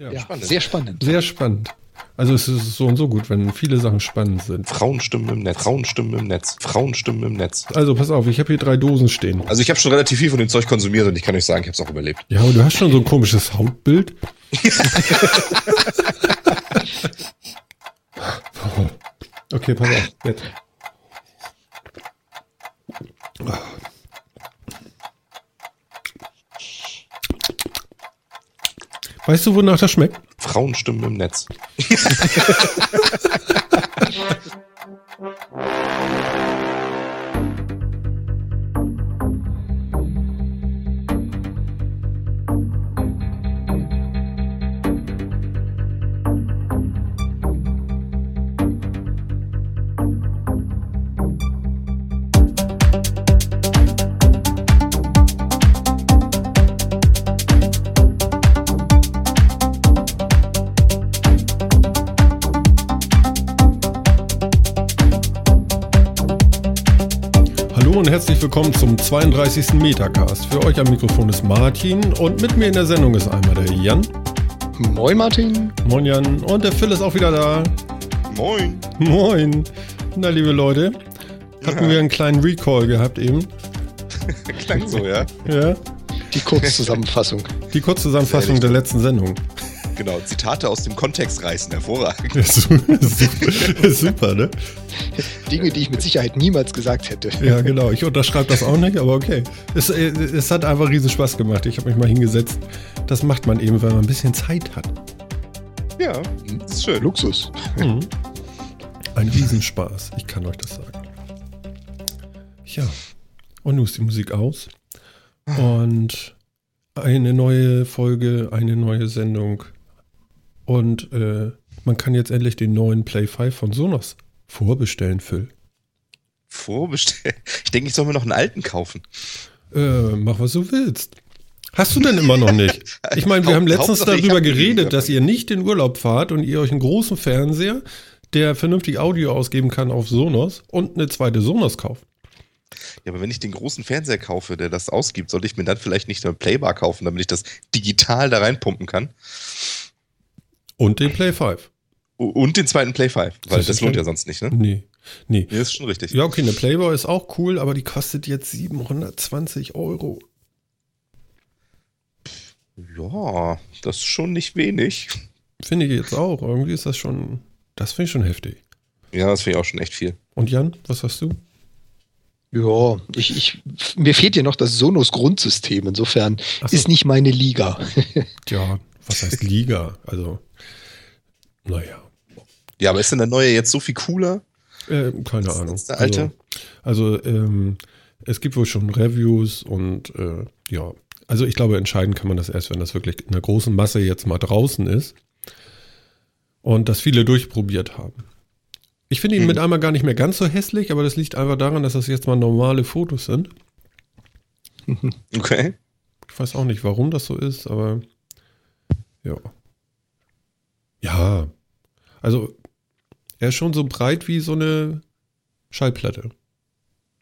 Ja, Ja, spannend. sehr spannend. Sehr spannend. Also es ist so und so gut, wenn viele Sachen spannend sind. Frauenstimmen im Netz. Frauenstimmen im Netz. Frauenstimmen im Netz. Also pass auf, ich habe hier drei Dosen stehen. Also ich habe schon relativ viel von dem Zeug konsumiert und ich kann euch sagen, ich habe es auch überlebt. Ja, aber du hast schon so ein komisches Hautbild. okay, pass auf. Jetzt. Weißt du, wonach das schmeckt? Frauenstimmen im Netz. und herzlich willkommen zum 32. Metacast. Für euch am Mikrofon ist Martin und mit mir in der Sendung ist einmal der Jan. Moin Martin. Moin Jan. Und der Phil ist auch wieder da. Moin. Moin. Na, liebe Leute, hatten wir einen kleinen Recall gehabt eben. Klang so, ja? Ja. Die Kurzzusammenfassung. Die Kurzzusammenfassung der letzten Sendung. Genau. Zitate aus dem Kontext reißen. Hervorragend. Super, ne? Dinge, die ich mit Sicherheit niemals gesagt hätte. Ja, genau. Ich unterschreibe das auch nicht, aber okay. Es, äh, es hat einfach riesen Spaß gemacht. Ich habe mich mal hingesetzt. Das macht man eben, wenn man ein bisschen Zeit hat. Ja, das ist schön. Luxus. Mhm. Ein Riesenspaß. Ich kann euch das sagen. Ja. Und nun ist die Musik aus. Und eine neue Folge, eine neue Sendung. Und äh, man kann jetzt endlich den neuen Play 5 von Sonos vorbestellen, Phil. Vorbestellen. Ich denke, ich soll mir noch einen alten kaufen. Äh, mach, was du willst. Hast du denn immer noch nicht? Ich meine, wir haben letztens darüber hab geredet, dass ihr nicht in Urlaub fahrt und ihr euch einen großen Fernseher, der vernünftig Audio ausgeben kann auf Sonos und eine zweite Sonos kauft. Ja, aber wenn ich den großen Fernseher kaufe, der das ausgibt, sollte ich mir dann vielleicht nicht eine Playbar kaufen, damit ich das digital da reinpumpen kann. Und den Play 5. U- Und den zweiten Play 5, weil Das lohnt ja sonst nicht, ne? Nee. Nee. Nee, ist schon richtig. Ja, okay, eine Playboy ist auch cool, aber die kostet jetzt 720 Euro. Ja, das ist schon nicht wenig. Finde ich jetzt auch. Irgendwie ist das schon, das finde ich schon heftig. Ja, das finde ich auch schon echt viel. Und Jan, was hast du? Ja, ich, ich, mir fehlt hier noch das Sonos Grundsystem. Insofern so. ist nicht meine Liga. Ja, was heißt Liga? Also, naja. Ja, aber ist denn der neue jetzt so viel cooler? Äh, keine Ahnung. als der alte? Also, also ähm, es gibt wohl schon Reviews und äh, ja, also ich glaube, entscheiden kann man das erst, wenn das wirklich in der großen Masse jetzt mal draußen ist und das viele durchprobiert haben. Ich finde ihn Hm. mit einmal gar nicht mehr ganz so hässlich, aber das liegt einfach daran, dass das jetzt mal normale Fotos sind. Okay. Ich weiß auch nicht, warum das so ist, aber ja. Ja. Also, er ist schon so breit wie so eine Schallplatte.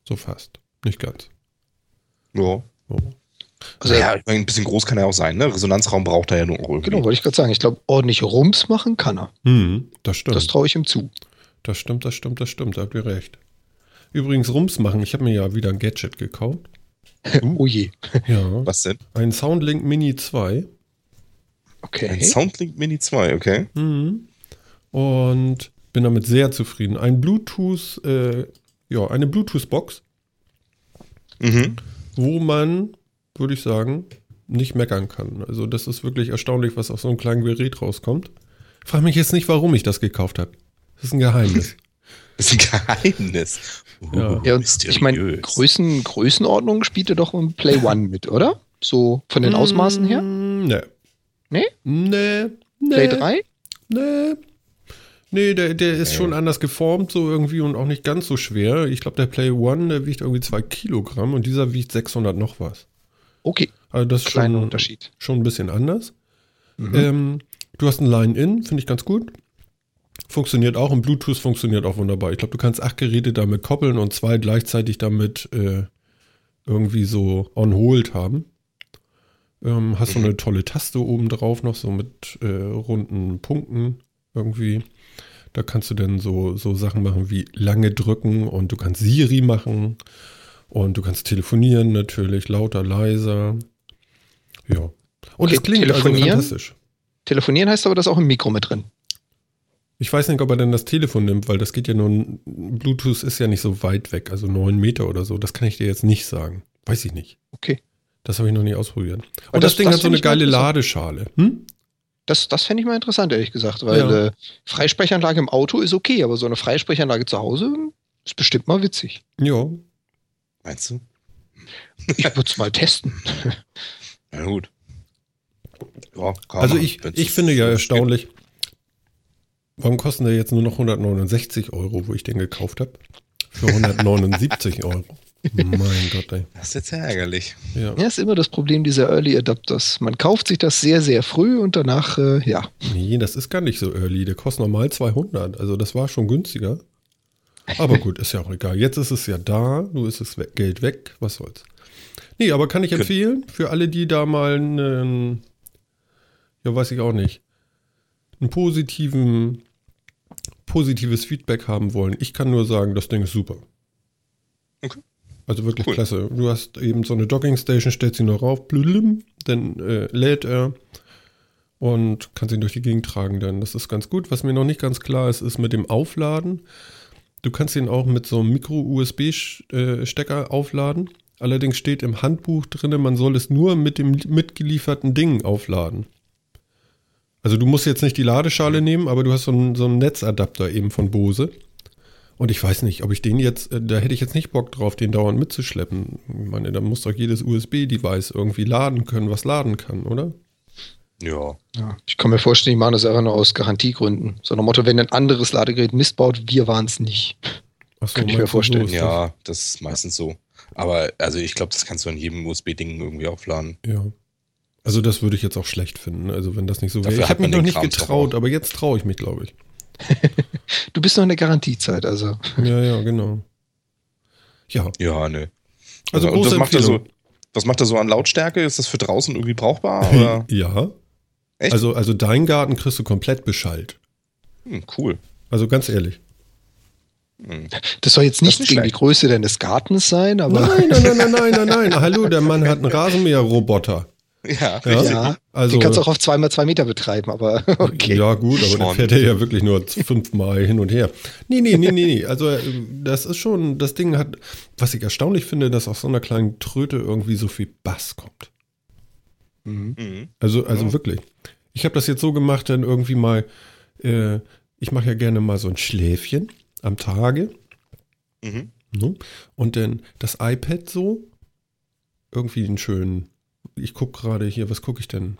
So fast. Nicht ganz. Ja. So. Also, ja, ich meine, ein bisschen groß kann er auch sein, ne? Resonanzraum braucht er ja nur irgendwie. Genau, wollte ich gerade sagen. Ich glaube, ordentlich Rums machen kann er. Hm, das stimmt. Das traue ich ihm zu. Das stimmt, das stimmt, das stimmt. Da habt ihr recht. Übrigens, Rums machen. Ich habe mir ja wieder ein Gadget gekauft. oh je. Ja. Was denn? Ein Soundlink Mini 2. Ein Okay. Soundlink Mini 2, okay. Mhm. Und bin damit sehr zufrieden. Ein Bluetooth, äh, ja, eine Bluetooth-Box, Mhm. wo man, würde ich sagen, nicht meckern kann. Also das ist wirklich erstaunlich, was aus so einem kleinen Gerät rauskommt. Frag mich jetzt nicht, warum ich das gekauft habe. Das ist ein Geheimnis. Das ist ein Geheimnis. Uh, Ja. Ja, ich meine, Größen, Größenordnung spielt er doch im Play One mit, oder? So von den Ausmaßen her? Mm, Nee. Nee? Nee. nee Play 3? Nee. Nee, der, der ist schon anders geformt, so irgendwie und auch nicht ganz so schwer. Ich glaube, der Play One, der wiegt irgendwie zwei Kilogramm und dieser wiegt 600 noch was. Okay, Also das ist kleiner schon, Unterschied. schon ein bisschen anders. Mhm. Ähm, du hast ein Line-In, finde ich ganz gut. Funktioniert auch und Bluetooth funktioniert auch wunderbar. Ich glaube, du kannst acht Geräte damit koppeln und zwei gleichzeitig damit äh, irgendwie so on hold haben. Ähm, hast so Mhm. eine tolle Taste oben drauf noch, so mit äh, runden Punkten irgendwie. Da kannst du dann so, so Sachen machen wie lange drücken und du kannst Siri machen und du kannst telefonieren natürlich, lauter, leiser. Ja. Und Okay, es klingt also telefonieren? fantastisch. Telefonieren heißt aber, das auch im Mikro mit drin. Ich weiß nicht, ob er denn das Telefon nimmt, weil das geht ja nun, Bluetooth ist ja nicht so weit weg, also neun Meter oder so. Das kann ich dir jetzt nicht sagen. Weiß ich nicht. Okay. Das habe ich noch nie ausprobiert. Und das, das- Ding das hat so eine geile. Ladeschale. Hm? Das, das fände ich mal interessant, ehrlich gesagt, weil Ja. äh, Freisprechanlage im Auto ist okay, aber so eine Freisprechanlage zu Hause ist bestimmt mal witzig. Ja. Meinst du? Ich würde es mal testen. Na gut. Ja, Also man, ich, ich finde ja erstaunlich, warum kosten der jetzt nur noch 169 Euro, wo ich den gekauft habe? Für 179 Euro. Mein Gott, ey. Das ist jetzt ja ärgerlich. Ja. Ja, ist immer das Problem dieser Early Adapters. Man kauft sich das sehr, sehr früh und danach, äh, ja. Nee, das ist gar nicht so early. Der kostet normal 200. Also das war schon günstiger. Aber gut, ist ja auch egal. Jetzt ist es ja da. Nur ist das Geld weg. Was soll's. Nee, aber kann ich empfehlen. Für alle, die da mal einen, ja, weiß ich auch nicht, einen positiven, positives Feedback haben wollen. Ich kann nur sagen, das Ding ist super. Okay. Also wirklich Cool. klasse. Du hast eben so eine Dockingstation, stellst ihn noch rauf, blüm, dann äh, lädt er und kannst ihn durch die Gegend tragen dann. Das ist ganz gut. Was mir noch nicht ganz klar ist, ist mit dem Aufladen. Du kannst ihn auch mit so einem Micro-USB-Stecker aufladen. Allerdings steht im Handbuch drin, man soll es nur mit dem mitgelieferten Ding aufladen. Also du musst jetzt nicht die Ladeschale nehmen, aber du hast so einen, so einen Netzadapter eben von Bose. Und ich weiß nicht, ob ich den jetzt, äh, da hätte ich jetzt nicht Bock drauf, den dauernd mitzuschleppen. Ich meine, da muss doch jedes USB-Device irgendwie laden können, was laden kann, oder? Ja. ja. Ich kann mir vorstellen, die machen das einfach nur aus Garantiegründen. So nach dem Motto, wenn ein anderes Ladegerät Mist baut, wir waren es nicht. Achso, Könnte ich mir vorstellen. Ja, das ist meistens so. Aber also ich glaube, das kannst du an jedem USB-Ding irgendwie aufladen. Ja. Also das würde ich jetzt auch schlecht finden, also wenn das nicht so wäre. Dafür Ich hat habe mich man noch nicht doch getraut, aber jetzt traue ich mich, glaube ich. Du bist noch in der Garantiezeit, also. Ja, ja, genau. Ja, Ja, ne. also Und große was macht er so? Was macht er so an Lautstärke? Ist das für draußen irgendwie brauchbar? Oder? Ja. Echt? Also, also dein Garten kriegst du komplett beschallt. Hm, cool. Also ganz ehrlich. Hm. Das soll jetzt Das nicht nicht gegen die schlecht. Größe deines Gartens sein, aber. Nein, nein, nein, nein, nein, nein, nein. Hallo, der Mann hat einen Rasenmäher-Roboter. Ja, Ja. Ja, Also, den kannst du auch auf 2 mal 2 Meter betreiben, aber okay. Ja, gut, aber dann fährt er ja wirklich nur fünfmal hin und her. Nee, nee, nee, nee, nee. Also, äh, das ist schon, das Ding hat, was ich erstaunlich finde, dass aus so einer kleinen Tröte irgendwie so viel Bass kommt. Mhm. Mhm. Also, also Ja. wirklich. Ich habe das jetzt so gemacht, dann irgendwie mal, äh, ich mache ja gerne mal so ein Schläfchen am Tage. Mhm. Ne? Und dann das iPad so, irgendwie einen schönen, ich gucke gerade hier, was gucke ich denn?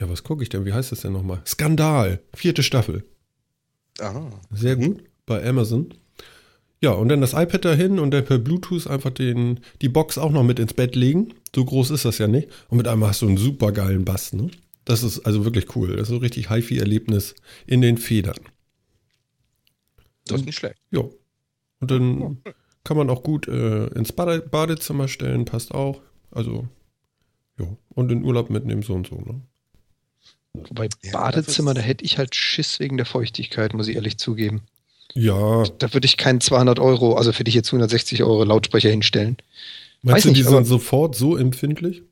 Ja, was gucke ich denn? Wie heißt das denn nochmal? Skandal, vierte Staffel. Aha. Sehr gut, bei Amazon. Ja, und dann das iPad dahin und dann per Bluetooth einfach den, die Box auch noch mit ins Bett legen. So groß ist das ja nicht. Und mit einmal hast du einen super geilen Bass, ne? Das ist also wirklich cool. Das ist so richtig HiFi-Erlebnis in den Federn. Das ist nicht schlecht. Ja. Und dann kann man auch gut äh, ins Bade Badezimmer stellen, passt auch. Also, ja. Und in Urlaub mitnehmen, so und so, ne? Wobei Ja, Badezimmer, da hätte ich halt Schiss wegen der Feuchtigkeit, muss ich ehrlich zugeben. Ja. Da würde ich keinen 200 Euro, also für dich jetzt 160 Euro Lautsprecher hinstellen. Meinst Weiß du, die nicht, sind aber- sofort so empfindlich?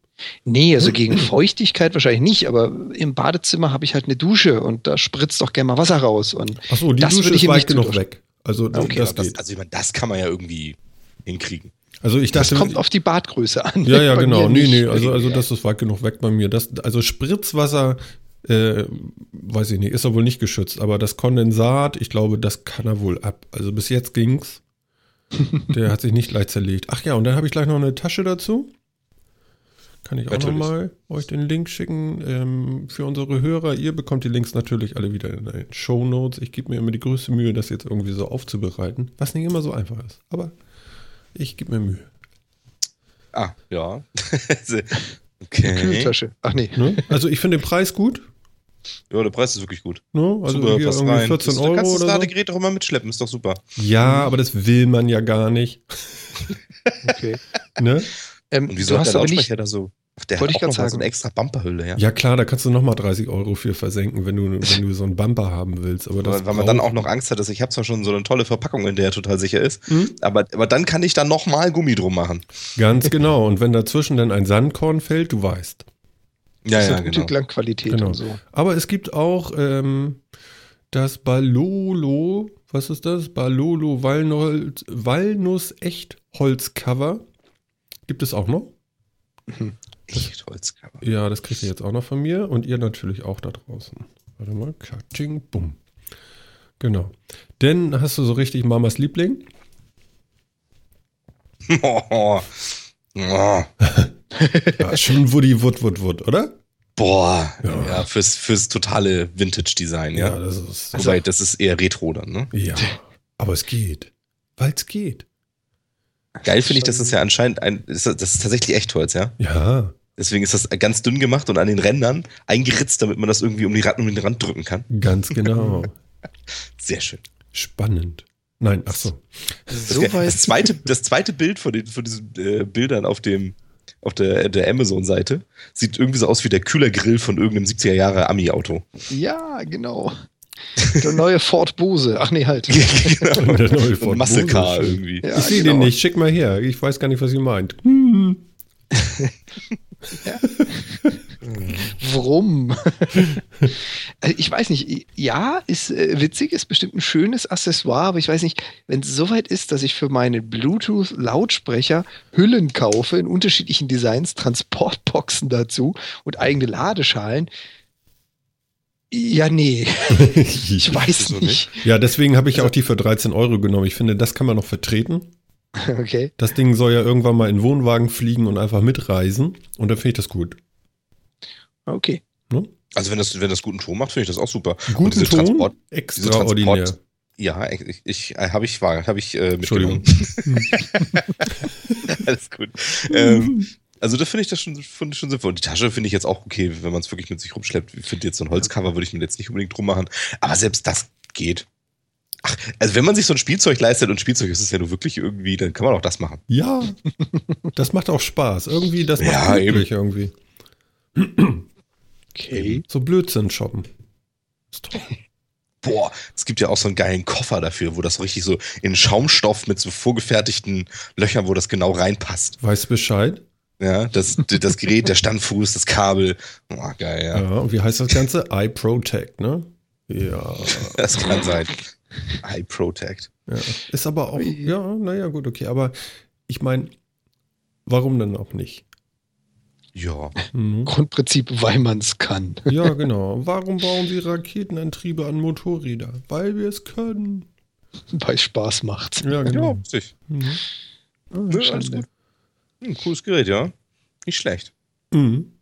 Nee, also gegen Feuchtigkeit wahrscheinlich nicht, aber im Badezimmer habe ich halt eine Dusche und da spritzt doch gerne mal Wasser raus. Und Achso, die Das Dusche würde ich ist weit nicht genug weg. Also, das, Okay, das das, geht. also ich meine, das kann man ja irgendwie hinkriegen. Also, ich das dachte. kommt auf die Badgröße an. Ja, ja, genau. Nee, nee, also, also das ist weit genug weg bei mir. Das, also Spritzwasser, äh, weiß ich nicht, ist er wohl nicht geschützt, aber das Kondensat, ich glaube, das kann er wohl ab. Also bis jetzt ging's. Der hat sich nicht leicht zerlegt. Ach ja, und dann habe ich gleich noch eine Tasche dazu. Kann ich auch nochmal euch den Link schicken ähm, für unsere Hörer. Ihr bekommt die Links natürlich alle wieder in den Show Notes. Ich gebe mir immer die größte Mühe, das jetzt irgendwie so aufzubereiten, was nicht immer so einfach ist. Aber ich gebe mir Mühe. Ah, ja. Eine okay. Kühltasche. Ach nee. Ne? Also ich finde den Preis gut. Ja, der Preis ist wirklich gut. Ne? Also super, hier irgendwie rein. 14 das, Euro Du kannst das oder so. Ladegerät auch immer mitschleppen, ist doch super. Ja, aber das will man ja gar nicht. Okay. Ne? Ähm, Und wieso du hat hast der aber nicht, Lautsprecher da so? Ach, Der Wollte hat ich auch noch mal so sagen. eine extra Bumperhülle, ja. Ja klar, da kannst du nochmal 30 Euro für versenken, wenn du, wenn du so einen Bumper haben willst. Aber das weil, weil man dann auch noch Angst hat, dass ich habe zwar schon so eine tolle Verpackung, in der er total sicher ist, Hm? aber, aber dann kann ich dann nochmal Gummi drum machen. Ganz genau. Und wenn dazwischen dann ein Sandkorn fällt, du weißt. Ja, das ja, hat gute genau. Klangqualität Genau. und so. Aber es gibt auch ähm, das Balolo, was ist das? Balolo Walnuss, Walnuss Echtholzcover. Gibt es auch noch? Echt Holzcover. Ja, das kriegt ihr jetzt auch noch von mir und ihr natürlich auch da draußen. Warte mal, katsching, bumm. Genau. Denn hast du so richtig Mamas Liebling? Oh, oh. Ja, schon Woody Wood Wood Wood, oder? Boah, Ja. ja, fürs, fürs totale Vintage-Design, ja. das ist. Wobei, das ist eher Retro dann, ne? ja, aber es geht. Weil es geht. Geil finde ich, dass das ja anscheinend ein, das das ist tatsächlich Echtholz, ja. Ja, Deswegen ist das ganz dünn gemacht und an den Rändern eingeritzt, damit man das irgendwie um, die Rand, um den Rand drücken kann. ganz genau. Sehr schön. Spannend. Nein, ach so. Das, So das, weit. zweite, das zweite Bild von, den, von diesen äh, Bildern auf dem auf der, der Amazon-Seite sieht irgendwie so aus wie der Kühlergrill von irgendeinem 70er Jahre Ami-Auto. Ja, genau. Der neue Ford Bose. Ach nee, halt. genau. Der neue Ford Muscle Car irgendwie. Ja, ich sehe genau. den nicht, schick mal her. Ich weiß gar nicht, was ihr meint. Warum? Also ich weiß nicht. Ja, ist äh, witzig, ist bestimmt ein schönes Accessoire, aber ich weiß nicht, wenn es soweit ist, dass ich für meine Bluetooth-Lautsprecher Hüllen kaufe in unterschiedlichen Designs, Transportboxen dazu und eigene Ladeschalen. Ja, nee, ich weiß Wieso nicht. Ja, deswegen habe ich Also- auch die für 13 Euro genommen. Ich finde, das kann man noch vertreten. Okay. Das Ding soll ja irgendwann mal in den Wohnwagen fliegen und einfach mitreisen. Und dann finde ich das gut. Okay. Also wenn das, wenn das guten Ton macht, finde ich das auch super. Und Guten diese Ton, Transport, extraordinär. Transport- ja, ich, ich äh, habe ich war, habe ich äh, Entschuldigung. mitgenommen. Alles gut. ähm, also da finde ich das schon, finde ich schon sinnvoll. Und die Tasche finde ich jetzt auch okay, wenn man es wirklich mit sich rumschleppt. Ich finde jetzt so ein Holzcover würde ich mir jetzt nicht unbedingt drum machen. Aber selbst das geht. Ach, also wenn man sich so ein Spielzeug leistet und Spielzeug ist es ja nur wirklich irgendwie, dann kann man auch das machen. Ja, das macht auch Spaß. Irgendwie, das macht Ja, glücklich irgendwie. Okay. So Blödsinn shoppen. Ist toll. Boah, es gibt ja auch so einen geilen Koffer dafür, wo das richtig so in Schaumstoff mit so vorgefertigten Löchern, wo das genau reinpasst. Weißt Bescheid? Ja, das, das Gerät, der Standfuß, das Kabel. Oh, geil, Ja. ja. und wie heißt das Ganze? Eye Protect, ne? Ja. Das kann sein. Eye Protect. ja. Ist aber auch, ja, naja, gut, okay. Aber ich meine, warum denn auch nicht? Ja. Mhm. Grundprinzip, weil man es kann. Ja, genau. Warum bauen sie Raketenantriebe an Motorräder? Weil wir es können. Weil Spaß macht. Ja, Ja, genau. richtig. Mhm. Ah, Ja, alles gut. Hm, cooles Gerät, ja. Nicht schlecht. Mhm.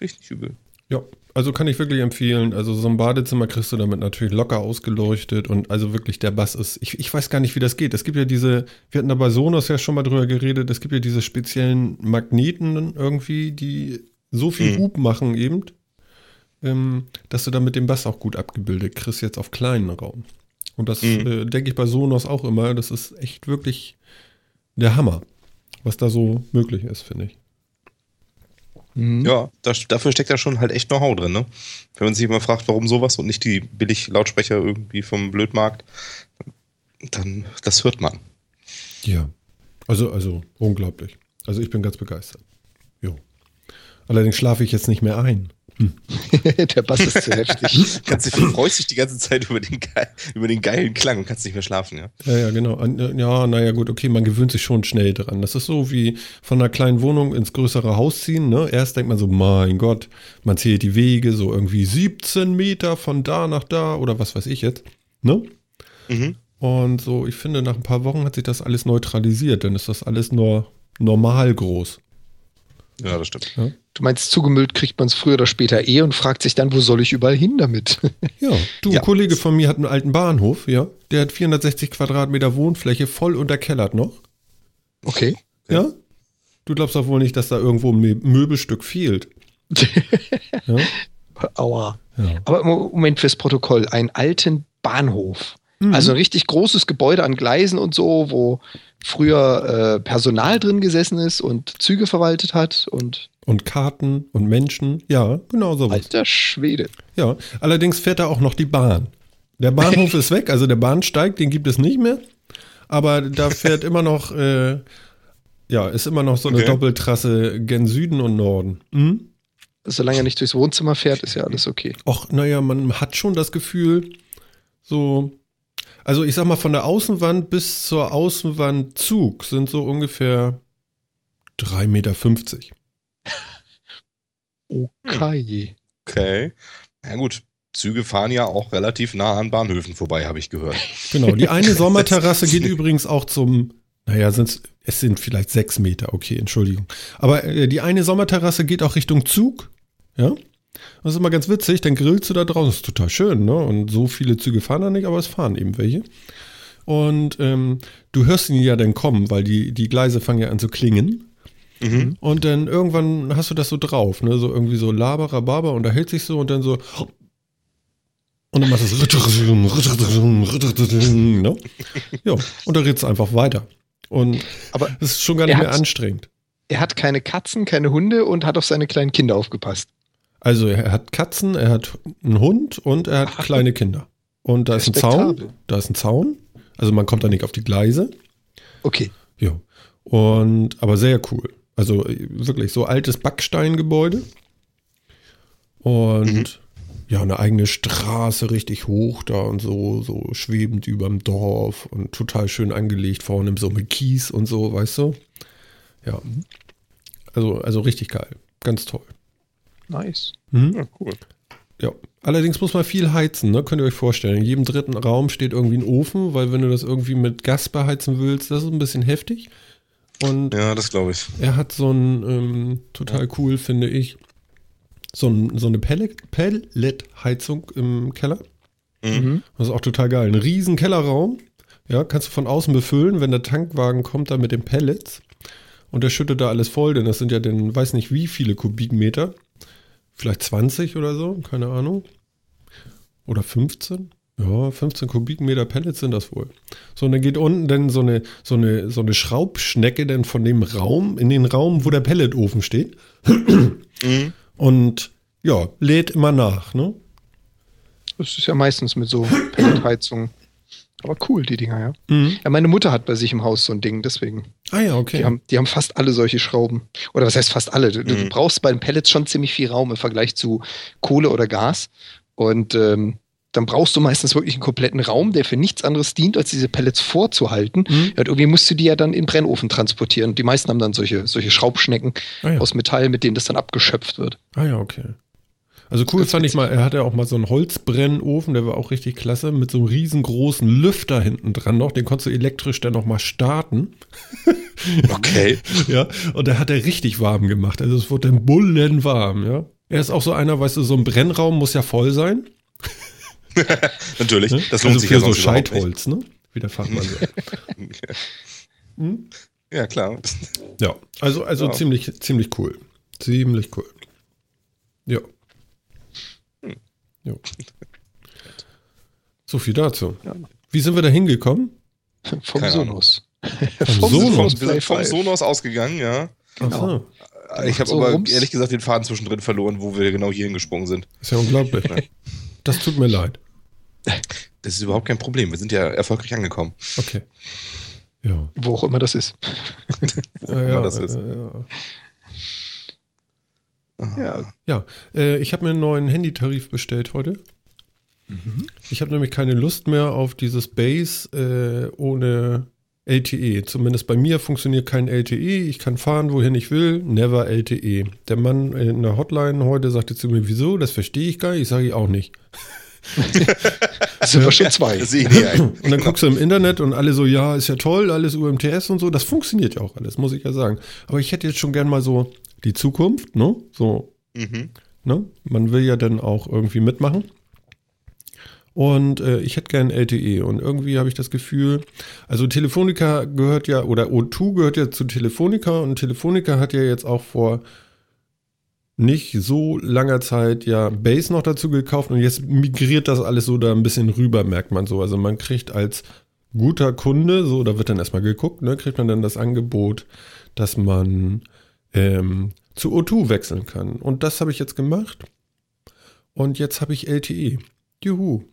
Nicht übel. Ja, also kann ich wirklich empfehlen. Also so ein Badezimmer kriegst du damit natürlich locker ausgeleuchtet und also wirklich der Bass ist. Ich, ich weiß gar nicht, wie das geht. Es gibt ja diese, wir hatten da bei Sonos ja schon mal drüber geredet, es gibt ja diese speziellen Magneten irgendwie, die so viel Mhm. Hub machen eben, ähm, dass du damit den Bass auch gut abgebildet kriegst, jetzt auf kleinen Raum. Und das Mhm. äh, denke ich bei Sonos auch immer. Das ist echt wirklich der Hammer, was da so möglich ist, finde ich. Mhm. Ja, das, dafür steckt da schon halt echt Know-how drin, ne? Wenn man sich immer fragt, warum sowas und nicht die billig Lautsprecher irgendwie vom Blödmarkt, dann, das hört man. Ja, also, also unglaublich. Also ich bin ganz begeistert. Jo. Allerdings schlafe ich jetzt nicht mehr ein. Der Bass ist zu heftig. Kannst du freust dich die ganze Zeit über den, über den geilen Klang und kannst nicht mehr schlafen, ja? Ja, ja, genau. Äh, Ja, naja, gut, okay, man gewöhnt sich schon schnell dran. Das ist so wie von einer kleinen Wohnung ins größere Haus ziehen. Ne? Erst denkt man so, mein Gott, man zählt die Wege, so irgendwie 17 Meter von da nach da oder was weiß ich jetzt. Ne? Mhm. Und so, ich finde, nach ein paar Wochen hat sich das alles neutralisiert. Dann ist das alles nur normal groß. Ja, das stimmt. Du meinst, zugemüllt kriegt man es früher oder später eh und fragt sich dann, wo soll ich überall hin damit? Ja, du, Ja. ein Kollege von mir hat einen alten Bahnhof, ja. Der hat 460 Quadratmeter Wohnfläche, voll unterkellert noch. Okay. Ja? Du glaubst doch wohl nicht, dass da irgendwo ein Mö- Möbelstück fehlt. Ja? Aua. ja. Aber Mo- Moment fürs Protokoll. Einen alten Bahnhof. Mhm. Also ein richtig großes Gebäude an Gleisen und so, wo früher äh, Personal drin gesessen ist und Züge verwaltet hat und und Karten und Menschen. Ja, genau sowas. Alter Schwede. Ja, allerdings fährt da auch noch die Bahn. Der Bahnhof ist weg, also der Bahnsteig, den gibt es nicht mehr. Aber da fährt immer noch, äh, ja, ist immer noch so eine Okay. Doppeltrasse gen Süden und Norden. Mhm. Solange er nicht durchs Wohnzimmer fährt, ist ja alles okay. Och, naja, man hat schon das Gefühl, so, also ich sag mal, von der Außenwand bis zur Außenwand Zug sind so ungefähr 3,50 Meter. Okay. Okay. Na gut. Züge fahren ja auch relativ nah an Bahnhöfen vorbei, habe ich gehört. Genau, die eine Sommerterrasse geht übrigens auch zum, naja, sind's, es sind vielleicht sechs Meter, okay, Entschuldigung. Aber äh, die eine Sommerterrasse geht auch Richtung Zug, ja. Das ist immer ganz witzig, dann grillst du da draußen, das ist total schön, ne? Und so viele Züge fahren da nicht, aber es fahren eben welche. Und ähm, du hörst ihn ja dann kommen, weil die, die Gleise fangen ja an zu klingen. Mhm. Und dann irgendwann hast du das so drauf, ne? So irgendwie so Laber, Barber und da hält sich so und dann so. Und dann machst du es. Ne? Ja, und da redest du einfach weiter. Und Aber es ist schon gar nicht mehr hat's- anstrengend. er hat keine Katzen, keine Hunde und hat auf seine kleinen Kinder aufgepasst. Also er hat Katzen, er hat einen Hund und er hat kleine Kinder. Und da ist ein Zaun. Da ist ein Zaun. Also man kommt da nicht auf die Gleise. Okay. Ja. Und, aber sehr cool. Also äh, wirklich so altes Backsteingebäude. Und ja, eine eigene Straße richtig hoch da und so, so schwebend überm Dorf und total schön angelegt vorne so mit Kies und so, weißt du? Ja. Also, also richtig geil. Ganz toll. Nice. Mhm. Ja, cool. Ja. Allerdings muss man viel heizen, ne? Könnt ihr euch vorstellen. In jedem dritten Raum steht irgendwie ein Ofen, weil wenn du das irgendwie mit Gas beheizen willst, das ist ein bisschen heftig. Und Ja, das glaube ich. er hat so ein, ähm, total cool, finde ich, so, ein, so eine Pellet- Pellet-Heizung im Keller. Mhm. Das ist auch total geil. Ein riesen Kellerraum. Ja, kannst du von außen befüllen, wenn der Tankwagen kommt, dann mit den Pellets. Und der schüttet da alles voll, denn das sind ja dann, weiß nicht wie viele Kubikmeter. Vielleicht 20 oder so, keine Ahnung. Oder 15? Ja, 15 Kubikmeter Pellets sind das wohl. So, und dann geht unten dann so eine, so eine, so eine Schraubschnecke dann von dem Raum in den Raum, wo der Pelletofen steht. Mhm. Und ja, lädt immer nach, ne? Das ist ja meistens mit so Pelletheizungen. Aber cool, die Dinger, ja. Mhm. Ja, meine Mutter hat bei sich im Haus so ein Ding, deswegen. Ah ja, okay. Die, haben, die haben fast alle solche Schrauben. Oder was heißt fast alle? Du, du Mhm. brauchst bei den Pellets schon ziemlich viel Raum im Vergleich zu Kohle oder Gas. Und ähm, dann brauchst du meistens wirklich einen kompletten Raum, der für nichts anderes dient, als diese Pellets vorzuhalten. Mhm. Ja, und irgendwie musst du die ja dann in den Brennofen transportieren. Die meisten haben dann solche, solche Schraubschnecken Ah ja. aus Metall, mit denen das dann abgeschöpft wird. Ah ja, okay. Also cool fand ich mal, er hatte auch mal so einen Holzbrennofen, der war auch richtig klasse, mit so einem riesengroßen Lüfter hinten dran noch, den konntest du elektrisch dann noch mal starten. Okay. Ja, und der hat er richtig warm gemacht, also es wurde dann bullenwarm, ja. Er ist auch so einer, weißt du, so ein Brennraum muss ja voll sein. Natürlich. Ne? Das lohnt also sich für ja so. Scheitholz, ne? Wie der Fachmann sagt. Hm? Ja, klar. Ja, also, also Ja. ziemlich, ziemlich cool. Ziemlich cool. Ja. Ja. So viel dazu. Ja. Wie sind wir da hingekommen? Vom Keine Sonos. Vom Sonos. wir sind vom Sonos ausgegangen, ja. Genau. so. Ich habe So aber rums. ehrlich gesagt den Faden zwischendrin verloren, wo wir genau hier hingesprungen sind. Ist ja unglaublich. Das tut mir leid. Das ist überhaupt kein Problem. Wir sind ja erfolgreich angekommen. Okay. Ja. Wo auch immer das ist. Wo Ja, immer das ist. ja, ja. Ja, ja äh, ich habe mir einen neuen Handytarif bestellt heute. Mhm. Ich habe nämlich keine Lust mehr auf dieses Base äh, ohne LTE. Zumindest bei mir funktioniert kein LTE. Ich kann fahren, wohin ich will. Never LTE. Der Mann in der Hotline heute sagte zu mir, wieso? Das verstehe ich gar nicht. Ich sage ich auch nicht. das sind wir schon zwei. Das sehe ich nicht ein. Und dann guckst du im Internet und alle so, ja, ist ja toll, alles UMTS und so. Das funktioniert ja auch alles, muss ich ja sagen. Aber ich hätte jetzt schon gern mal so die Zukunft, ne? So, Mhm. ne? Man will ja dann auch irgendwie mitmachen. Und äh, ich hätte gern LTE. Und irgendwie habe ich das Gefühl, also Telefonica gehört ja, oder O2 gehört ja zu Telefonica und Telefonica hat ja jetzt auch vor nicht so langer Zeit ja Base noch dazu gekauft und jetzt migriert das alles so da ein bisschen rüber, merkt man so. Also man kriegt als guter Kunde, so, da wird dann erstmal geguckt, ne, kriegt man dann das Angebot, dass man ähm, zu O2 wechseln kann. Und das habe ich jetzt gemacht. Und jetzt habe ich LTE. Juhu.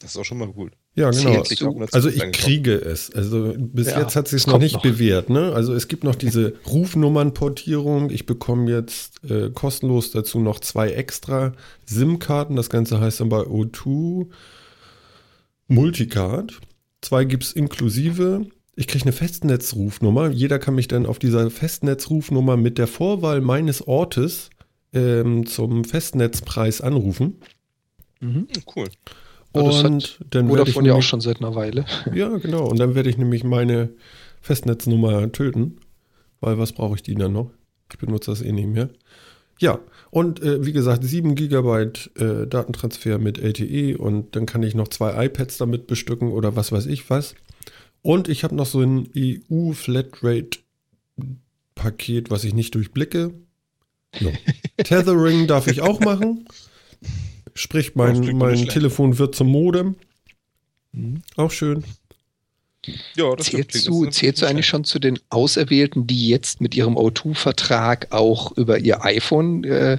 Das ist auch schon mal gut. Ja, genau. Du? Also ich kriege es. Also bis Ja, jetzt hat sich es noch nicht noch. bewährt. Ne? Also es gibt noch diese Rufnummernportierung. Ich bekomme jetzt äh, kostenlos dazu noch zwei extra SIM-Karten. Das Ganze heißt dann bei O2 Multicard. Zwei gibt es inklusive. Ich kriege eine Festnetzrufnummer. Jeder kann mich dann auf dieser Festnetzrufnummer mit der Vorwahl meines Ortes ähm, zum Festnetzpreis anrufen. Mhm. Hm, Cool. Ja, das Und dann werde ich ja auch schon seit einer Weile. ja, genau. Und dann werde ich nämlich meine Festnetznummer töten. Weil was brauche ich die dann noch? Ich benutze das eh nicht mehr. Ja, und äh, wie gesagt, 7 GB äh, Datentransfer mit LTE und dann kann ich noch zwei iPads damit bestücken oder was weiß ich was. Und ich habe noch so ein EU-Flatrate-Paket, was ich nicht durchblicke. Ja. Tethering darf ich auch machen. Sprich, Das klingt mein, mein. Telefon wird zum Modem. Mhm. Auch schön. Ja, das. Zählst Das du, ist zählst du eigentlich schon zu den Auserwählten, die jetzt mit ihrem O2-Vertrag auch über ihr iPhone äh,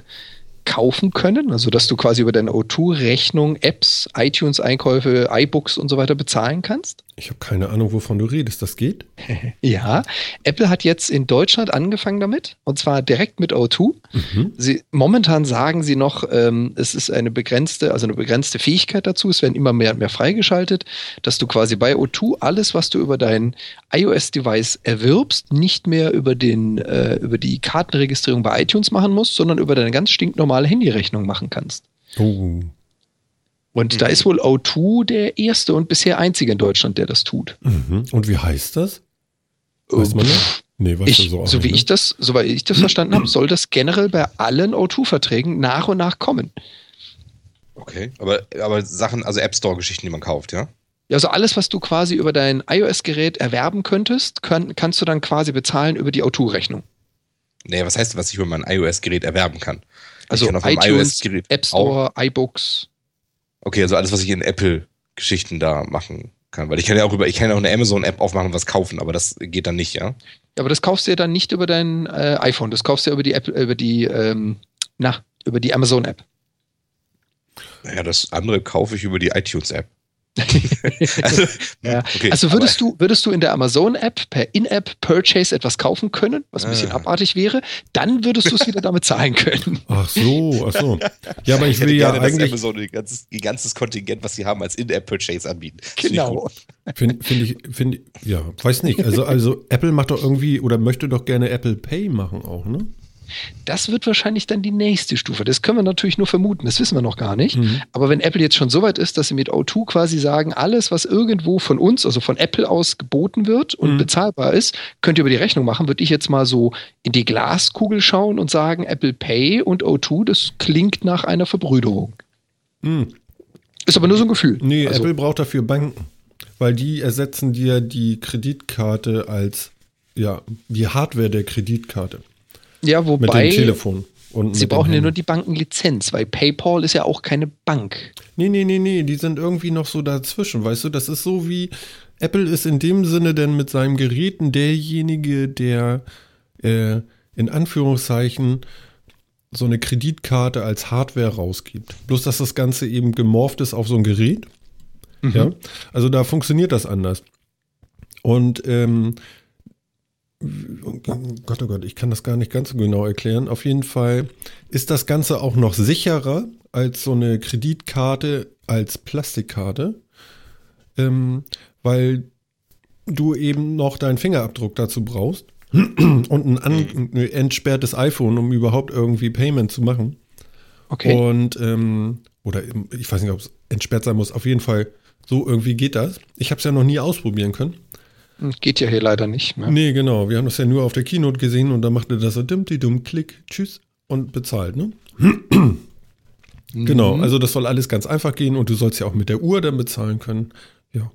kaufen können? Also, dass du quasi über deine O2-Rechnung Apps, iTunes-Einkäufe, iBooks und so weiter bezahlen kannst? Ich habe keine Ahnung, wovon du redest. Das geht? Ja, Apple hat jetzt in Deutschland angefangen damit und zwar direkt mit O2. Mhm. Sie, momentan sagen sie noch, ähm, es ist eine begrenzte, also eine begrenzte Fähigkeit dazu. Es werden immer mehr und mehr freigeschaltet, dass du quasi bei O2 alles, was du über dein iOS-Device erwirbst, nicht mehr über den, äh, über die Kartenregistrierung bei iTunes machen musst, sondern über deine ganz stinknormale Handyrechnung machen kannst. Oh. Und Mhm. da ist wohl O2 der erste und bisher einzige in Deutschland, der das tut. Mhm. Und wie heißt das? Weiß man das? Nee, weißt Ich, du so auch so wie ich das, soweit ich das verstanden habe, soll das generell bei allen O2-Verträgen nach und nach kommen. Okay, aber, aber Sachen, also App Store-Geschichten, die man kauft, ja? Ja, also alles, was du quasi über dein iOS-Gerät erwerben könntest, kann, kannst du dann quasi bezahlen über die O2-Rechnung. Nee, was heißt, was ich über mein iOS-Gerät erwerben kann? Also ich kann auf meinem iTunes, iOS-Gerät App Store, iBooks. Okay, also alles, was ich in Apple-Geschichten da machen kann. Weil ich kann ja auch über, ich kann ja auch eine Amazon-App aufmachen und was kaufen, aber das geht dann nicht, ja? Aber das kaufst du ja dann nicht über dein äh, iPhone, das kaufst du ja über die Apple, über die, ähm, na, über die Amazon-App. Naja, das andere kaufe ich über die iTunes-App. Also, Ja, okay, also würdest du, würdest du in der Amazon-App per In-App-Purchase etwas kaufen können, was ein bisschen Ah. abartig wäre, dann würdest du es wieder damit zahlen können. Ach so, ach so. Ja, aber ich hätte will ja gerne, dass eigentlich, Amazon ein ganzes, ein ganzes Kontingent, was sie haben, als In-App-Purchase anbieten. Das finde ich Genau. finde find ich, finde ja, weiß nicht. Also, also Apple macht doch irgendwie oder möchte doch gerne Apple Pay machen auch, ne? Das wird wahrscheinlich dann die nächste Stufe. Das können wir natürlich nur vermuten, das wissen wir noch gar nicht. Mhm. Aber wenn Apple jetzt schon so weit ist, dass sie mit O2 quasi sagen, alles, was irgendwo von uns, also von Apple aus geboten wird und Mhm. bezahlbar ist, könnt ihr über die Rechnung machen, würde ich jetzt mal so in die Glaskugel schauen und sagen, Apple Pay und O2, das klingt nach einer Verbrüderung. Hm. Ist aber nur so ein Gefühl. Nee, also, Apple braucht dafür Banken. Weil die ersetzen dir die Kreditkarte als, ja, die Hardware der Kreditkarte. Ja, Mit wobei dem Telefon. Sie mit brauchen ja nur die Bankenlizenz, weil PayPal ist ja auch keine Bank. Nee, nee, nee, nee, die sind irgendwie noch so dazwischen, weißt du? Das ist so wie, Apple ist in dem Sinne denn mit seinem Geräten derjenige, der äh, in Anführungszeichen so eine Kreditkarte als Hardware rausgibt. Bloß, dass das Ganze eben gemorpht ist auf so ein Gerät. Ja, also da funktioniert das anders. Und ähm, Gott, oh Gott, ich kann das gar nicht ganz so genau erklären. Auf jeden Fall ist das Ganze auch noch sicherer als so eine Kreditkarte als Plastikkarte, ähm, weil du eben noch deinen Fingerabdruck dazu brauchst und ein, an, ein entsperrtes iPhone, um überhaupt irgendwie Payment zu machen. Okay. Und, ähm, oder ich weiß nicht, ob es entsperrt sein muss. Auf jeden Fall, so irgendwie geht das. Ich habe es ja noch nie ausprobieren können. Geht ja hier leider nicht. Ne? Nee, genau. Wir haben das ja nur auf der Keynote gesehen und da machte das so dummti dumm, klick, tschüss und bezahlt, ne? Genau, Mhm. also das soll alles ganz einfach gehen und du sollst ja auch mit der Uhr dann bezahlen können. Ja.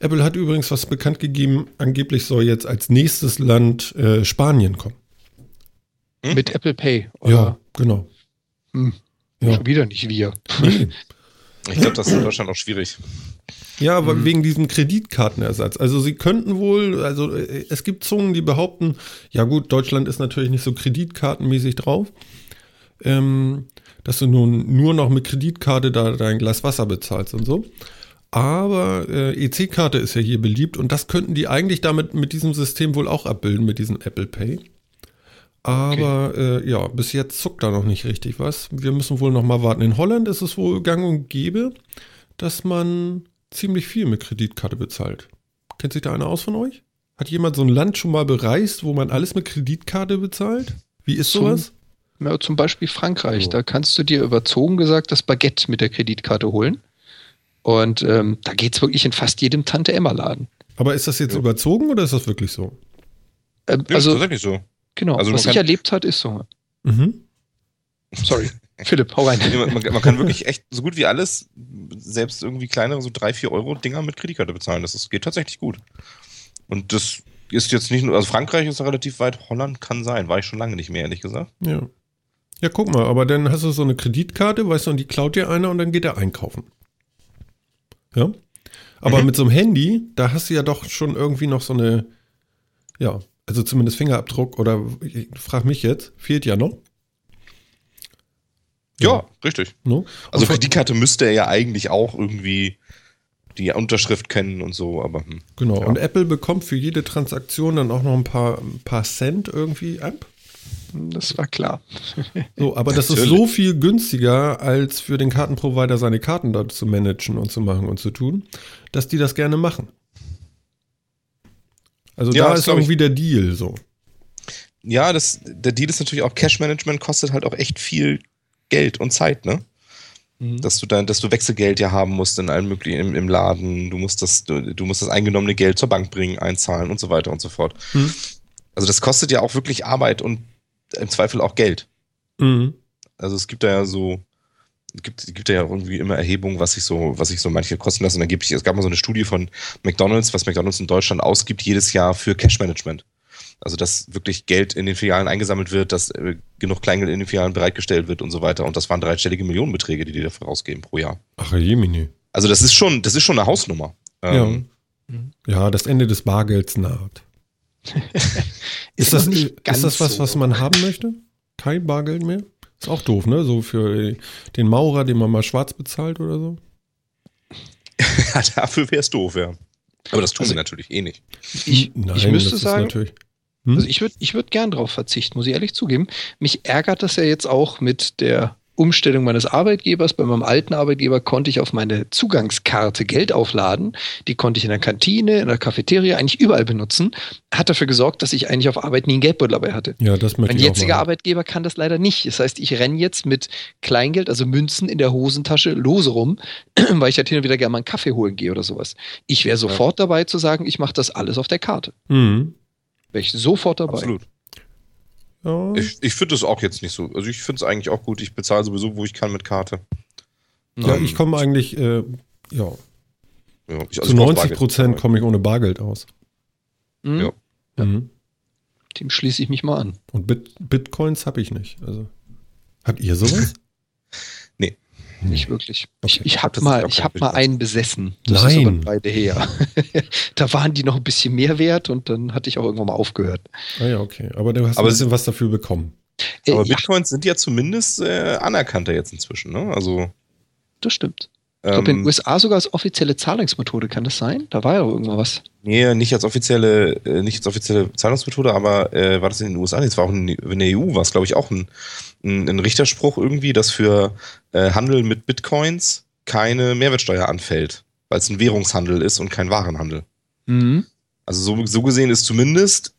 Apple hat übrigens was bekannt gegeben, angeblich soll jetzt als nächstes Land äh, Spanien kommen. Mit Apple Pay. Ja, genau. Hm. Ja. Schon wieder nicht wir. Nee. Ich glaube, das ist in Deutschland auch schwierig. Ja, aber mhm. wegen diesem Kreditkartenersatz. Also sie könnten wohl, also äh, es gibt Zungen, die behaupten, ja gut, Deutschland ist natürlich nicht so kreditkartenmäßig drauf, ähm, dass du nun nur noch mit Kreditkarte da dein Glas Wasser bezahlst und so. Aber äh, EC-Karte ist ja hier beliebt und das könnten die eigentlich damit mit diesem System wohl auch abbilden, mit diesem Apple Pay. Aber okay. äh, ja, bis jetzt zuckt da noch nicht richtig was. Wir müssen wohl noch mal warten. In Holland ist es wohl gang und gäbe, dass man ziemlich viel mit Kreditkarte bezahlt. Kennt sich da einer aus von euch? Hat jemand so ein Land schon mal bereist, wo man alles mit Kreditkarte bezahlt? Wie ist sowas? Zum, ja, zum Beispiel Frankreich. Oh. Da kannst du dir überzogen gesagt das Baguette mit der Kreditkarte holen. Und ähm, da geht es wirklich in fast jedem Tante-Emma-Laden. Aber ist das jetzt ja. überzogen oder ist das wirklich so? Ähm, also, ja, tatsächlich so. Genau, also was ich erlebt hat, ist so. Mhm. Sorry. Philipp, hau rein. Man, man, kann wirklich echt so gut wie alles, selbst irgendwie kleinere, so 3, 4 Euro Dinger mit Kreditkarte bezahlen. Das ist, geht tatsächlich gut. Und das ist jetzt nicht nur, also Frankreich ist relativ weit, Holland kann sein. War ich schon lange nicht mehr, ehrlich gesagt. Ja. Ja, guck mal, aber dann hast du so eine Kreditkarte, weißt du, und die klaut dir einer und dann geht er einkaufen. Ja. Aber mhm. mit so einem Handy, da hast du ja doch schon irgendwie noch so eine, ja, also zumindest Fingerabdruck oder ich frag mich jetzt, fehlt ja noch. Ja, richtig. No? Also für die Karte müsste er ja eigentlich auch irgendwie die Unterschrift kennen und so, aber. Hm, genau, ja. und Apple bekommt für jede Transaktion dann auch noch ein paar, ein paar Cent irgendwie ab. Das war klar. So, aber das ist so viel günstiger, als für den Kartenprovider seine Karten dort zu managen und zu machen und zu tun, dass die das gerne machen. Also ja, da ist irgendwie ich, der Deal so. Ja, das, der Deal ist natürlich auch Cash Management kostet halt auch echt viel Geld und Zeit, ne? Mhm. Dass du dann, dass du Wechselgeld ja haben musst in allen möglichen im, im Laden, du musst das, du, du, musst das eingenommene Geld zur Bank bringen, einzahlen und so weiter und so fort. Mhm. Also das kostet ja auch wirklich Arbeit und im Zweifel auch Geld. Mhm. Also es gibt da ja so, gibt, gibt ja irgendwie immer Erhebungen, was sich so, was sich so manche kosten lassen. Und dann gibt es, es gab mal so eine Studie von McDonalds, was McDonalds in Deutschland ausgibt jedes Jahr für Cash Management. Also dass wirklich Geld in den Filialen eingesammelt wird, dass äh, genug Kleingeld in den Filialen bereitgestellt wird und so weiter. Und das waren dreistellige Millionenbeträge, die die dafür rausgeben pro Jahr. Ach, Jemini. Also das ist schon, das ist schon eine Hausnummer. Ähm, ja. ja, das Ende des Bargelds naht. ist, das, ist das was, was man haben möchte? Kein Bargeld mehr? Ist auch doof, ne? So für den Maurer, den man mal schwarz bezahlt oder so. ja, dafür wäre es doof, ja. Aber das tun also, sie natürlich eh nicht. Ich, Nein, ich müsste sagen, hm? also ich würde ich würd gern darauf verzichten, muss ich ehrlich zugeben. Mich ärgert das ja jetzt auch mit der Umstellung meines Arbeitgebers. Bei meinem alten Arbeitgeber konnte ich auf meine Zugangskarte Geld aufladen. Die konnte ich in der Kantine, in der Cafeteria, eigentlich überall benutzen. Hat dafür gesorgt, dass ich eigentlich auf Arbeit nie einen Geldbeutel dabei hatte. Ja, das möchte mein jetziger Arbeitgeber kann das leider nicht. Das heißt, ich renne jetzt mit Kleingeld, also Münzen in der Hosentasche lose rum, weil ich halt hin und wieder gerne mal einen Kaffee holen gehe oder sowas. Ich wäre sofort ja. dabei zu sagen, ich mache das alles auf der Karte. Mhm. Wäre ich sofort dabei. Absolut. Ja. Ich, ich finde das auch jetzt nicht so. Also ich finde es eigentlich auch gut. Ich bezahle sowieso, wo ich kann mit Karte. Ja, ähm, ich komme eigentlich, äh, ja. ja ich, also Zu 90 Prozent komme ich ohne Bargeld aus. Mhm. Ja. ja. Mhm. Dem schließe ich mich mal an. Und Bit Bitcoins habe ich nicht. Also, habt ihr sowas? Nicht wirklich. Okay. Ich, ich habe mal, ich hab mal einen besessen. Das Nein. ist aber beide her. da waren die noch ein bisschen mehr wert und dann hatte ich auch irgendwann mal aufgehört. Ah ja, okay. Aber du hast aber ein bisschen was dafür bekommen. Äh, aber Bitcoins ja. sind ja zumindest äh, anerkannter jetzt inzwischen, ne? Also. Das stimmt. Ich glaube, in den ähm, USA sogar als offizielle Zahlungsmethode, kann das sein? Da war ja irgendwann was. Nee, nicht als offizielle, äh, nicht als offizielle Zahlungsmethode, aber äh, war das in den USA? Nee, es war auch in, in der EU, war es, glaube ich, auch ein, ein, ein, Richterspruch irgendwie, dass für äh, Handel mit Bitcoins keine Mehrwertsteuer anfällt, weil es ein Währungshandel ist und kein Warenhandel. Mhm. Also so, so gesehen ist zumindest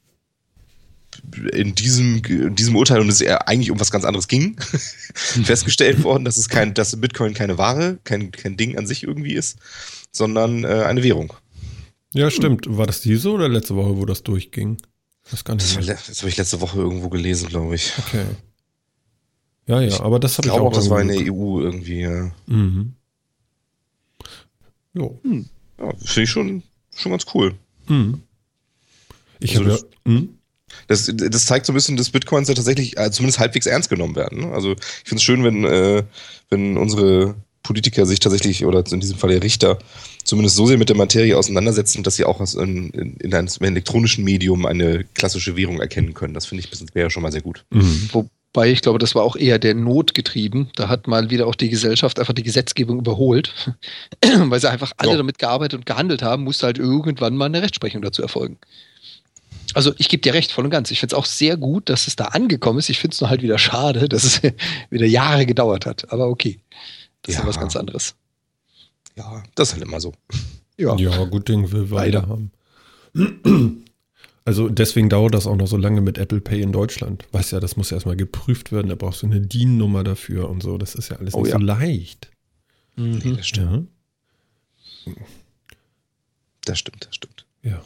in diesem, in diesem Urteil, und es eigentlich um was ganz anderes ging, festgestellt worden, dass es kein, dass Bitcoin keine Ware, kein, kein Ding an sich irgendwie ist, sondern äh, eine Währung. Ja, stimmt. War das diese oder letzte Woche, wo das durchging? Das, das, das habe ich letzte Woche irgendwo gelesen, glaube ich. Okay. Ja, ja, aber das habe ich, ich auch. das war in der EU irgendwie, ja. Mhm. Jo. Hm. Ja, finde ich schon, schon ganz cool. Mhm. Ich also habe ja. Hm? Das, das zeigt so ein bisschen, dass Bitcoins ja tatsächlich äh, zumindest halbwegs ernst genommen werden. Ne? Also ich finde es schön, wenn, äh, wenn unsere Politiker sich tatsächlich, oder in diesem Fall der Richter, zumindest so sehr mit der Materie auseinandersetzen, dass sie auch aus in, in, in einem elektronischen Medium eine klassische Währung erkennen können. Das finde ich wäre schon mal sehr gut. Mhm. Wobei ich glaube, das war auch eher der Not getrieben. Da hat mal wieder auch die Gesellschaft einfach die Gesetzgebung überholt, weil sie einfach alle ja. damit gearbeitet und gehandelt haben, musste halt irgendwann mal eine Rechtsprechung dazu erfolgen. Also ich gebe dir recht, voll und ganz. Ich finde es auch sehr gut, dass es da angekommen ist. Ich finde es nur halt wieder schade, dass es wieder Jahre gedauert hat. Aber okay, das ja. ist ja was ganz anderes. Ja, das ist halt immer so. Ja, ja gut Ding will weiter haben. Also deswegen dauert das auch noch so lange mit Apple Pay in Deutschland. Weißt ja, das muss ja erstmal geprüft werden, da brauchst du eine DIN-Nummer dafür und so. Das ist ja alles oh, nicht ja. so leicht. Mhm. Nee, das stimmt. Ja. Das stimmt, das stimmt. Ja.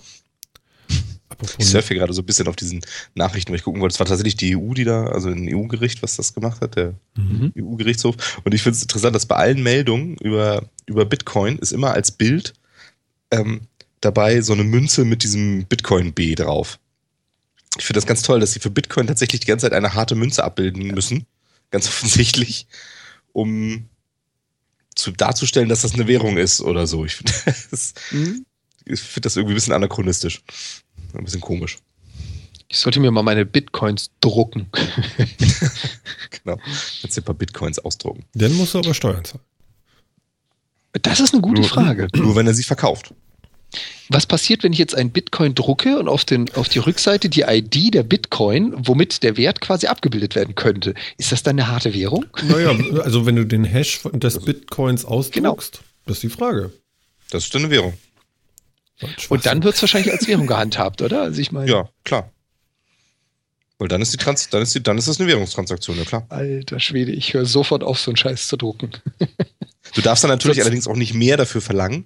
Apropos ich surfe gerade so ein bisschen auf diesen Nachrichten, weil ich gucken wollte. Es war tatsächlich die EU, die da, also ein EU-Gericht, was das gemacht hat, der mhm. EU-Gerichtshof. Und ich finde es interessant, dass bei allen Meldungen über, über Bitcoin ist immer als Bild ähm, dabei so eine Münze mit diesem Bitcoin-B drauf. Ich finde das ganz toll, dass sie für Bitcoin tatsächlich die ganze Zeit eine harte Münze abbilden müssen. Ganz offensichtlich. Um zu, darzustellen, dass das eine Währung ist oder so. Ich finde das, mhm. find das irgendwie ein bisschen anachronistisch. Ein bisschen komisch. Ich sollte mir mal meine Bitcoins drucken. genau. Jetzt ein paar Bitcoins ausdrucken. Dann musst du aber Steuern zahlen. Das ist eine gute nur, Frage. Nur wenn er sie verkauft. Was passiert, wenn ich jetzt ein Bitcoin drucke und auf, den, auf die Rückseite die ID der Bitcoin, womit der Wert quasi abgebildet werden könnte? Ist das dann eine harte Währung? Naja, also wenn du den Hash des Bitcoins ausdruckst, genau. das ist die Frage. Das ist eine Währung. Und dann wird es wahrscheinlich als Währung gehandhabt, oder? Also ich meine. Ja, klar. Weil dann ist die Trans dann ist die, dann ist das eine Währungstransaktion, ja klar. Alter Schwede, ich höre sofort auf, so einen Scheiß zu drucken. du darfst dann natürlich allerdings auch nicht mehr dafür verlangen,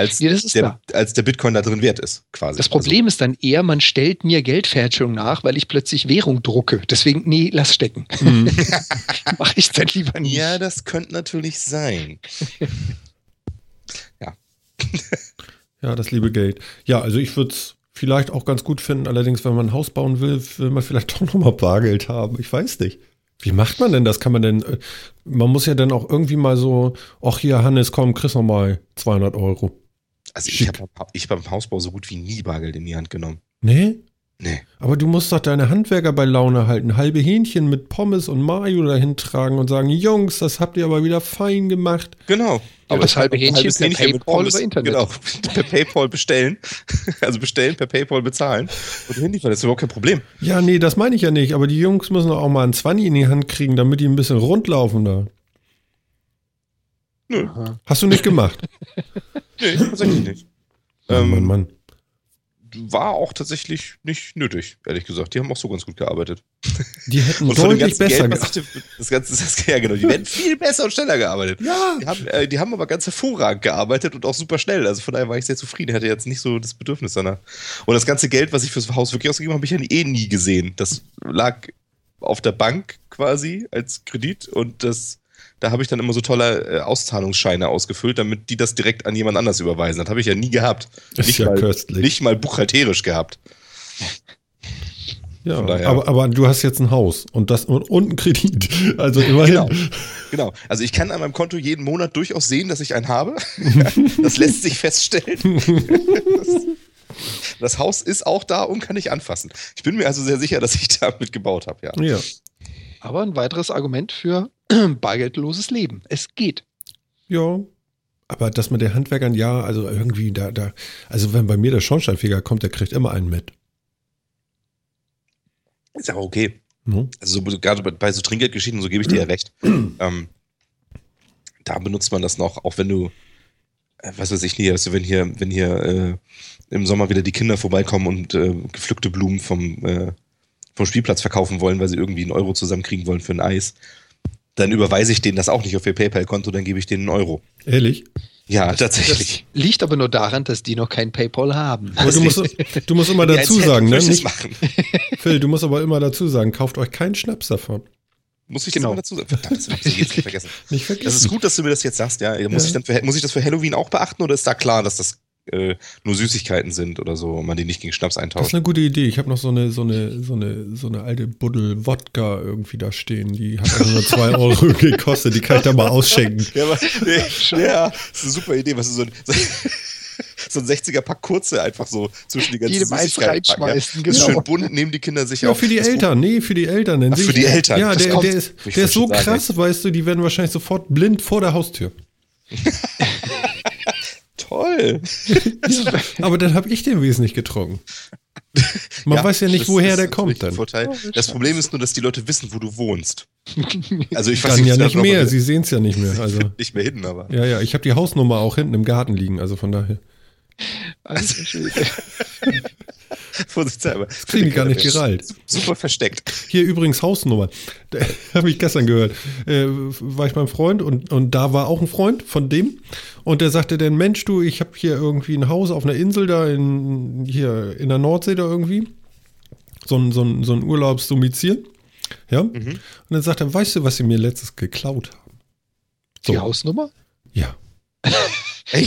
als, ja, der, als der Bitcoin da drin wert ist, quasi. Das Problem also. ist dann eher, man stellt mir Geldfälschung nach, weil ich plötzlich Währung drucke. Deswegen, nee, lass stecken. Mhm. Mache ich dann lieber nicht. Ja, das könnte natürlich sein. ja. Ja, das liebe Geld. Ja, also ich würde es vielleicht auch ganz gut finden. Allerdings, wenn man ein Haus bauen will, will man vielleicht doch nochmal Bargeld haben. Ich weiß nicht. Wie macht man denn das? Kann man denn, äh, man muss ja dann auch irgendwie mal so, ach hier, Hannes, komm, kriegst noch mal 200 Euro. Also ich habe ich beim Hausbau so gut wie nie Bargeld in die Hand genommen. Nee? Nee. Aber du musst doch deine Handwerker bei Laune halten. Halbe Hähnchen mit Pommes und Mayo dahin tragen und sagen, Jungs, das habt ihr aber wieder fein gemacht. Genau. Aber das halbe Hähnchen per PayPal über Internet. Genau, per PayPal bestellen. Also bestellen, per PayPal bezahlen. Und hinliefern, das ist überhaupt kein Problem. Ja, nee, das meine ich ja nicht. Aber die Jungs müssen auch mal einen 20 in die Hand kriegen, damit die ein bisschen rundlaufen da. Nö. Hast du nicht gemacht? Nee, tatsächlich nicht. Ähm, Mann, Mann war auch tatsächlich nicht nötig, ehrlich gesagt. Die haben auch so ganz gut gearbeitet. Die hätten und deutlich besser gearbeitet. Das ganze, das, ja, genau, die hätten viel besser und schneller gearbeitet. Ja. Die haben, äh, die haben aber ganz hervorragend gearbeitet und auch super schnell. Also von daher war ich sehr zufrieden. Ich hatte jetzt nicht so das Bedürfnis danach. Und das ganze Geld, was ich fürs Haus wirklich ausgegeben habe, habe ich ja eh nie gesehen. Das lag auf der Bank quasi als Kredit und das da habe ich dann immer so tolle äh, Auszahlungsscheine ausgefüllt, damit die das direkt an jemand anders überweisen. Das habe ich ja nie gehabt. Das nicht, ist ja mal, köstlich. nicht mal buchhalterisch gehabt. Ja, aber, aber du hast jetzt ein Haus und das und, und einen Kredit. Also immerhin. Genau, genau. Also ich kann an meinem Konto jeden Monat durchaus sehen, dass ich einen habe. das lässt sich feststellen. Das, das, Haus ist auch da und kann ich anfassen. Ich bin mir also sehr sicher, dass ich damit gebaut habe, ja. Ja. Aber ein weiteres Argument für bargeldloses Leben. Es geht. Ja. Aber dass man der Handwerkern ja, also irgendwie da, da, also wenn bei mir der Schornsteinfeger kommt, der kriegt immer einen mit. Ist ja auch okay. Mhm. Also so, gerade bei so Trinkgeldgeschichten, so gebe ich dir ja recht. ähm, da benutzt man das noch, auch wenn du, äh, was weiß ich nicht, also wenn hier, wenn hier äh, im Sommer wieder die Kinder vorbeikommen und äh, gepflückte Blumen vom, äh, vom Spielplatz verkaufen wollen, weil sie irgendwie einen Euro zusammenkriegen wollen für ein Eis, dann überweise ich denen das auch nicht auf ihr PayPal-Konto, dann gebe ich denen einen Euro. Ehrlich? Ja, tatsächlich. Das liegt aber nur daran, dass die noch kein PayPal haben. Aber du, musst, du musst immer dazu sagen, ne? Nicht, machen. Phil, du musst aber immer dazu sagen, kauft euch keinen Schnaps davon. Muss ich genau. dazu sagen? Verdammt, das habe ich jetzt vergessen. nicht vergessen. Das ist gut, dass du mir das jetzt sagst, ja. Muss, ja. Ich dann für, muss ich das für Halloween auch beachten oder ist da klar, dass das äh, nur Süßigkeiten sind oder so, und man die nicht gegen Schnaps Das ist eintauscht. eine gute Idee. Ich habe noch so eine, so eine, so eine, so eine alte Buddel Wodka irgendwie da stehen. Die hat also nur 2 Euro gekostet. Die kann ich da mal ausschenken. Ja, aber, nee, ja, das ist eine super Idee, was du so ein, so ein 60er-Pack kurze einfach so zwischen die ganzen Jedem Süßigkeiten packen, reinschmeißen, ja. genau. Schön bunt, nehmen die Kinder sich Ja, auch. für die Eltern. Nee, für die Eltern. Dann Ach, für die Eltern. Ja, der, kommt- der ist, der ist so krass, weißt du, die werden wahrscheinlich sofort blind vor der Haustür. Toll. Aber dann habe ich den wesentlich getrunken. Man Ja, weiß ja nicht, woher der kommt dann. Vorteil. Das Problem ist nur, dass die Leute wissen, wo du wohnst. Also ich weiß Dann ja nicht mehr. Sie sehen es ja nicht mehr. Also, nicht mehr hin, aber. ja, ja, ich habe die Hausnummer auch hinten im Garten liegen. Also von daher. Alter Schwede. Vorsichtshalber. Das kriegen die gar nicht gerallt. Super versteckt. Hier übrigens Hausnummer. Da Habe ich gestern gehört. Äh, war ich beim Freund und, und da war auch ein Freund von dem. Und der sagte dann, Mensch, du, ich habe hier irgendwie ein Haus auf einer Insel da in, hier in der Nordsee da irgendwie. So ein, so ein, so ein Urlaubsdomizil. Ja. Mhm. Und dann sagt er, weißt du, was sie mir letztes geklaut haben? Die Hausnummer? Ja.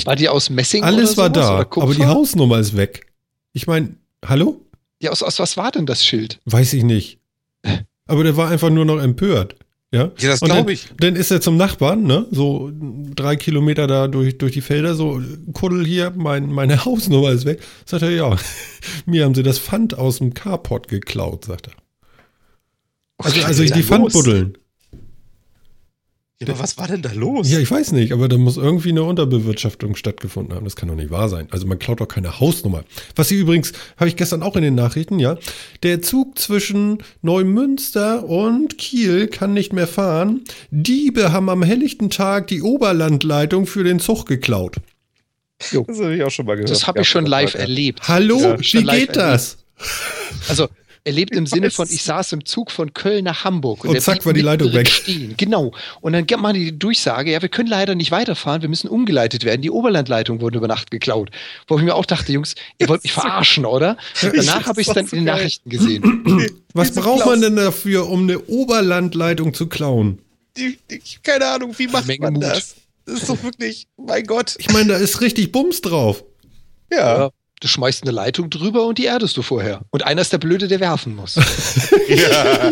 War die aus Messing Alles oder war sowas, da, aber die Hausnummer ist weg. Ich meine, hallo? Ja, aus, aus was war denn das Schild? Weiß ich nicht. Aber der war einfach nur noch empört. Ja, Ja, das glaube ich. Dann ist er zum Nachbarn, ne? So drei Kilometer da durch, durch die Felder, so, Kuddel hier, mein, meine Hausnummer ist weg. Sagt er, ja, mir haben sie das Pfand aus dem Carport geklaut, sagt er. Also, also die? Pfandbuddeln. Ja, aber was war denn da los? Ja, ich weiß nicht, aber da muss irgendwie eine Unterbewirtschaftung stattgefunden haben. Das kann doch nicht wahr sein. Also man klaut doch keine Hausnummer. Was sie übrigens, habe ich gestern auch in den Nachrichten, ja. Der Zug zwischen Neumünster und Kiel kann nicht mehr fahren. Diebe haben am helllichten Tag die Oberlandleitung für den Zug geklaut. Das habe ich auch schon mal gehört. Das habe ich schon live erlebt. Hallo, Ja, wie geht das? Also erlebt im Sinne von, ich saß im Zug von Köln nach Hamburg. Und der zack, war die Leitung weg. Stehen. Genau. Und dann machen die die Durchsage, ja, wir können leider nicht weiterfahren, wir müssen umgeleitet werden. Die Oberlandleitung wurde über Nacht geklaut. Wo ich mir auch dachte, Jungs, ihr wollt mich verarschen, oder? Danach habe ich es dann so in den geil. Nachrichten gesehen. Was braucht man denn dafür, um eine Oberlandleitung zu klauen? Die, die, keine Ahnung, wie macht Menge man Mut. das? Das ist doch wirklich, mein Gott. Ich meine, da ist richtig Bums drauf. Ja. Ja. Du schmeißt eine Leitung drüber und die erdest du vorher. Und einer ist der Blöde, der werfen muss. ja.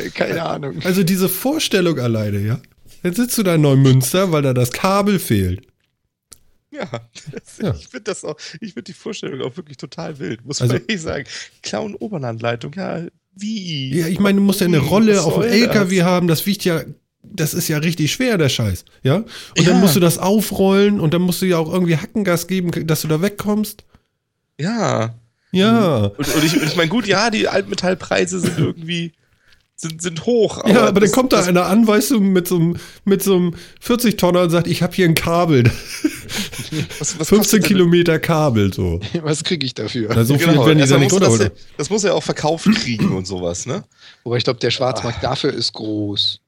Keine Ahnung. Also diese Vorstellung alleine, ja. Jetzt sitzt du da in Neumünster, weil da das Kabel fehlt. Ja, das, Ja. ich finde das auch, ich finde die Vorstellung auch wirklich total wild, muss Also- man ehrlich sagen. Klauen Oberlandleitung, ja, wie? Ja, ich meine, du musst ja eine Rolle auf dem LKW haben, das wiegt ja, das ist ja richtig schwer, der Scheiß, ja? Und Ja. dann musst du das aufrollen und dann musst du ja auch irgendwie Hackengas geben, dass du da wegkommst. Ja. Ja. Und, und ich, ich meine, gut, ja, die Altmetallpreise sind irgendwie, sind, sind hoch. ja, aber dann kommt da einer an, weißt du, mit so einem, mit so einem 40-Tonner und sagt, ich habe hier ein Kabel. was, was 15 kostet denn- Kilometer Kabel, so. Was kriege ich dafür? Na, so viel Genau, werden die da erstmal nicht muss er runterholen. das, ja- das muss er auch verkauft kriegen und sowas, ne? Wobei ich glaube, der Schwarzmarkt dafür ist groß.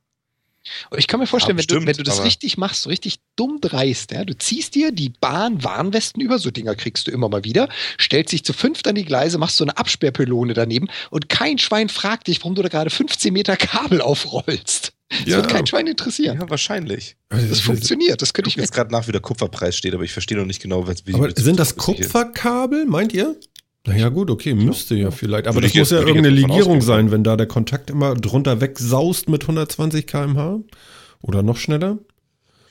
Ich kann mir vorstellen, Ja, wenn, du, bestimmt, wenn du das richtig machst, so richtig dumm dreist, ja, du ziehst dir die Bahn-Warnwesten über, so Dinger kriegst du immer mal wieder, stellst dich zu fünft an die Gleise, machst so eine Absperrpylone daneben und kein Schwein fragt dich, warum du da gerade 15 Meter Kabel aufrollst. Das Ja. wird kein Schwein interessieren. Ja, wahrscheinlich. Das funktioniert, das könnte Ich ich mir jetzt gerade nach, wie der Kupferpreis steht, aber ich verstehe noch nicht genau, was, wie Aber sind das Kupferkabel, meint ihr? Naja, gut, okay, müsste ja vielleicht. Aber das muss ja irgendeine Legierung sein, wenn da der Kontakt immer drunter wegsaust mit 120 km/h. Oder noch schneller.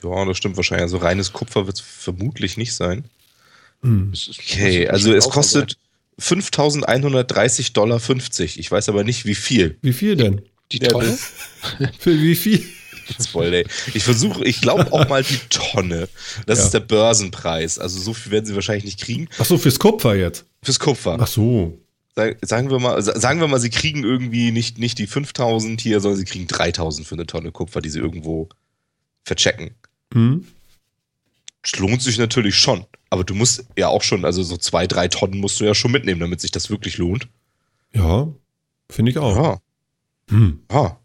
Ja, das stimmt wahrscheinlich. Also reines Kupfer wird es vermutlich nicht sein. Hm. Okay, also es kostet 5.130,50 Dollar. Ich weiß aber nicht, wie viel. Wie viel denn? die Tonne. Für wie viel? Ist voll, ey. Ich versuche, ich glaube auch mal die Tonne. Das Ja. ist der Börsenpreis. Also so viel werden sie wahrscheinlich nicht kriegen. Ach so, fürs Kupfer jetzt. Fürs Kupfer. Ach so. Sag- Sagen wir mal, sa- sagen wir mal, sie kriegen irgendwie nicht, nicht die 5000 hier, sondern sie kriegen 3000 für eine Tonne Kupfer, die sie irgendwo verchecken. Hm? Das lohnt sich natürlich schon. Aber du musst ja auch schon, also so zwei, drei Tonnen musst du ja schon mitnehmen, damit sich das wirklich lohnt. Ja, finde ich auch. Ja, Hm. ja.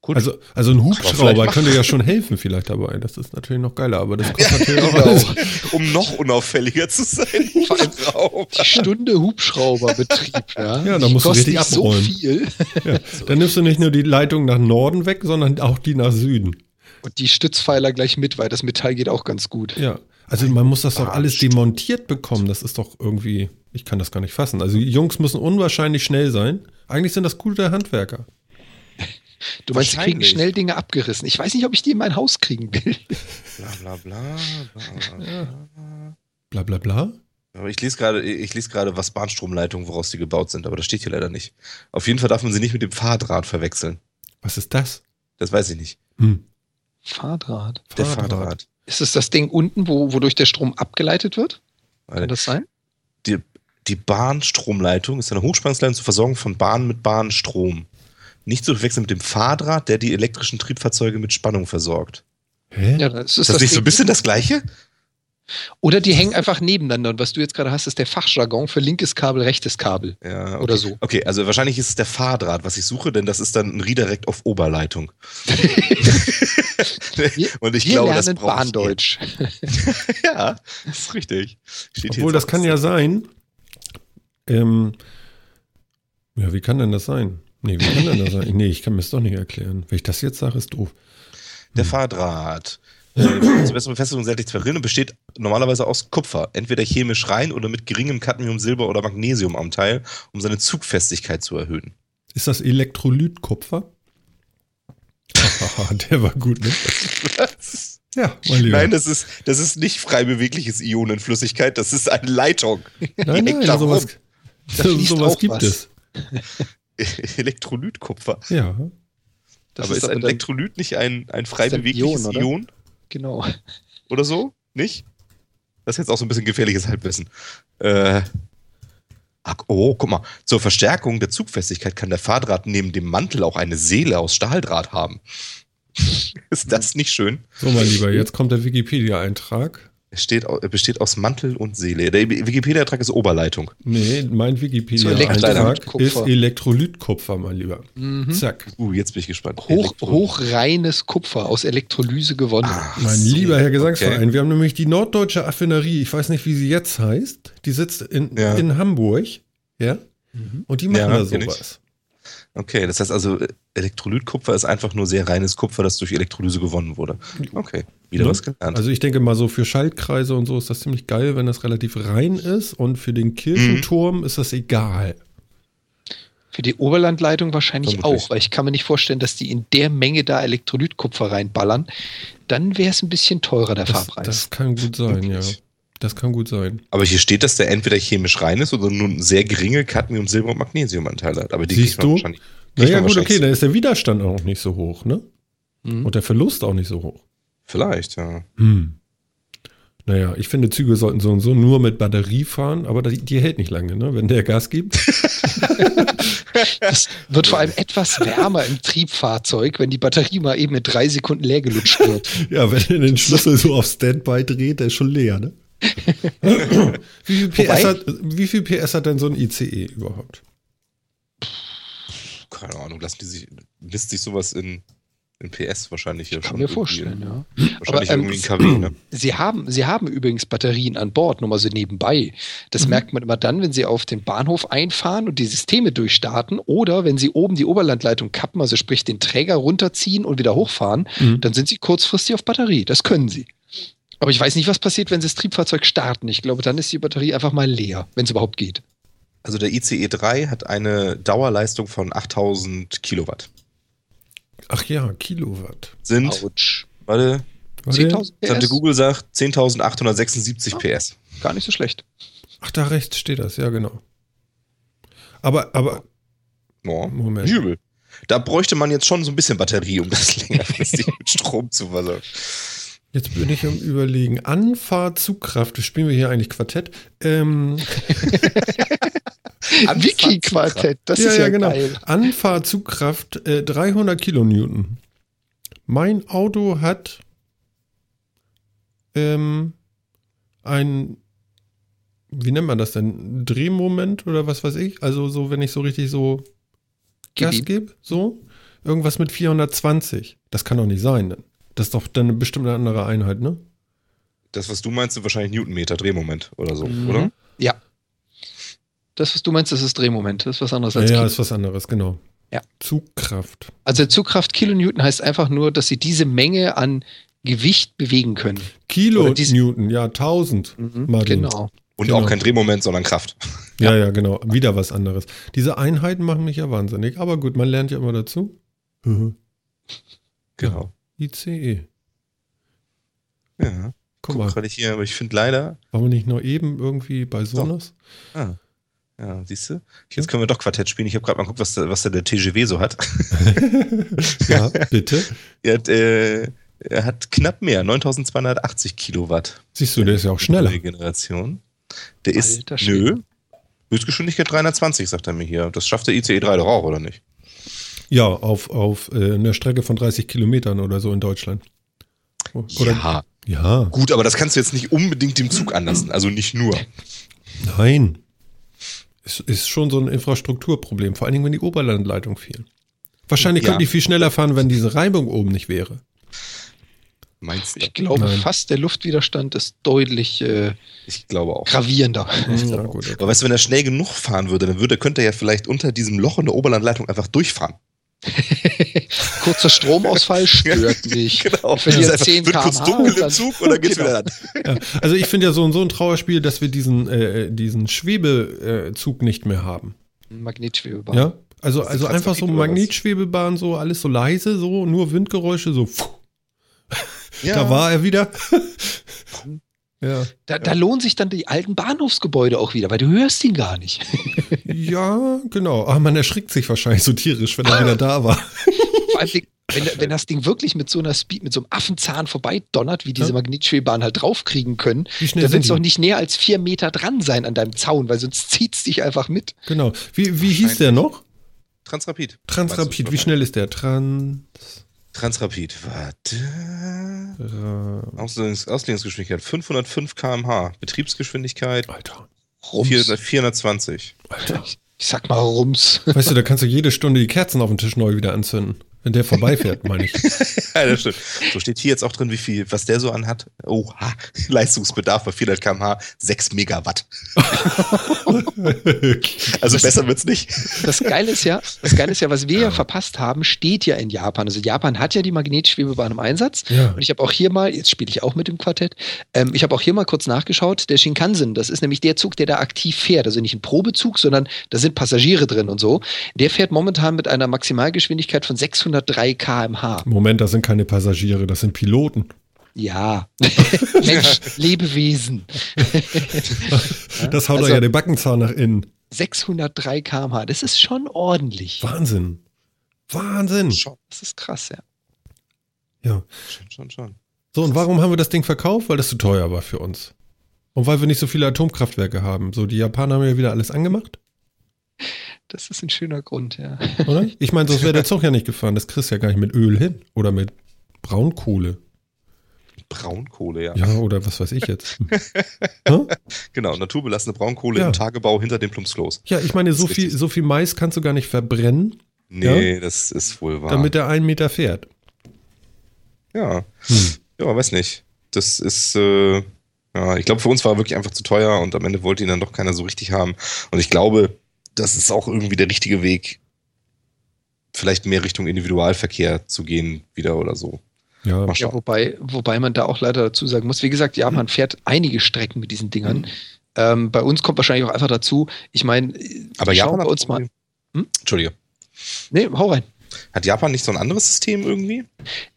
Gut. Also, also ein Hubschrauber könnte ja schon helfen vielleicht dabei. Das ist natürlich noch geiler, aber das kostet Ja, natürlich auch genau. alles. um noch unauffälliger zu sein. Hubschrauber. Die Stunde Hubschrauberbetrieb, ja. Ja, da musst du richtig nicht so abräumen. viel. Ja. Dann nimmst du nicht nur die Leitung nach Norden weg, sondern auch die nach Süden. Und die Stützpfeiler gleich mit, weil das Metall geht auch ganz gut. Ja. Also man muss das doch alles demontiert bekommen. Das ist doch irgendwie, ich kann das gar nicht fassen. Also die Jungs müssen unwahrscheinlich schnell sein. Eigentlich sind das gute Handwerker. Du meinst, sie kriegen schnell Dinge abgerissen. Ich weiß nicht, ob ich die in mein Haus kriegen will. Bla bla bla. bla, bla. Bla bla bla. Aber ich lese gerade, ich lese gerade, was Bahnstromleitungen, woraus die gebaut sind, aber das steht hier leider nicht. Auf jeden Fall darf man sie nicht mit dem Fahrdraht verwechseln. Was ist das? Das weiß ich nicht. Hm. Fahrdraht. Der Fahrdraht. Fahrdraht. Ist es das Ding unten, wo, wodurch der Strom abgeleitet wird? Kann das sein? Die, die Bahnstromleitung ist eine Hochspannungsleitung zur Versorgung von Bahnen mit Bahnstrom. Nicht zu verwechseln mit dem Fahrdraht, der die elektrischen Triebfahrzeuge mit Spannung versorgt. Hä? Ja, das ist Ist das, nicht so ein bisschen das Gleiche? Oder die hängen einfach nebeneinander. Und was du jetzt gerade hast, ist der Fachjargon für linkes Kabel, rechtes Kabel. Ja, okay. Oder so. Okay, also wahrscheinlich ist es der Fahrdraht, was ich suche, denn das ist dann ein Redirect auf Oberleitung. Und ich Wir glaube, das lernen brauche ich Bahndeutsch. Ja, das ist richtig. Steht Obwohl, das kann ja sein. Ähm, ja, wie kann denn das sein? Nee, wie kann denn das sein? Nee, ich kann mir das doch nicht erklären. Wenn ich das jetzt sage, ist doof. Der Fahrdraht. Äh, zur besseren Befestigung seitlich zu verrinnen besteht normalerweise aus Kupfer, entweder chemisch rein oder mit geringem Cadmium, Silber oder Magnesiumanteil, um seine Zugfestigkeit zu erhöhen. Ist das Elektrolytkupfer? Der war gut, ne? Ja, mein Lieber. Nein, das ist, das ist nicht frei bewegliches Ionenflüssigkeit, das ist eine Leitung. Nein, nein, sowas, sowas gibt was. es. Elektrolytkupfer. Ja. Das aber ist, ein dann- Elektrolyt nicht ein, ein frei ist ein bewegliches Ion, Ion? Genau. oder so? Nicht? Das ist jetzt auch so ein bisschen gefährliches Halbwissen. Äh, ach, oh, guck mal. Zur Verstärkung der Zugfestigkeit kann der Fahrdraht neben dem Mantel auch eine Seele aus Stahldraht haben. ist das nicht schön? So, mein Lieber, jetzt kommt der Wikipedia-Eintrag. Es steht, er besteht aus Mantel und Seele. Der Wikipedia-Eintrag ist Oberleitung. Nee, mein Wikipedia-Eintrag ist Elektrolytkupfer, mein Lieber. Mhm. Zack. Uh, jetzt bin ich gespannt. Hoch, hochreines Kupfer aus Elektrolyse gewonnen. Ach Mein so, lieber Herr Gesangsverein, okay. wir haben nämlich die Norddeutsche Affinerie, ich weiß nicht, wie sie jetzt heißt, die sitzt in, Ja. in Hamburg, ja, Mhm. und die machen Ja, da sowas. Okay, das heißt also, Elektrolytkupfer ist einfach nur sehr reines Kupfer, das durch Elektrolyse gewonnen wurde. Okay, wieder Ne? was gelernt. Also ich denke mal so für Schaltkreise und so ist das ziemlich geil, wenn das relativ rein ist und für den Kirchenturm ist das egal. Für die Oberlandleitung wahrscheinlich Vermutlich. auch, weil ich kann mir nicht vorstellen, dass die in der Menge da Elektrolytkupfer reinballern. Dann wäre es ein bisschen teurer, der Das, Fahrpreis. das kann gut sein, ja. Das kann gut sein. Aber hier steht, dass der entweder chemisch rein ist oder nur sehr geringe Cadmium, Silber und Magnesiumanteile hat. Aber die Siehst du? wahrscheinlich- Naja gut, okay, dann ist der Widerstand auch nicht so hoch, ne? Mhm. Und der Verlust auch nicht so hoch. Vielleicht, ja. Hm. Naja, ich finde, Züge sollten so und so nur mit Batterie fahren, aber die, die hält nicht lange, ne? Wenn der Gas gibt. Das wird vor allem etwas wärmer im Triebfahrzeug, wenn die Batterie mal eben in drei Sekunden leer gelutscht wird. Ja, wenn er den Schlüssel so auf Standby dreht, der ist schon leer, ne? Wie, viel PS hat, wie viel PS hat denn so ein ICE überhaupt? Keine Ahnung, lassen die sich, misst sich sowas in, in PS wahrscheinlich hier Kann schon. mir vorstellen, ja. in- Wahrscheinlich Aber, ähm, irgendwie in KW, ne? Sie haben, Sie haben übrigens Batterien an Bord, nur mal so nebenbei. Das Mhm. merkt man immer dann, wenn Sie auf den Bahnhof einfahren und die Systeme durchstarten oder wenn Sie oben die Oberlandleitung kappen, also sprich den Träger runterziehen und wieder hochfahren, Mhm. dann sind Sie kurzfristig auf Batterie. Das können Sie. Aber ich weiß nicht, was passiert, wenn Sie das Triebfahrzeug starten. Ich glaube, dann ist die Batterie einfach mal leer, wenn es überhaupt geht. Also der ICE 3 hat eine Dauerleistung von 8000 Kilowatt. Ach ja, Kilowatt. Sind, Autsch. warte, Warte. 10.000 Tante PS? Google sagt 10.876 Ah. PS. Gar nicht so schlecht. Ach, da rechts steht das, ja, genau. Aber, aber, Oh, Moment. übel. Da bräuchte man jetzt schon so ein bisschen Batterie, um das längerfristig mit Strom zu versorgen. Jetzt bin ich am Überlegen. Anfahrt, Zugkraft, das spielen wir hier eigentlich Quartett. Ähm, Wiki-Quartett, das ja, ist ja, ja, genau. geil. Anfahrt, Zugkraft, äh, 300 Kilonewton. Mein Auto hat ähm, ein, wie nennt man das denn? Drehmoment oder was weiß ich? Also so, wenn ich so richtig so Gib Gas gebe, so. Irgendwas mit 420. Das kann doch nicht sein. Denn. Das ist doch dann eine bestimmte andere Einheit, ne? Das, was du meinst, sind wahrscheinlich Newtonmeter, Drehmoment oder so, Mhm. oder? Ja. Das, was du meinst, das ist Drehmoment. Das ist was anderes Ja, als ja, Kilo. ist was anderes, genau. Ja. Zugkraft. Also Zugkraft Kilonewton heißt einfach nur, dass sie diese Menge an Gewicht bewegen können. Kilo Oder diese- Newton, ja, 1000. Martin. Genau. Und Genau. auch kein Drehmoment, sondern Kraft. Ja, ja, genau. Wieder was anderes. Diese Einheiten machen mich ja wahnsinnig. Aber gut, man lernt ja immer dazu. Mhm. Genau. ICE. Ja. Guck Guck mal, gerade hier, aber ich finde leider. waren wir nicht nur eben irgendwie bei Sonos? Ah. Ja, siehst du? Jetzt können wir doch Quartett spielen. Ich habe gerade mal geguckt, was, der- was der, der TGW so hat. ja, bitte. Er hat, äh, er hat knapp mehr, 9280 Kilowatt. Siehst du, der ist ja auch schneller. Regeneration. Der ist, Alter Schwede. nö, Höchstgeschwindigkeit 320, sagt er mir hier. Das schafft der ICE 3 doch auch, oder nicht? Ja, auf, auf äh, einer Strecke von 30 Kilometern oder so in Deutschland. Oder, ja. ja, Gut, aber das kannst du jetzt nicht unbedingt dem Zug anlassen. Also nicht nur. nein. Es ist schon so ein Infrastrukturproblem, vor allen Dingen, wenn die Oberlandleitung fehlt. Wahrscheinlich Ja. könnte ich viel schneller fahren, wenn diese Reibung oben nicht wäre. Meinst du? Ich glaube Nein. fast, der Luftwiderstand ist deutlich äh, Ich glaube auch. gravierender. Ja, gut, okay. Aber weißt du, wenn er schnell genug fahren würde, dann würde, könnte er ja vielleicht unter diesem Loch in der Oberlandleitung einfach durchfahren. Kurzer Stromausfall stört nicht. Genau. Verliert Das ist 10 einfach- wird kurz dunkel im Zug dann geht's Genau. wieder an. Ja, also ich finde ja so, so ein Trauerspiel, dass wir diesen, äh, diesen Schwebezug nicht mehr haben. Magnetschwebebahn. Ja, also, also einfach so oder? Magnetschwebebahn, so alles so leise, so nur Windgeräusche, so. Ja. Da war er wieder. Ja. Da, da lohnen sich dann die alten Bahnhofsgebäude auch wieder, weil du hörst ihn gar nicht. ja, genau. Aber man erschrickt sich wahrscheinlich so tierisch, wenn er wieder da war. Vor allem, wenn, wenn das Ding wirklich mit so einer Speed, mit so einem Affenzahn vorbeidonnert, wie diese Ja. Magnetschwebebahn halt draufkriegen können, Wie schnell da sind willst du die? doch nicht näher als vier Meter dran sein an deinem Zaun, weil sonst zieht's dich einfach mit. Genau. Wie, wie hieß der noch? Transrapid. Transrapid. Wie schnell ist der? Trans. Transrapid. Warte. Ra- Auslegungs Auslegungsgeschwindigkeit 505 km/h. Betriebsgeschwindigkeit Alter. Rums. 400 420. Alter. Ich sag mal Rums. Weißt du, da kannst du jede Stunde die Kerzen auf dem Tisch neu wieder anzünden. Wenn der vorbeifährt, meine ich. Ja, das stimmt. So steht hier jetzt auch drin, wie viel, was der so anhat. Oha, Leistungsbedarf bei 400 km/h 6 Megawatt. Also besser wird's nicht. Das Geile ist ja, das Geile ist ja, was wir ja verpasst haben, steht ja in Japan. Also Japan hat ja die Magnetschwebebahn im Einsatz. Ja. Und ich habe auch hier mal, jetzt spiele ich auch mit dem Quartett, ähm, ich habe auch hier mal kurz nachgeschaut, der Shinkansen, das ist nämlich der Zug, der da aktiv fährt. Also nicht ein Probezug, sondern da sind Passagiere drin und so. Der fährt momentan mit einer Maximalgeschwindigkeit von 603 km/h. Moment, das sind keine Passagiere, das sind Piloten. Ja. Mensch, Lebewesen. Das haut Also- doch ja den Backenzahn nach innen. 603 km/h, das ist schon ordentlich. Wahnsinn. Wahnsinn. Das ist krass, ja. Ja. Schon, schon, schon. So, und warum haben wir das Ding verkauft? Weil das zu teuer war für uns. Und weil wir nicht so viele Atomkraftwerke haben. So, die Japaner haben ja wieder alles angemacht, Das ist ein schöner Grund, ja. oder? Ich meine, sonst wäre der Zug ja nicht gefahren. Das kriegst du ja gar nicht mit Öl hin. Oder mit Braunkohle. Braunkohle, ja. Ja, oder was weiß ich jetzt. Genau, naturbelassene Braunkohle Ja. im Tagebau hinter dem Plumpsklos. Ja, ich meine, so viel, richtig. so viel Mais kannst du gar nicht verbrennen, Nee, das ist wohl wahr. damit er einen Meter fährt. ja. Hm. ja, weiß nicht. Das ist, äh, ja, ich glaube, für uns war er wirklich einfach zu teuer und am Ende wollte ihn dann doch keiner so richtig haben. Und ich glaube, das ist auch irgendwie der richtige Weg, vielleicht mehr Richtung Individualverkehr zu gehen wieder oder so. Ja, Ja, wobei, wobei man da auch leider dazu sagen muss, wie gesagt, Japan fährt einige Strecken mit diesen Dingern. Ähm, bei uns kommt wahrscheinlich auch einfach dazu, ich meine, Aber schauen Japan wir uns mal. Hm? Entschuldige. Nee, hau rein. Hat Japan nicht so ein anderes System irgendwie?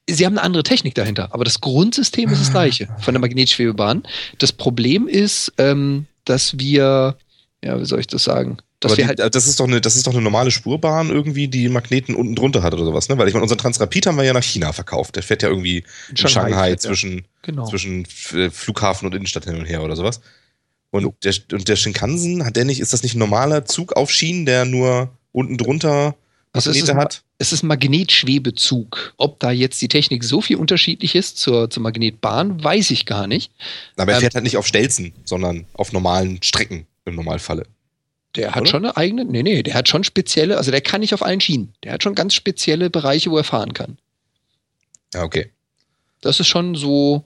Sie haben eine andere Technik dahinter, aber das Grundsystem ist das gleiche von der Magnetschwebebahn. Das Problem ist, ähm, dass wir, ja, wie soll ich das sagen? Dass die, halt, das, ist doch eine, das ist doch eine normale Spurbahn irgendwie, die Magneten unten drunter hat oder sowas, ne? Weil ich meine, unseren Transrapid haben wir ja nach China verkauft. Der fährt ja irgendwie in Shanghai, fährt, ja. zwischen, Genau. zwischen äh, Flughafen und Innenstadt hin und her oder sowas. Und der, und der Shinkansen, hat der nicht, ist das nicht ein normaler Zug auf Schienen, der nur unten drunter Also es ist Magnete hat? Es ist ein Magnetschwebezug. Ob da jetzt die Technik so viel unterschiedlich ist zur, zur Magnetbahn, weiß ich gar nicht. Aber er Ähm, fährt halt nicht auf Stelzen, sondern auf normalen Strecken im Normalfalle. Der hat Oder? schon eine eigene, nee, nee, der hat schon spezielle, also der kann nicht auf allen Schienen. Der hat schon ganz spezielle Bereiche, wo er fahren kann. Ja, okay. Das ist schon so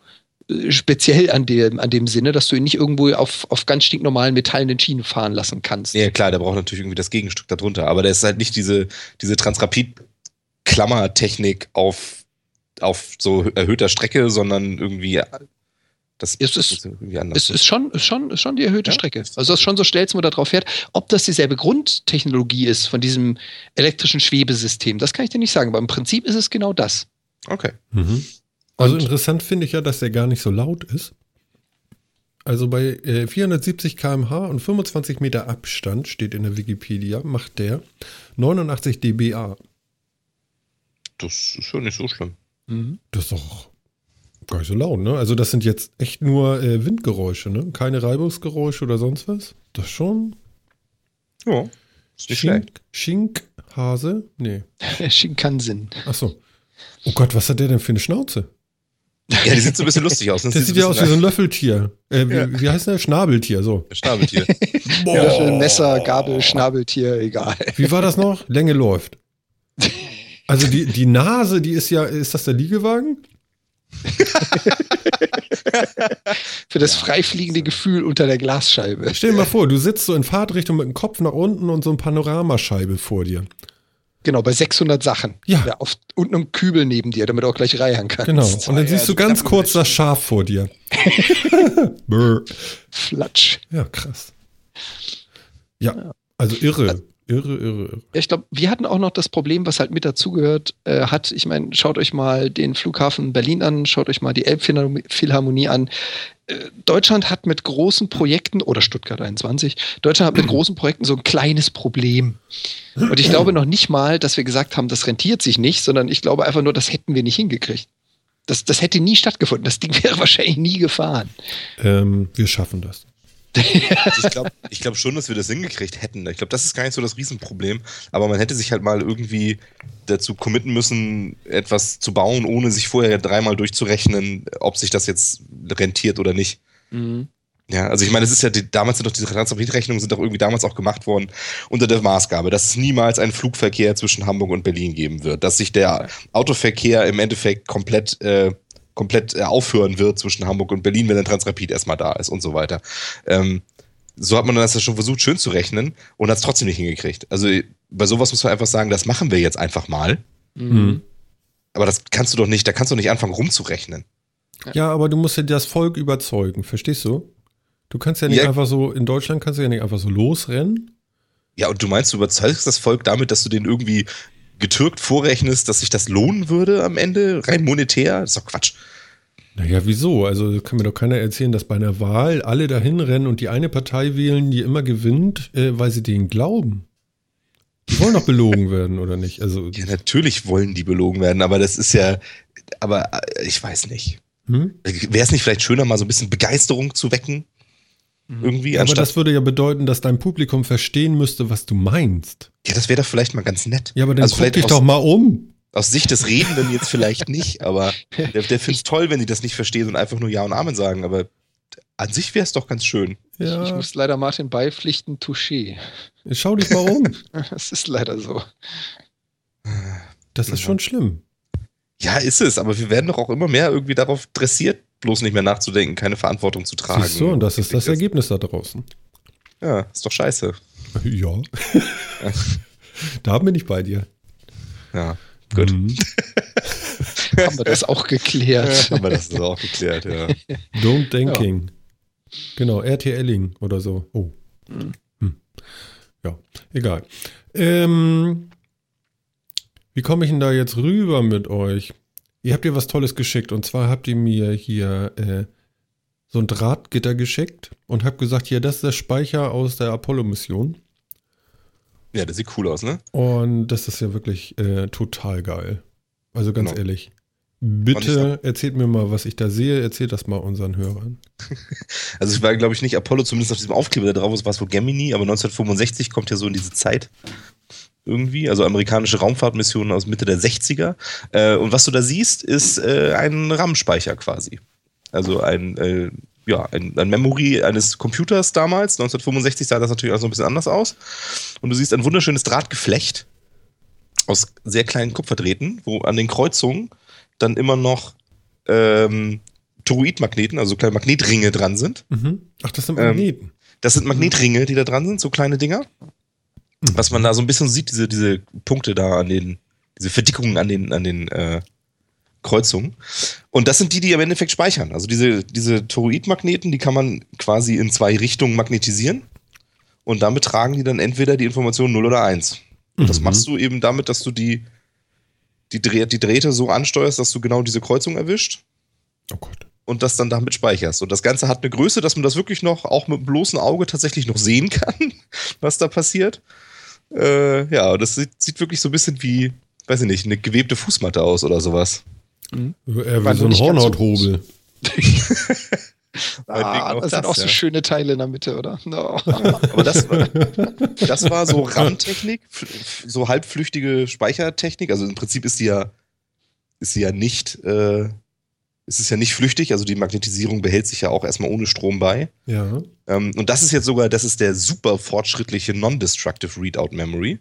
äh, speziell an dem, an dem Sinne, dass du ihn nicht irgendwo auf, auf ganz stinknormalen metallenen Schienen fahren lassen kannst. Ja, klar, der braucht natürlich irgendwie das Gegenstück darunter, aber der ist halt nicht diese, diese Transrapid-Klammertechnik auf auf so erhöhter Strecke, sondern irgendwie das es ist, irgendwie anders. Es ist schon, ist schon, ist schon die erhöhte ja? Strecke. Also das ist schon so Stellsmo da drauf fährt. Ob das dieselbe Grundtechnologie ist von diesem elektrischen Schwebesystem, das kann ich dir nicht sagen. Aber im Prinzip ist es genau das. Okay. Mhm. Also interessant finde ich ja, dass der gar nicht so laut ist. Also bei äh, 470 km/h und 25 Meter Abstand, steht in der Wikipedia, macht der 89 dBA. Das ist ja nicht so schlimm. Mhm. Das ist doch Gar nicht so laut, ne? Also das sind jetzt echt nur äh, Windgeräusche, ne? Keine Reibungsgeräusche oder sonst was. Das schon. Ja. Ist nicht Schink, Schinkhase? Nee. Shinkansen. Ach so. Oh Gott, was hat der denn für eine Schnauze? Ja, die sieht so ein bisschen lustig aus. Das, das sieht ja aus wie so ein Löffeltier. Äh, wie, ja. wie, heißt der? Schnabeltier, so. Schnabeltier. Löffel, Messer, Gabel, Schnabeltier, egal. Wie war das noch? Länge läuft. Also die, die Nase, die ist ja, ist das der Liegewagen? Für das ja, freifliegende Gefühl unter der Glasscheibe. Stell dir mal vor, du sitzt so in Fahrtrichtung mit dem Kopf nach unten und so ein Panoramascheibe vor dir. Genau, bei 600 Sachen. Ja. ja auf, und einem Kübel neben dir, damit du auch gleich reihen kannst. Genau. Und dann siehst du ganz kurz das Schaf vor dir. Flatsch. Ja, krass. Ja, also irre. Irre, irre, irre. Ich glaube, wir hatten auch noch das Problem, was halt mit dazugehört äh, hat. Ich meine, schaut euch mal den Flughafen Berlin an, schaut euch mal die Elbphilharmonie an. Äh, Deutschland hat mit großen Projekten, oder Stuttgart 21, Deutschland hat mit großen Projekten so ein kleines Problem. Und ich glaube noch nicht mal, dass wir gesagt haben, das rentiert sich nicht, sondern ich glaube einfach nur, das hätten wir nicht hingekriegt. Das, das hätte nie stattgefunden. Das Ding wäre wahrscheinlich nie gefahren. Ähm, wir schaffen das. Also ich glaube ich glaub schon, dass wir das hingekriegt hätten. Ich glaube, das ist gar nicht so das Riesenproblem. Aber man hätte sich halt mal irgendwie dazu committen müssen, etwas zu bauen, ohne sich vorher dreimal durchzurechnen, ob sich das jetzt rentiert oder nicht. Mhm. Ja, also ich meine, es ist ja, die, damals sind doch diese Transrapid-Rechnungen sind doch irgendwie damals auch gemacht worden unter der Maßgabe, dass es niemals einen Flugverkehr zwischen Hamburg und Berlin geben wird, dass sich der Autoverkehr im Endeffekt komplett äh, komplett äh, aufhören wird zwischen Hamburg und Berlin, wenn der Transrapid erstmal da ist und so weiter. Ähm, so hat man das ja schon versucht, schön zu rechnen und hat es trotzdem nicht hingekriegt. Also bei sowas muss man einfach sagen, das machen wir jetzt einfach mal. Mhm. Aber das kannst du doch nicht, da kannst du nicht anfangen rumzurechnen. Ja, aber du musst ja das Volk überzeugen, verstehst du? Du kannst ja nicht ja. einfach so, in Deutschland kannst du ja nicht einfach so losrennen. Ja, und du meinst, du überzeugst das Volk damit, dass du den irgendwie getürkt vorrechnest, dass sich das lohnen würde am Ende, rein monetär? Das ist doch Quatsch. Naja, wieso? Also kann mir doch keiner erzählen, dass bei einer Wahl alle dahin rennen und die eine Partei wählen, die immer gewinnt, äh, weil sie denen glauben. Die wollen doch belogen werden, oder nicht? Also, ja, natürlich wollen die belogen werden, aber das ist ja, aber äh, ich weiß nicht. Hm? Wäre es nicht vielleicht schöner, mal so ein bisschen Begeisterung zu wecken? Mhm. Irgendwie. Aber das würde ja bedeuten, dass dein Publikum verstehen müsste, was du meinst. Ja, das wäre doch vielleicht mal ganz nett. Ja, aber dann also guck dich doch mal um. Aus Sicht des Redenden jetzt vielleicht nicht, aber der, der findet es toll, wenn die das nicht verstehen und einfach nur Ja und Amen sagen, aber an sich wäre es doch ganz schön. Ja. Ich, ich, muss leider Martin beipflichten, Touché. Schau dich mal um. das ist leider so. Das ist schon schlimm. Ja, ist es, aber wir werden doch auch immer mehr irgendwie darauf dressiert, bloß nicht mehr nachzudenken, keine Verantwortung zu tragen. Siehst du, und das ist das Ergebnis da draußen. Ja, ist doch scheiße. Ja. da bin ich bei dir. Ja, gut. Mhm. haben wir das auch geklärt. Ja, haben wir das auch geklärt, ja. Don't Thinking. Ja. Genau, RTLing oder so. Oh. Mhm. Hm. Ja, egal. Ähm, wie komme ich denn da jetzt rüber mit euch? Ihr habt ihr was Tolles geschickt und zwar habt ihr mir hier äh, so ein Drahtgitter geschickt und habt gesagt, hier, das ist der Speicher aus der Apollo-Mission. Ja, der sieht cool aus, ne? Und das ist ja wirklich äh, total geil. Also ganz genau. ehrlich. Bitte erzählt mir mal, was ich da sehe. Erzählt das mal unseren Hörern. Also es war, glaube ich, nicht Apollo, zumindest auf diesem Aufkleber da drauf, es war es wohl Gemini, aber 1965 kommt ja so in diese Zeit irgendwie, also amerikanische Raumfahrtmissionen aus Mitte der 60er. Äh, und was du da siehst, ist äh, ein RAM-Speicher quasi. Also ein, äh, ja, ein, ein, Memory eines Computers damals. 1965 sah das natürlich auch so ein bisschen anders aus. Und du siehst ein wunderschönes Drahtgeflecht aus sehr kleinen Kupferdrähten, wo an den Kreuzungen dann immer noch ähm, Toroidmagneten, also kleine Magnetringe dran sind. Mhm. Ach, das sind Magneten. Ähm, das sind Magnetringe, die da dran sind, so kleine Dinger. Mhm. Was man da so ein bisschen sieht, diese, diese Punkte da an den, diese Verdickungen an den, an den äh, Kreuzungen. Und das sind die, die im Endeffekt speichern. Also diese, diese Toroidmagneten, die kann man quasi in zwei Richtungen magnetisieren. Und damit tragen die dann entweder die Information 0 oder 1. Und das Mhm. machst du eben damit, dass du die, die, Dreh, die Drähte so ansteuerst, dass du genau diese Kreuzung erwischt Oh Gott. und das dann damit speicherst. Und das Ganze hat eine Größe, dass man das wirklich noch, auch mit dem bloßen Auge tatsächlich noch sehen kann, was da passiert. Äh, ja, das sieht, sieht wirklich so ein bisschen wie, weiß ich nicht, eine gewebte Fußmatte aus oder sowas. Eher War wie so nur ein so Hornhauthobel. Ah, auch das sind das, auch so ja. schöne Teile in der Mitte, oder? No. Aber das, war- das war so RAM-Technik, so halbflüchtige Speichertechnik. Also im Prinzip ist die ja, ist sie ja nicht, äh, ist es ja nicht flüchtig. Also die Magnetisierung behält sich ja auch erstmal ohne Strom bei. Ja. Ähm, und das ist jetzt sogar, das ist der super fortschrittliche Non-Destructive Readout Memory.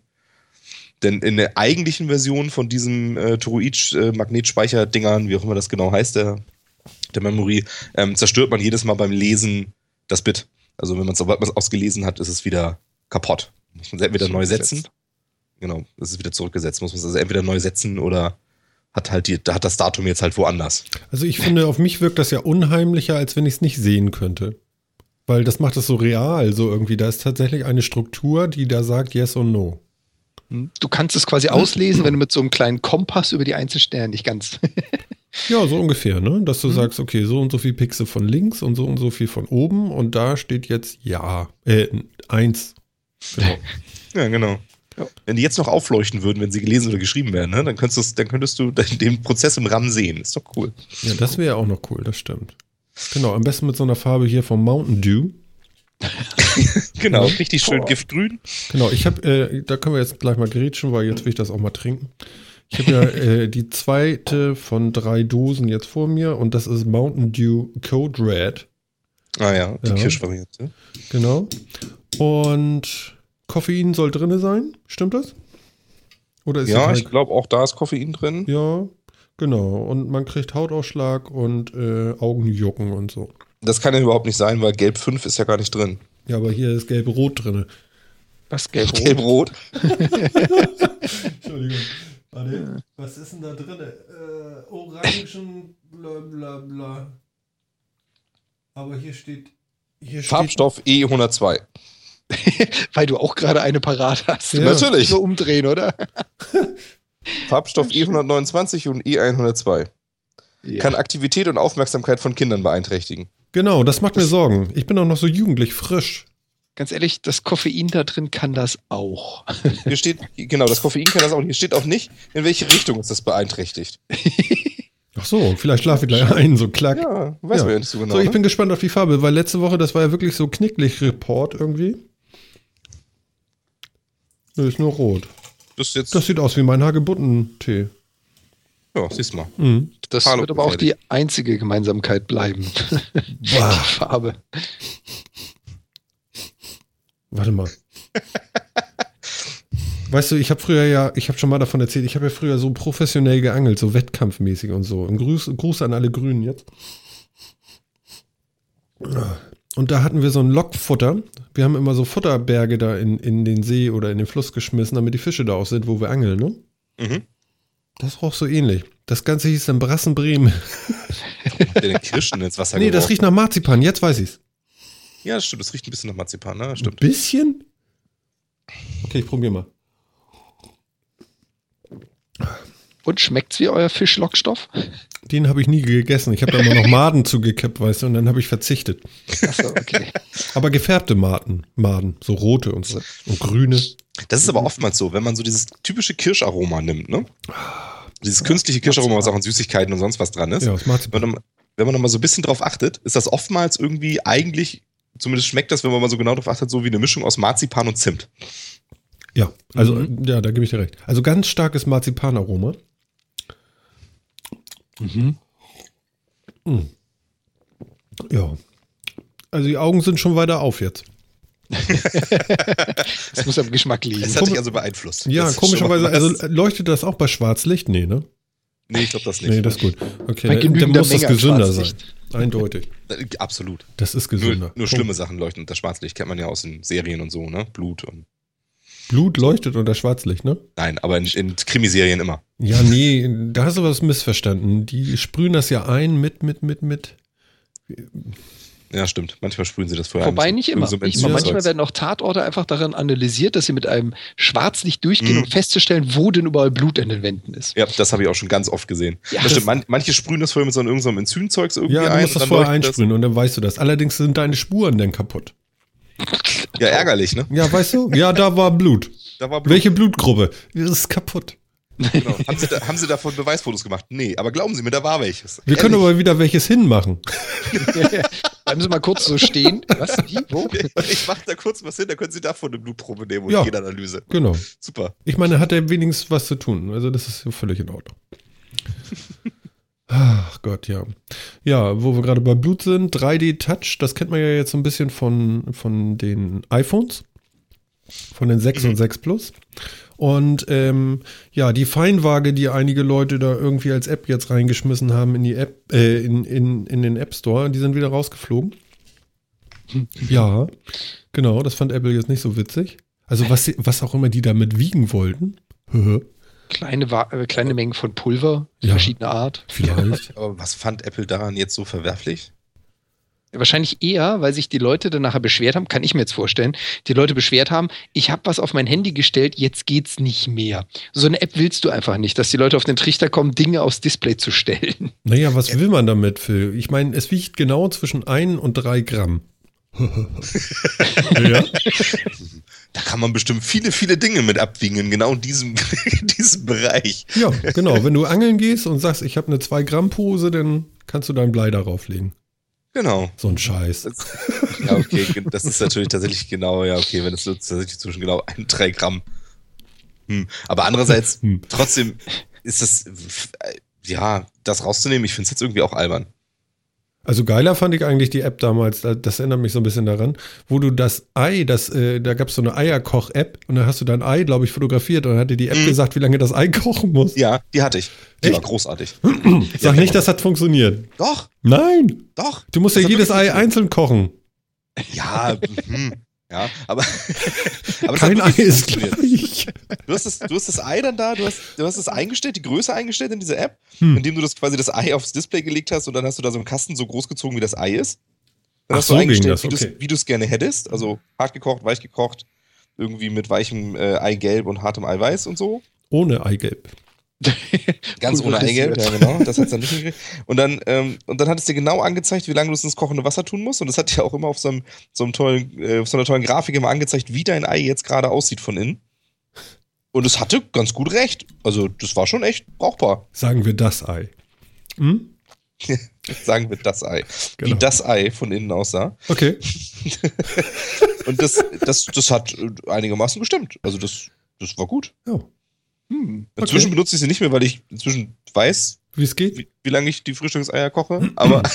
Denn in der eigentlichen Version von diesem äh, Toroid-Magnetspeicher-Dingern, wie auch immer das genau heißt, der, der Memory, ähm, zerstört man jedes Mal beim Lesen das Bit. Also wenn man es ausgelesen hat, ist es wieder kaputt. Muss man es entweder neu setzen. Genau, es ist wieder zurückgesetzt. Muss man es also entweder neu setzen oder hat halt die, da hat das Datum jetzt halt woanders. Also ich finde, auf mich wirkt das ja unheimlicher, als wenn ich es nicht sehen könnte. Weil das macht es so real, so irgendwie. Da ist tatsächlich eine Struktur, die da sagt Yes und No. Du kannst es quasi auslesen, wenn du mit so einem kleinen Kompass über die einzelnen Sterne nicht ganz. Ja, so ungefähr, ne? Dass Mhm. du sagst, okay, so und so viel Pixel von links und so und so viel von oben und da steht jetzt Ja. Äh, eins. Genau. Ja, genau. Ja. Wenn die jetzt noch aufleuchten würden, wenn sie gelesen oder geschrieben werden, ne, dann, könntest dann könntest du den Prozess im RAM sehen. Ist doch cool. Ja, das wäre auch noch cool, das stimmt. Genau, am besten mit so einer Farbe hier vom Mountain Dew. Genau, Ja. richtig schön Boah. giftgrün. Genau, ich habe, äh, da können wir jetzt gleich mal grätschen, weil jetzt will ich das auch mal trinken. Ich habe ja äh, die zweite von drei Dosen jetzt vor mir und das ist Mountain Dew Code Red. Ah ja, die Ja. Kirschvariante. Genau. Und Koffein soll drinne sein, stimmt das? Oder ist Ja, das ich glaube, auch da ist Koffein drin. Ja, genau. Und man kriegt Hautausschlag und äh, Augenjucken und so. Das kann ja überhaupt nicht sein, weil Gelb 5 ist ja gar nicht drin. Ja, aber hier ist gelb-rot drinne. Was gelb Gelb-Rot. Entschuldigung. Warte, was ist denn da drin? Äh, Orangen, bla bla bla. Aber hier steht. Hier Farbstoff E E102. Weil du auch gerade eine parat hast. Ja. Du musst Natürlich. So umdrehen, oder? Farbstoff E129 und E102. Kann Aktivität und Aufmerksamkeit von Kindern beeinträchtigen. Genau, das macht mir Sorgen. Ich bin auch noch so jugendlich frisch. Ganz ehrlich, das Koffein da drin kann das auch. Hier steht, genau, das Koffein kann das auch. Hier steht auch nicht, in welche Richtung ist das beeinträchtigt. Ach so, vielleicht schlafe ich gleich ein, so klack. Ja, weiß Ja. man ja nicht so genau. so, ich ne? bin gespannt auf die Farbe, weil letzte Woche, das war ja wirklich so knicklig Report irgendwie. Nö, ist nur rot. das jetzt, Das sieht aus wie mein Hagebutten-Tee. ja, siehst mal. Mhm. Das Hallo, wird aber auch die einzige Gemeinsamkeit bleiben. Boah. Farbe. Warte mal. Weißt du, ich habe früher ja, ich habe schon mal davon erzählt, ich habe ja früher so professionell geangelt, so wettkampfmäßig und so. Ein Gruß, Gruß an alle Grünen jetzt. Und da hatten wir so ein Lockfutter. Wir haben immer so Futterberge da in, in den See oder in den Fluss geschmissen, damit die Fische da auch sind, wo wir angeln, ne? Mhm. Das roch so ähnlich. Das Ganze hieß dann Brassenbremen. Den Kirschen ins Wasser Nee, das geworfen? riecht nach Marzipan, jetzt weiß ich's. Ja, das stimmt. Das riecht ein bisschen nach Marzipan, ne? Ein Stimmt. bisschen? Okay, ich probiere mal. Und schmeckt's wie euer Fischlockstoff? Den habe ich nie gegessen. Ich habe da immer noch Maden zugekippt, weißt du, und dann habe ich verzichtet. Achso, okay. Aber gefärbte Maden, Maden, so rote und so. Und grüne. Das ist aber oftmals so, wenn man so dieses typische Kirscharoma nimmt, ne? Dieses künstliche Kirscharoma, was auch an Süßigkeiten und sonst was dran ist. Ja, aus Marzipan. Wenn man, wenn man noch mal so ein bisschen drauf achtet, ist das oftmals irgendwie eigentlich, zumindest schmeckt das, wenn man mal so genau drauf achtet, so wie eine Mischung aus Marzipan und Zimt. Ja, also, ja, da gebe ich dir recht. Also ganz starkes Marzipanaroma. Mhm. Ja. Also die Augen sind schon weiter auf jetzt. Das muss am Geschmack liegen. Das hat dich also beeinflusst. Ja, Das komischerweise, also leuchtet das auch bei Schwarzlicht? Nee, ne? Nee, ich glaube das nicht. Nee, das ist gut. Okay, Bei dann, dann muss das Menge gesünder sein. Eindeutig. Äh, Absolut. Das ist gesünder. Nur, nur schlimme Sachen leuchten unter Schwarzlicht, kennt man ja aus den Serien und so, ne? Blut und. Blut leuchtet unter Schwarzlicht, ne? Nein, aber in, in Krimiserien immer. Ja, nee, da hast du was missverstanden. Die sprühen das ja ein mit, mit, mit, mit. Ja, stimmt. Manchmal sprühen sie das vorher Wobei ein. nicht immer. So Nicht immer. Manchmal werden auch Tatorte einfach darin analysiert, dass sie mit einem Schwarzlicht durchgehen, Mhm. um festzustellen, wo denn überall Blut an den Wänden ist. Ja, das habe ich auch schon ganz oft gesehen. Ja, das das- stimmt. Man, manche sprühen das vorher mit so einem, irgendeinem Enzymzeugs irgendwie Ja, du ein. musst und das dann vorher einsprühen und dann weißt du das. Allerdings sind deine Spuren dann kaputt. Ja, ärgerlich, ne? Ja, weißt du? Ja, da war Blut. Da war Blut. Welche Blutgruppe? Das ist kaputt. Genau. haben, sie da, haben sie davon Beweisfotos gemacht? Nee, aber glauben Sie mir, da war welches. Wir können Ehrlich. aber wieder welches hinmachen. Bleiben Sie mal kurz so stehen. Was? Wie? Wo? Ich mache da kurz was hin, da können Sie davon eine Blutprobe nehmen und Ja. Genanalyse. Genau. Super. Ich meine, hat er wenigstens was zu tun. Also das ist völlig in Ordnung. Ach Gott, ja. Ja, wo wir gerade bei Blut sind, 3D Touch, das kennt man ja jetzt so ein bisschen von, von den iPhones, von den 6 und 6 Plus. Und ähm, ja, die Feinwaage, die einige Leute da irgendwie als App jetzt reingeschmissen haben in die App, äh, in, in, in den App Store, die sind wieder rausgeflogen. Ja, genau, das fand Apple jetzt nicht so witzig. Also was, was auch immer die damit wiegen wollten. Kleine, äh, kleine Mengen von Pulver, Ja. verschiedener Art. Vielleicht. Aber was fand Apple daran jetzt so verwerflich? Wahrscheinlich eher, weil sich die Leute dann nachher beschwert haben, kann ich mir jetzt vorstellen, die Leute beschwert haben, ich habe was auf mein Handy gestellt, jetzt geht's nicht mehr. So eine App willst du einfach nicht, dass die Leute auf den Trichter kommen, Dinge aufs Display zu stellen. Naja, was will man damit, Phil? Ich meine, es wiegt genau zwischen 1 und 3 Gramm. ja? Da kann man bestimmt viele, viele Dinge mit abwiegen, in genau diesem, diesem Bereich. ja, genau. Wenn du angeln gehst und sagst, ich habe eine 2 Gramm Pose, dann kannst du dein Blei darauf legen. Genau. So ein Scheiß. Ja, okay, das ist natürlich tatsächlich genau, ja, okay, wenn es tatsächlich zwischen genau ein drei Gramm. Hm. Aber andererseits, Hm. trotzdem ist das, äh, ja, das rauszunehmen, ich finde es jetzt irgendwie auch albern. Also geiler fand ich eigentlich die App damals, da- das erinnert mich so ein bisschen daran, wo du das Ei, das, äh, da gab es so eine Eierkoch-App und da hast du dein Ei, glaube ich, fotografiert und dann hatte die App Mhm. gesagt, wie lange das Ei kochen muss. Ja, die hatte ich. Die Echt? war großartig. Sag nicht, das hat funktioniert. Doch, Nein, doch. du musst Das ja hat jedes Ei einzeln kochen. Ja, hm, ja, aber, aber Kein hat Ei ist funktioniert. Gleich. Du hast, das, du hast das Ei dann da, du hast, du hast es eingestellt, die Größe eingestellt in dieser App, Hm. indem du das quasi das Ei aufs Display gelegt hast und dann hast du da so einen Kasten so groß gezogen, wie das Ei ist. Dann Ach, hast du so eingestellt, das, wie okay. wie du es gerne hättest. Also hart gekocht, weich gekocht, irgendwie mit weichem äh, Eigelb und hartem Eiweiß und so. Ohne Eigelb. Ganz ohne. Eigelb, ja genau. Das hat es dann nicht hingekriegt. Und dann, ähm, und dann hat es dir genau angezeigt, wie lange du es ins kochende Wasser tun musst. Und das hat dir auch immer auf so, einem, so, einem tollen, äh, auf so einer tollen Grafik immer angezeigt, wie dein Ei jetzt gerade aussieht von innen. Und es hatte ganz gut recht. Also, das war schon echt brauchbar. Sagen wir das Ei. Hm? Sagen wir das Ei. Wie Genau. das Ei von innen aussah. Okay. Und das, das, das hat einigermaßen gestimmt. Also, das, das war gut. Ja. Hm. Inzwischen benutze ich sie nicht mehr, weil ich inzwischen weiß, Wie es geht? wie, wie lange ich die Frühstückseier koche. Aber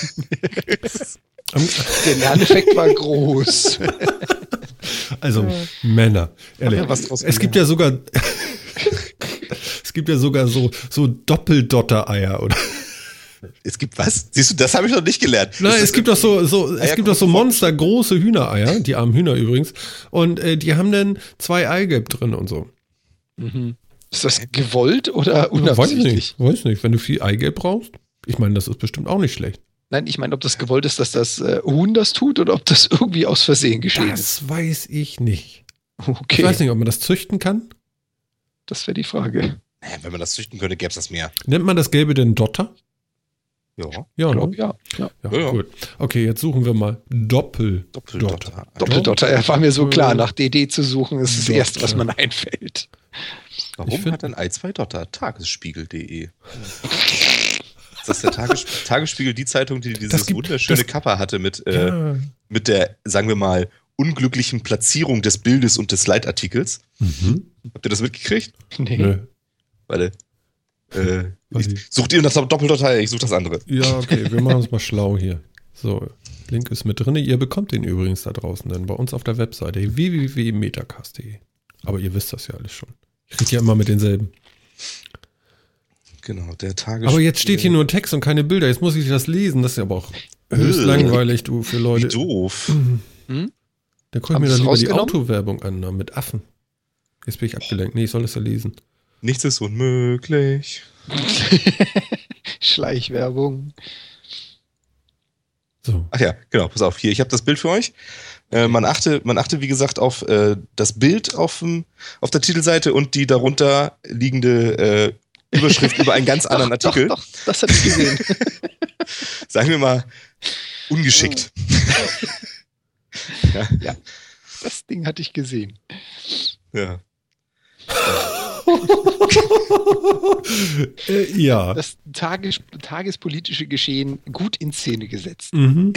Der Lerneffekt war groß. Also, Männer. Ehrlich. Ja, was draus es gibt ja sogar. es gibt ja sogar so, so Doppeldotter-Eier, oder? es gibt was? Siehst du, das habe ich noch nicht gelernt. Nein, es gibt doch so, so, es gibt doch so monstergroße Hühnereier, die armen Hühner übrigens. Und äh, die haben dann zwei Eigelb drin und so. Mhm. Ist das gewollt oder Weiß unabsichtlich? nicht, weiß nicht. Wenn du viel Eigelb brauchst, ich meine, das ist bestimmt auch nicht schlecht. Nein, ich meine, ob das gewollt ist, dass das äh, Huhn das tut oder ob das irgendwie aus Versehen geschehen ist. Das weiß ich nicht. Okay, Ich weiß nicht, ob man das züchten kann. das wäre die Frage. Wenn man das züchten könnte, gäbe es das mehr. Nennt man das Gelbe denn Dotter? Ja. Ja, Ich glaube, ne? ja. ja. ja, Ja, ja. gut. Okay, jetzt suchen wir mal Doppel. Doppeldotter. Doppeldotter, er war mir so klar, nach DD zu suchen, ist das Dotter. Erste, was man einfällt. Ich Warum find- hat ein Ei zwei Dotter? Tagesspiegel.de. Ist das der Tages Tagesspiegel, die Zeitung, die dieses gibt- wunderschöne das- Cover hatte mit, äh, Ja. mit der, sagen wir mal, unglücklichen Platzierung des Bildes und des Leitartikels? Mhm. Habt ihr das mitgekriegt? Nee. Nö. Warte. Äh, sucht ihr das Doppeldotter? Ich suche das andere. Ja, okay, wir machen uns mal schlau hier. So, Link ist mit drin. Ihr bekommt den übrigens da draußen dann bei uns auf der Webseite www.metacast.de. Aber ihr wisst das ja alles schon. Ich rede ja immer mit denselben. Genau, der Tagesspiegel. Aber jetzt steht hier nur Text und keine Bilder. Jetzt muss ich das lesen. Das ist ja aber auch höchst langweilig, du, für Wie Leute. doof. Hm? Da gucke ich mir dann lieber die? Autowerbung an, na, mit Affen. Jetzt bin ich abgelenkt. Nee, ich soll es ja lesen. Nichts ist unmöglich. Schleichwerbung. So. Ach ja, genau, pass auf, hier, ich habe das Bild für euch. Äh, man, achte, man achte, wie gesagt, auf äh, das Bild auf, dem, auf der Titelseite und die darunter liegende äh, Überschrift über einen ganz anderen doch, Artikel. Doch, doch, das hatte ich gesehen. Sagen wir mal, ungeschickt. ja, das Ding hatte ich gesehen. Ja. äh, ja. Das tages tagespolitische Geschehen gut in Szene gesetzt. Mhm.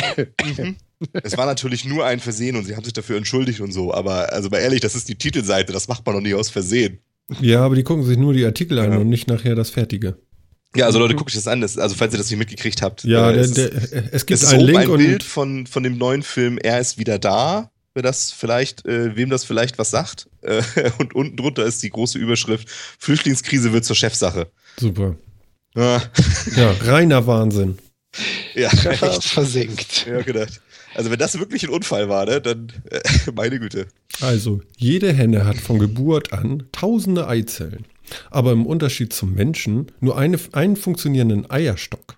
Es war natürlich nur ein Versehen und sie haben sich dafür entschuldigt und so, aber also mal ehrlich, das ist die Titelseite, das macht man doch nicht aus Versehen. Ja, aber die gucken sich nur die Artikel an Ja. und nicht nachher das Fertige. Ja, also Leute, guckt euch das an, das, also falls ihr das nicht mitgekriegt habt. Ja, äh, der, es ist- der, es gibt es ist einen Link ein Bild und von, von dem neuen Film Er ist wieder da, wer das vielleicht, äh, wem das vielleicht was sagt. Äh, und unten drunter ist die große Überschrift: Flüchtlingskrise wird zur Chefsache. super. Ah, Ja, reiner Wahnsinn. ja, echt. versenkt. Ja, gedacht. Also wenn das wirklich ein Unfall war, ne, dann äh, meine Güte. Also, jede Henne hat von Geburt an tausende Eizellen, aber im Unterschied zum Menschen nur eine, einen funktionierenden Eierstock.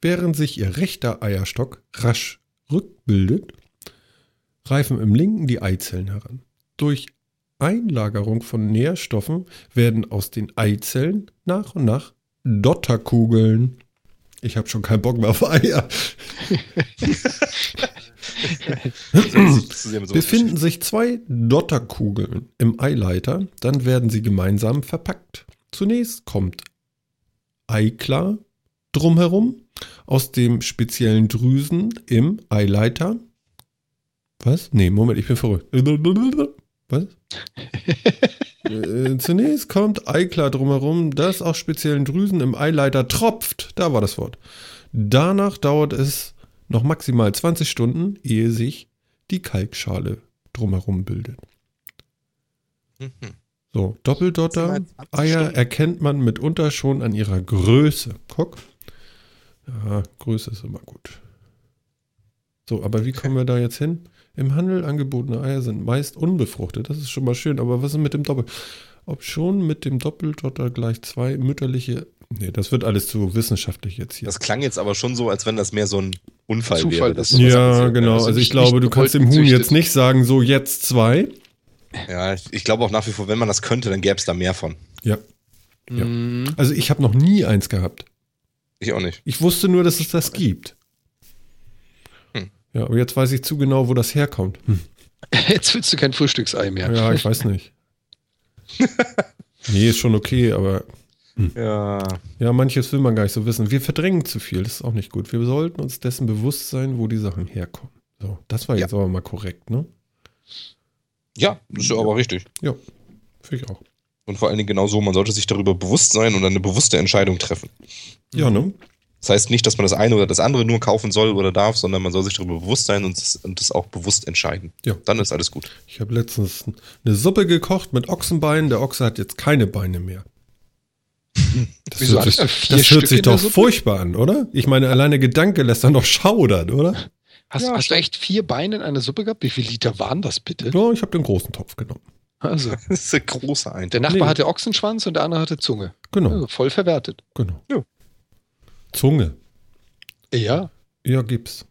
Während sich ihr rechter Eierstock rasch rückbildet, reifen im linken die Eizellen heran. Durch Einlagerung von Nährstoffen werden aus den Eizellen nach und nach Dotterkugeln. Ich habe schon keinen Bock mehr auf Eier. Befinden sich zwei Dotterkugeln im Eileiter, dann werden sie gemeinsam verpackt. Zunächst kommt Eiklar drumherum aus dem speziellen Drüsen im Eileiter. Was? Nee, Moment, ich bin verrückt. Was? äh, zunächst kommt Eiklar drumherum, das aus speziellen Drüsen im Eileiter tropft. Da war das Wort. Danach dauert es noch maximal 20 Stunden, ehe sich die Kalkschale drumherum bildet. Mhm. So, Doppeldotter, Maximal 20 Eier erkennt man mitunter schon an ihrer Größe. Guck. Ja, Größe ist immer gut. So, aber wie kommen wir da jetzt hin? Im Handel angebotene Eier sind meist unbefruchtet. Das ist schon mal schön, aber was ist mit dem Doppel? Ob schon mit dem Doppeldotter gleich zwei mütterliche. Nee, das wird alles zu wissenschaftlich jetzt hier. Das klang jetzt aber schon so, als wenn das mehr so ein Unfall Zufall wäre. dass ist. ja, genau. Also Also ich glaube, du kannst dem Huhn jetzt nicht sagen, so jetzt zwei. Ja, ich, ich glaube auch nach wie vor, wenn man das könnte, dann gäbe es da mehr von. Ja. Ja. Mhm. Also ich habe noch nie eins gehabt. Ich auch nicht. Ich wusste nur, dass es das gibt. Hm. Ja, aber jetzt weiß ich zu genau, wo das herkommt. Hm. Jetzt willst du kein Frühstücksei mehr. Ja, ich weiß nicht. nee, ist schon okay, aber Ja. ja, manches will man gar nicht so wissen. Wir verdrängen zu viel, das ist auch nicht gut. Wir sollten uns dessen bewusst sein, wo die Sachen herkommen. So, das war jetzt aber mal korrekt, ne? Ja, das ist aber richtig. Ja, finde ich auch. Und vor allen Dingen genau so, man sollte sich darüber bewusst sein und eine bewusste Entscheidung treffen. Ja, ne? Das heißt nicht, dass man das eine oder das andere nur kaufen soll oder darf, sondern man soll sich darüber bewusst sein und das, und das auch bewusst entscheiden. Ja. Dann ist alles gut. Ich habe letztens eine Suppe gekocht mit Ochsenbeinen. Der Ochse hat jetzt keine Beine mehr. Das Wieso hört sich, das hört sich der doch Suppe? furchtbar an, oder? Ich meine, alleine Gedanke lässt dann doch schaudern, oder? Hast, Ja, hast du echt vier Beine in einer Suppe gehabt? Wie viele Liter waren das bitte? Ja, ich habe den großen Topf genommen. Also, Das ist ein großer der Eindruck. Nachbar Nee. hatte Ochsenschwanz und der andere hatte Zunge. Genau, Also voll verwertet. genau. Ja. Zunge. Ja. Ja, gibt's.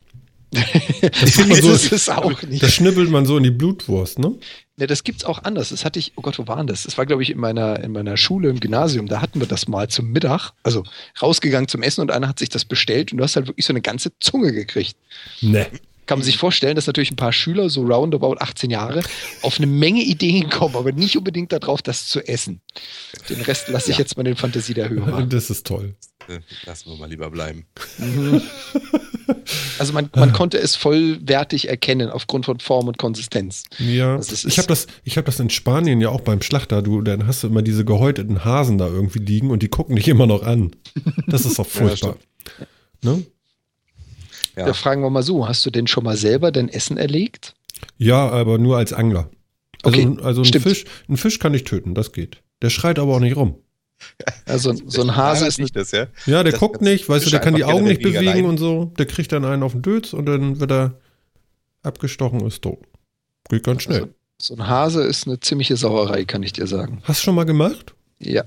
Das, man so, das ist auch nicht. das schnippelt man so in die Blutwurst, ne? Ne, das gibt's auch anders. Das hatte ich, oh Gott, wo waren das? Das war, glaube ich, in meiner, in meiner Schule im Gymnasium. Da hatten wir das mal zum Mittag. Also rausgegangen zum Essen und einer hat sich das bestellt und du hast halt wirklich so eine ganze Zunge gekriegt. Ne. Kann man sich vorstellen, dass natürlich ein paar Schüler, so roundabout 18 Jahre, auf eine Menge Ideen kommen, aber nicht unbedingt darauf, das zu essen. Den Rest lasse ich jetzt mal in Fantasie der Hörer. Das ist toll. Äh, Lassen wir mal lieber bleiben. Mhm. Also man, man konnte es vollwertig erkennen aufgrund von Form und Konsistenz. Ja, Also ich habe das, ich hab das in Spanien ja auch beim Schlachter. Du, dann hast du immer diese gehäuteten Hasen da irgendwie liegen und die gucken dich immer noch an. Das ist doch Ja, furchtbar. ne? Ja. Da fragen wir mal so, hast du denn schon mal selber dein Essen erlegt? Ja, aber nur als Angler. Also, Okay, also ein. Fisch, ein Fisch kann ich töten, das geht. Der schreit aber auch nicht rum. Also so ein Hase ist nicht das, ja. Ja, der Das- guckt nicht, weißt du, der kann die Augen nicht bewegen weniger und so. Der kriegt dann einen auf den Dötz und dann wird er abgestochen, ist tot. Geht ganz schnell. Also, So ein Hase ist eine ziemliche Sauerei, kann ich dir sagen. Hast du schon mal gemacht? Ja.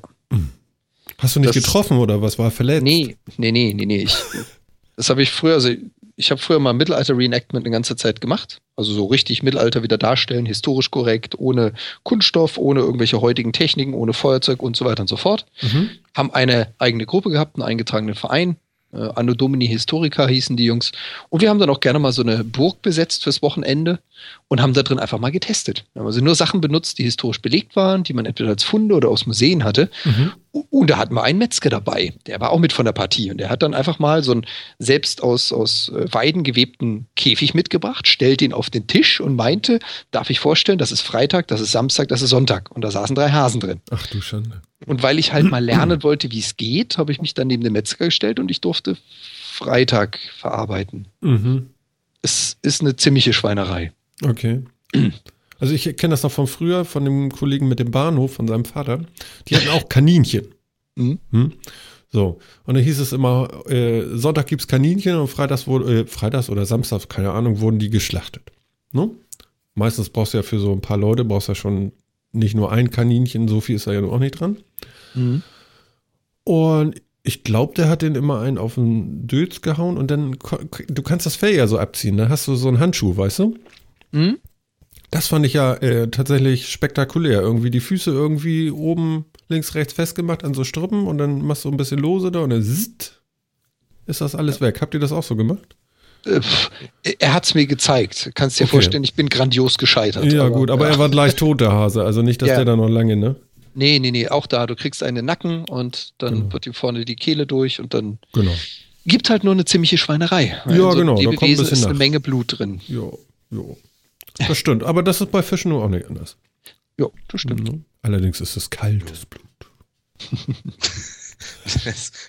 Hast du nicht Das- getroffen oder was war verletzt? Nee, nee, nee, nee, nee. Ich, das habe ich früher, also ich habe früher mal Mittelalter-Reenactment eine ganze Zeit gemacht. Also so richtig Mittelalter wieder darstellen, historisch korrekt, ohne Kunststoff, ohne irgendwelche heutigen Techniken, ohne Feuerzeug und so weiter und so fort. Mhm. Haben eine eigene Gruppe gehabt, einen eingetragenen Verein. Äh, Anno Domini Historica hießen die Jungs. Und wir haben dann auch gerne mal so eine Burg besetzt fürs Wochenende und haben da drin einfach mal getestet. Wir haben also nur Sachen benutzt, die historisch belegt waren, die man entweder als Funde oder aus Museen hatte. Mhm. Und da hatten wir einen Metzger dabei, der war auch mit von der Partie und der hat dann einfach mal so einen selbst aus, aus äh, Weiden gewebten Käfig mitgebracht, stellt ihn auf den Tisch und meinte, darf ich vorstellen, das ist Freitag, das ist Samstag, das ist Sonntag. Und da saßen drei Hasen drin. Ach du Schande. Und weil ich halt mal lernen wollte, wie es geht, habe ich mich dann neben den Metzger gestellt und ich durfte Freitag verarbeiten. Mhm. Es ist eine ziemliche Schweinerei. Okay. Also ich kenne das noch von früher, von dem Kollegen mit dem Bahnhof, von seinem Vater. Die hatten auch Kaninchen. Mhm. Hm? So, und dann hieß es immer, äh, Sonntag gibt's Kaninchen und Freitags, wurde, äh, Freitags oder Samstags, keine Ahnung, wurden die geschlachtet. Ne? Meistens brauchst du ja für so ein paar Leute, brauchst du ja schon nicht nur ein Kaninchen, so viel ist da ja auch nicht dran. Mhm. Und ich glaube, der hat den immer einen auf den Dötz gehauen und dann, du kannst das Fell ja so abziehen, dann hast du so einen Handschuh, weißt du? Mhm. Das fand ich ja äh, tatsächlich spektakulär. Irgendwie die Füße irgendwie oben links, rechts festgemacht an so Strippen und dann machst du ein bisschen lose da und dann zzt, ist das alles weg. Habt ihr das auch so gemacht? Äh, Er hat es mir gezeigt. Kannst dir Okay. vorstellen, ich bin grandios gescheitert. ja, gut, aber ja. er war gleich tot, der Hase. Also nicht, dass Ja. der da noch lange, ne? Nee, nee, nee, auch da. Du kriegst einen Nacken und dann Genau. wird ihm vorne die Kehle durch und dann Genau. gibt halt nur eine ziemliche Schweinerei. Ja, In so einem genau, da kommt ein bisschen ist eine nach. Menge Blut drin. Jo, jo. Das stimmt. Aber das ist bei Fischen nur auch nicht anders. Ja, das stimmt. Ne? Allerdings ist es kaltes Blut.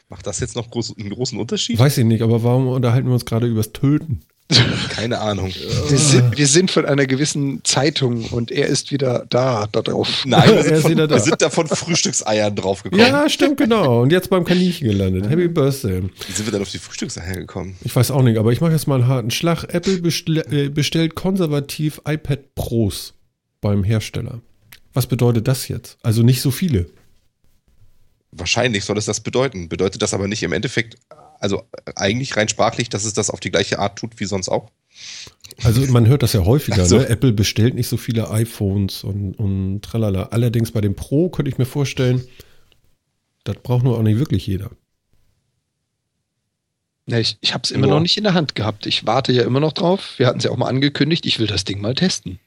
Macht das jetzt noch groß, einen großen Unterschied? Weiß ich nicht, aber warum unterhalten wir uns gerade übers Töten? Keine Ahnung. Wir, sind, wir sind von einer gewissen Zeitung und er ist wieder da, da drauf. Nein, wir Er sind, ist von, wieder da. wir sind da von Frühstückseiern draufgekommen. Ja, stimmt, genau. Und jetzt beim Kaninchen gelandet. Happy Birthday. Wie sind wir dann auf die Frühstückseier gekommen? Ich weiß auch nicht, aber ich mache jetzt mal einen harten Schlag. Apple bestell, äh, bestellt konservativ iPad Pros beim Hersteller. Was bedeutet das jetzt? Also nicht so viele. Wahrscheinlich soll es das bedeuten. Bedeutet das aber nicht im Endeffekt, also eigentlich rein sprachlich, dass es das auf die gleiche Art tut wie sonst auch? Also man hört das ja häufiger. Ach so. Ne? Apple bestellt nicht so viele iPhones und, und tralala. Allerdings bei dem Pro könnte ich mir vorstellen, das braucht nur auch nicht wirklich jeder. Ja, ich ich habe es immer Ja. noch nicht in der Hand gehabt. Ich warte ja immer noch drauf. Wir hatten es ja auch mal angekündigt. Ich will das Ding mal testen.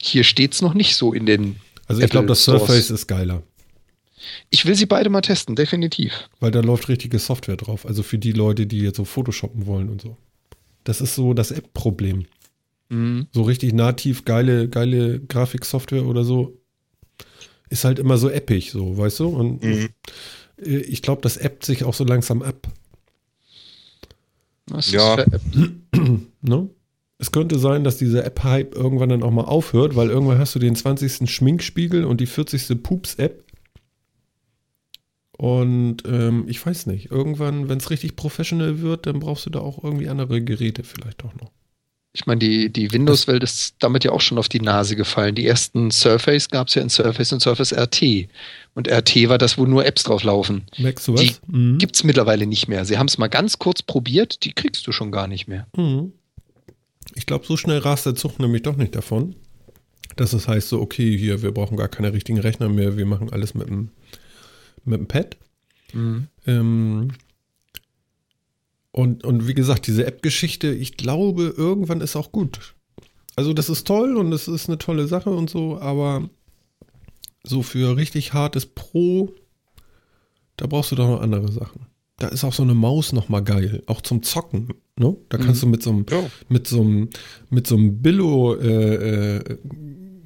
Hier steht es noch nicht so in den. Also ich glaube, das. Surface ist geiler, Ich will sie beide mal testen, definitiv. weil da läuft richtige Software drauf. Also für die Leute, die jetzt so Photoshoppen wollen und so. Das ist so das App-Problem. Mhm. so richtig nativ geile, geile Grafiksoftware oder so, ist halt immer so eppig, so, weißt du? Und Mhm. äh, ich glaube, das appt sich auch so langsam ab. Das Ja. ist ver- Ne? Es könnte sein, dass dieser App-Hype irgendwann dann auch mal aufhört, weil irgendwann hast du den 20. Schminkspiegel und die 40. Pups-App. Und ähm, ich weiß nicht, irgendwann, wenn es richtig professional wird, dann brauchst du da auch irgendwie andere Geräte vielleicht auch noch. Ich meine, die, die Windows-Welt ist damit ja auch schon auf die Nase gefallen. Die ersten Surface gab es ja in Surface und Surface RT. Und RT war das, wo nur Apps drauf laufen. Merkst du was? Die Mhm. Gibt es mittlerweile nicht mehr. Sie haben es mal ganz kurz probiert, die kriegst du schon gar nicht mehr. Mhm. Ich glaube, so schnell rast der Zug nämlich doch nicht davon, dass es heißt so, okay, hier, wir brauchen gar keine richtigen Rechner mehr, wir machen alles mit dem, mit dem Pad. Ähm, und, und wie gesagt, diese App-Geschichte, ich glaube, irgendwann ist auch gut. Also das ist toll und es ist eine tolle Sache und so, aber so für richtig hartes Pro, da brauchst du doch noch andere Sachen. Da ist auch so eine Maus noch mal geil, auch zum Zocken. Ne? Da kannst du mit so einem Ja. mit so einem mit so einem Billo äh, äh,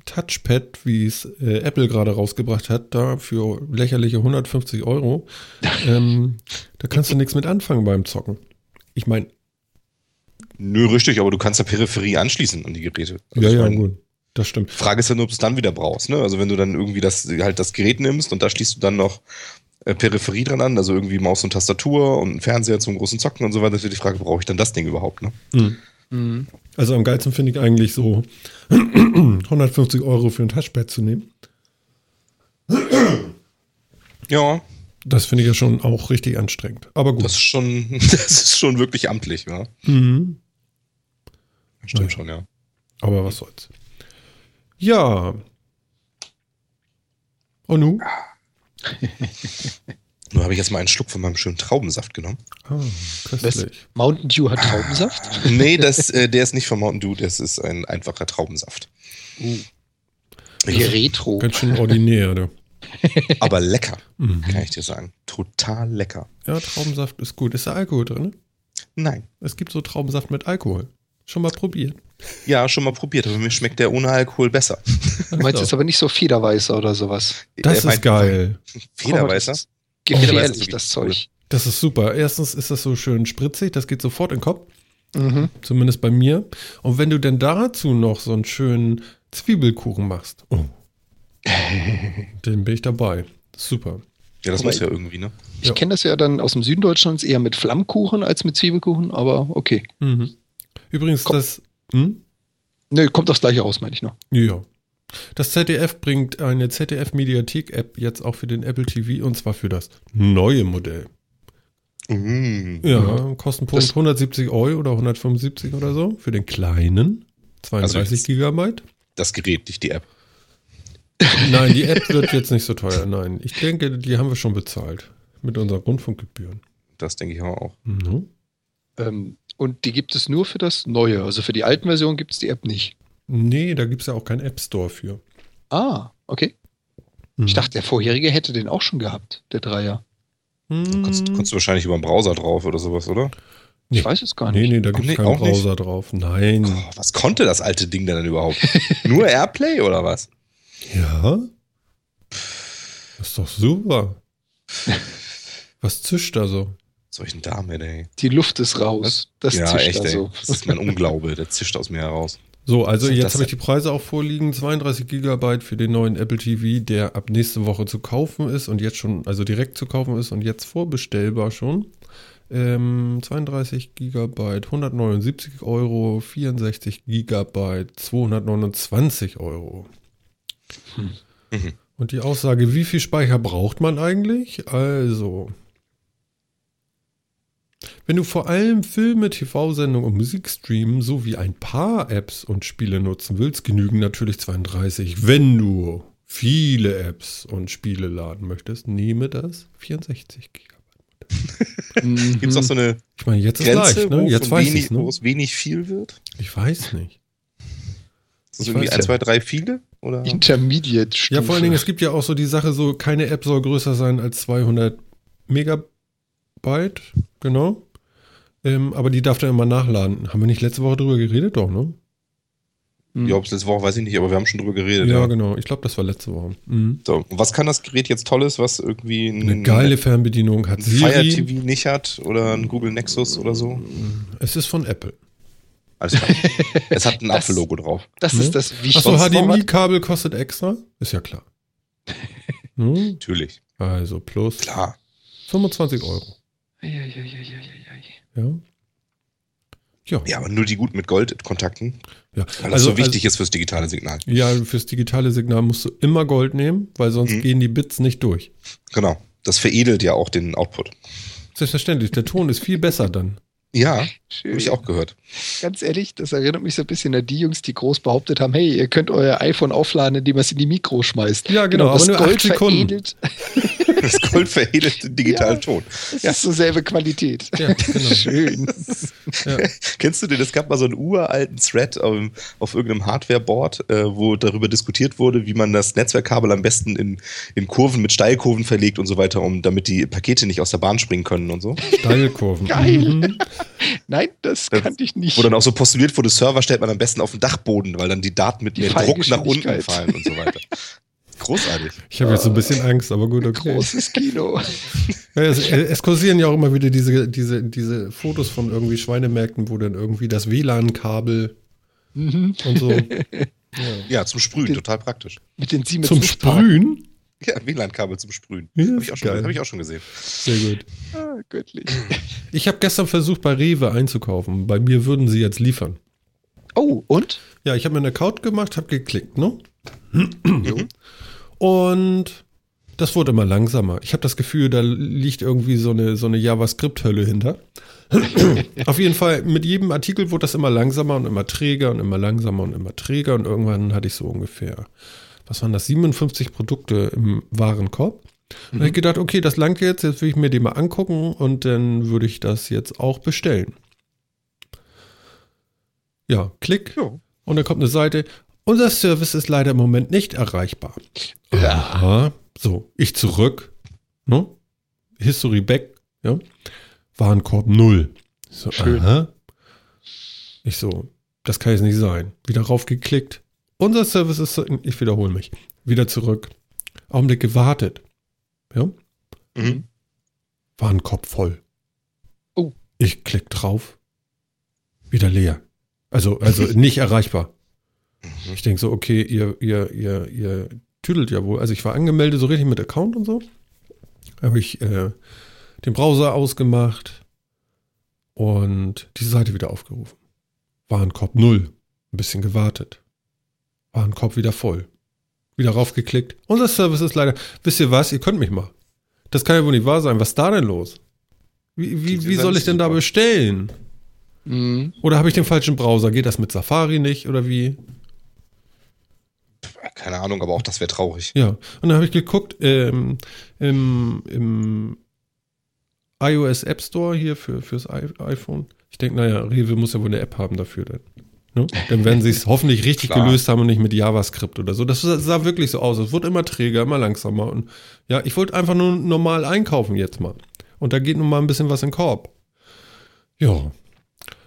Touchpad, wie es äh, Apple gerade rausgebracht hat, da für lächerliche 150 Euro, ähm, da kannst du nichts mit anfangen beim Zocken. Ich meine, Nö, richtig, aber du kannst ja Peripherie anschließen an die Geräte. Also ja, ja, mein, gut, das stimmt. Frage ist ja nur, ob du es dann wieder brauchst. Ne? Also wenn du dann irgendwie das halt das Gerät nimmst und da schließt du dann noch äh, Peripherie dran an, also irgendwie Maus und Tastatur und Fernseher zum großen Zocken und so weiter, ist die Frage, brauche ich dann das Ding überhaupt? Ne? Mhm. Mhm. Also am geilsten finde ich eigentlich so 150 Euro für ein Touchpad zu nehmen. Ja, Das finde ich ja schon auch richtig anstrengend. Aber gut. das ist schon, das ist schon wirklich amtlich, ja. mhm. Stimmt Ja. schon, ja. Aber was soll's. Ja. Und nu? Nur habe ich jetzt mal einen Schluck von meinem schönen Traubensaft genommen. Ah, Was? köstlich. Mountain Dew hat Traubensaft? Nee, das, äh, der ist nicht von Mountain Dew, das ist ein einfacher Traubensaft. Wie Retro. Ganz schön ordinär, du. Aber lecker, Mhm. kann ich dir sagen. Total lecker. Ja, Traubensaft ist gut. Ist da Alkohol drin? Nein. Es gibt so Traubensaft mit Alkohol. Schon mal probiert. Ja, schon mal probiert, aber mir schmeckt der ohne Alkohol besser. Du meinst jetzt aber nicht so Federweißer oder sowas. Das Der ist geil. Federweißer? Das ist Federweißer gefährlich, ist das Zeug. Das ist super. Erstens ist das so schön spritzig, das geht sofort in den Kopf. Mhm. Zumindest bei mir. Und wenn du denn dazu noch so einen schönen Zwiebelkuchen machst, oh, den bin ich dabei. Super. Ja, das Wobei- muss ja irgendwie, ne? Ich Ja. kenne das ja dann aus dem Süden Deutschlands eher mit Flammkuchen als mit Zwiebelkuchen, aber okay. Mhm. Übrigens, Komm. das. Hm? Ne, kommt das gleiche raus, meine ich noch. Ja. Das ZDF bringt eine ZDF-Mediathek-App jetzt auch für den Apple TV und zwar für das neue Modell. Mhm. Ja, Kostenpunkt Das- 170 Euro oder 175 oder so für den kleinen. 32 Also Gigabyte. Das Gerät, nicht die App. Nein, die App wird jetzt nicht so teuer. Nein, ich denke, die haben wir schon bezahlt. Mit unseren Rundfunkgebühren. Das denke ich aber auch. Mhm. Ähm, und die gibt es nur für das Neue. Also für die alten Versionen gibt es die App nicht. Nee, da gibt es ja auch keinen App Store für. Ah, okay. Mhm. Ich dachte, der vorherige hätte den auch schon gehabt, der Dreier. Mhm. Konntest, konntest du wahrscheinlich über den Browser drauf oder sowas, oder? Nee. Ich weiß es gar Nee, nicht. nee, da Ach gibt es nee, keinen auch nicht? Browser drauf. Nein. Oh, was konnte das alte Ding denn überhaupt? Nur Airplay oder was? Ja? Das ist doch super. Was zischt da so? Solchen Damen, ey. Die Luft ist raus. Das ja, zischt echt, da ey. so. Das ist mein Unglaube. Der zischt aus mir heraus. So, also jetzt habe ich die Preise auch vorliegen. 32 Gigabyte für den neuen Apple TV, der ab nächste Woche zu kaufen ist und jetzt schon, also direkt zu kaufen ist und jetzt vorbestellbar schon. Ähm, 32 Gigabyte, 179 Euro, 64 Gigabyte, 229 Euro. Mhm. Und die Aussage, wie viel Speicher braucht man eigentlich? Also, wenn du vor allem Filme, TV-Sendungen und Musik streamen sowie ein paar Apps und Spiele nutzen willst, genügen natürlich 32. Wenn du viele Apps und Spiele laden möchtest, nehme das 64 Gigabyte. Mhm. Gibt es auch so eine Ich meine, jetzt ist Grenze, leicht, wo, ne? Jetzt weiß wenig, ich ne? wo es wenig viel wird? Ich weiß nicht. Ist das Ich irgendwie weiß 1, ja. 2, 3 viele? Oder? Intermediate Stufe. Ja, vor allen Dingen, es gibt ja auch so die Sache, so keine App soll größer sein als 200 Megabyte, genau. Ähm, aber die darf dann immer nachladen. Haben wir nicht letzte Woche drüber geredet? Doch, ne? Mhm. Ja, ob es letzte Woche weiß ich nicht, aber wir haben schon drüber geredet. Ja, Ja, genau. Ich glaube, das war letzte Woche. Mhm. So, und was kann das Gerät jetzt Tolles, was irgendwie ein, Eine geile Fernbedienung hat ein Fire. TV nicht hat oder ein Google Nexus oder so? Es ist von Apple. Alles klar. es hat ein Apfellogo drauf. Das Ne? ist das Achso, Wichtigste. HDMI-Kabel kostet extra? Ist ja klar. Hm? Natürlich. Also plus Klar. 25 Euro. Ja. Ja. Ja, aber nur die gut mit Goldkontakten, ja. weil das so wichtig ist fürs digitale Signal. Ja, fürs digitale Signal musst du immer Gold nehmen, weil sonst Mhm. gehen die Bits nicht durch. Genau. Das veredelt ja auch den Output. Selbstverständlich, der Ton ist viel besser dann. Ja, Schön. habe ich auch gehört. Ganz ehrlich, das erinnert mich so ein bisschen an die Jungs, die groß behauptet haben, hey, ihr könnt euer iPhone aufladen, indem ihr es in die Mikro schmeißt. Ja, genau, aber das nur acht Gold Sekunden. veredelt, Das Gold veredelt den digitalen Ja. Ton. das ist so selbe Qualität. Ja, genau. Schön. Ja. Kennst du den? Es gab mal so einen uralten Thread auf, auf irgendeinem Hardware-Board, äh, wo darüber diskutiert wurde, wie man das Netzwerkkabel am besten in, in Kurven mit Steilkurven verlegt und so weiter, um damit die Pakete nicht aus der Bahn springen können und so. Steilkurven. Geil. Mhm. Nein, das Das- kannte ich nicht. Wo dann auch so postuliert wurde, Server stellt man am besten auf den Dachboden, weil dann die Daten mit mehr Druck nach unten fallen und so weiter. Großartig. Ich habe jetzt so ein bisschen Angst, aber gut, okay. Großes Kino. Ja, es, es kursieren ja auch immer wieder diese, diese, diese Fotos von irgendwie Schweinemärkten, wo dann irgendwie das WLAN-Kabel Mhm. und so. Ja. Ja, zum Sprühen, total praktisch. Mit den Siemens Zum Sprühen? Ja, WLAN-Kabel zum Sprühen. Ja, Habe ich, auch schon- geil. hab ich auch schon gesehen. Sehr gut. Ah, göttlich. Ich habe gestern versucht, bei Rewe einzukaufen. Bei mir würden sie jetzt liefern. Oh, und? Ja, ich habe mir einen Account gemacht, habe geklickt, ne? Und das wurde immer langsamer. Ich habe das Gefühl, da liegt irgendwie so eine, so eine JavaScript-Hölle hinter. Auf jeden Fall, mit jedem Artikel wurde das immer langsamer und immer träger und immer langsamer und immer träger. Und irgendwann hatte ich so ungefähr, was waren das, 57 Produkte im Warenkorb. Und habe ich gedacht, okay, das langt jetzt, jetzt will ich mir die mal angucken und dann würde ich das jetzt auch bestellen. Ja, klick. Ja. Und dann kommt eine Seite. Unser Service ist leider im Moment nicht erreichbar. Ja. Aha. So, ich zurück. Ne? History back. Ja. Warenkorb null. So, Schön. Aha. Ich so, das kann jetzt nicht sein. Wieder raufgeklickt. Unser Service ist, ich wiederhole mich. Wieder zurück. Augenblick gewartet. Ja. Mhm. Warenkorb voll. Oh. Ich klick drauf. Wieder leer. Also, also nicht erreichbar. Ich denke so, okay, ihr, ihr, ihr, ihr tüdelt ja wohl. Also ich war angemeldet, so richtig mit Account und so. Habe ich äh, den Browser ausgemacht und die Seite wieder aufgerufen. Warenkorb null. Ein bisschen gewartet. Warenkorb wieder voll. Wieder raufgeklickt. Unser Service ist leider. Wisst ihr was? Ihr könnt mich mal. Das kann ja wohl nicht wahr sein. Was ist da denn los? Wie, wie, wie soll ich denn da super. bestellen? Mhm. Oder habe ich den falschen Browser? Geht das mit Safari nicht? Oder wie? Keine Ahnung, aber auch das wäre traurig. Ja, und dann habe ich geguckt ähm, im, im iOS App Store hier für, fürs iPhone. Ich denke, naja, Rewe muss ja wohl eine App haben dafür. Dann, ne? dann werden sie es hoffentlich richtig Klar. gelöst haben und nicht mit JavaScript oder so. Das sah, wirklich so aus. Es wurde immer träger, immer langsamer. Und ja, ich wollte einfach nur normal einkaufen jetzt mal. Und da geht nun mal ein bisschen was in den Korb. Ja,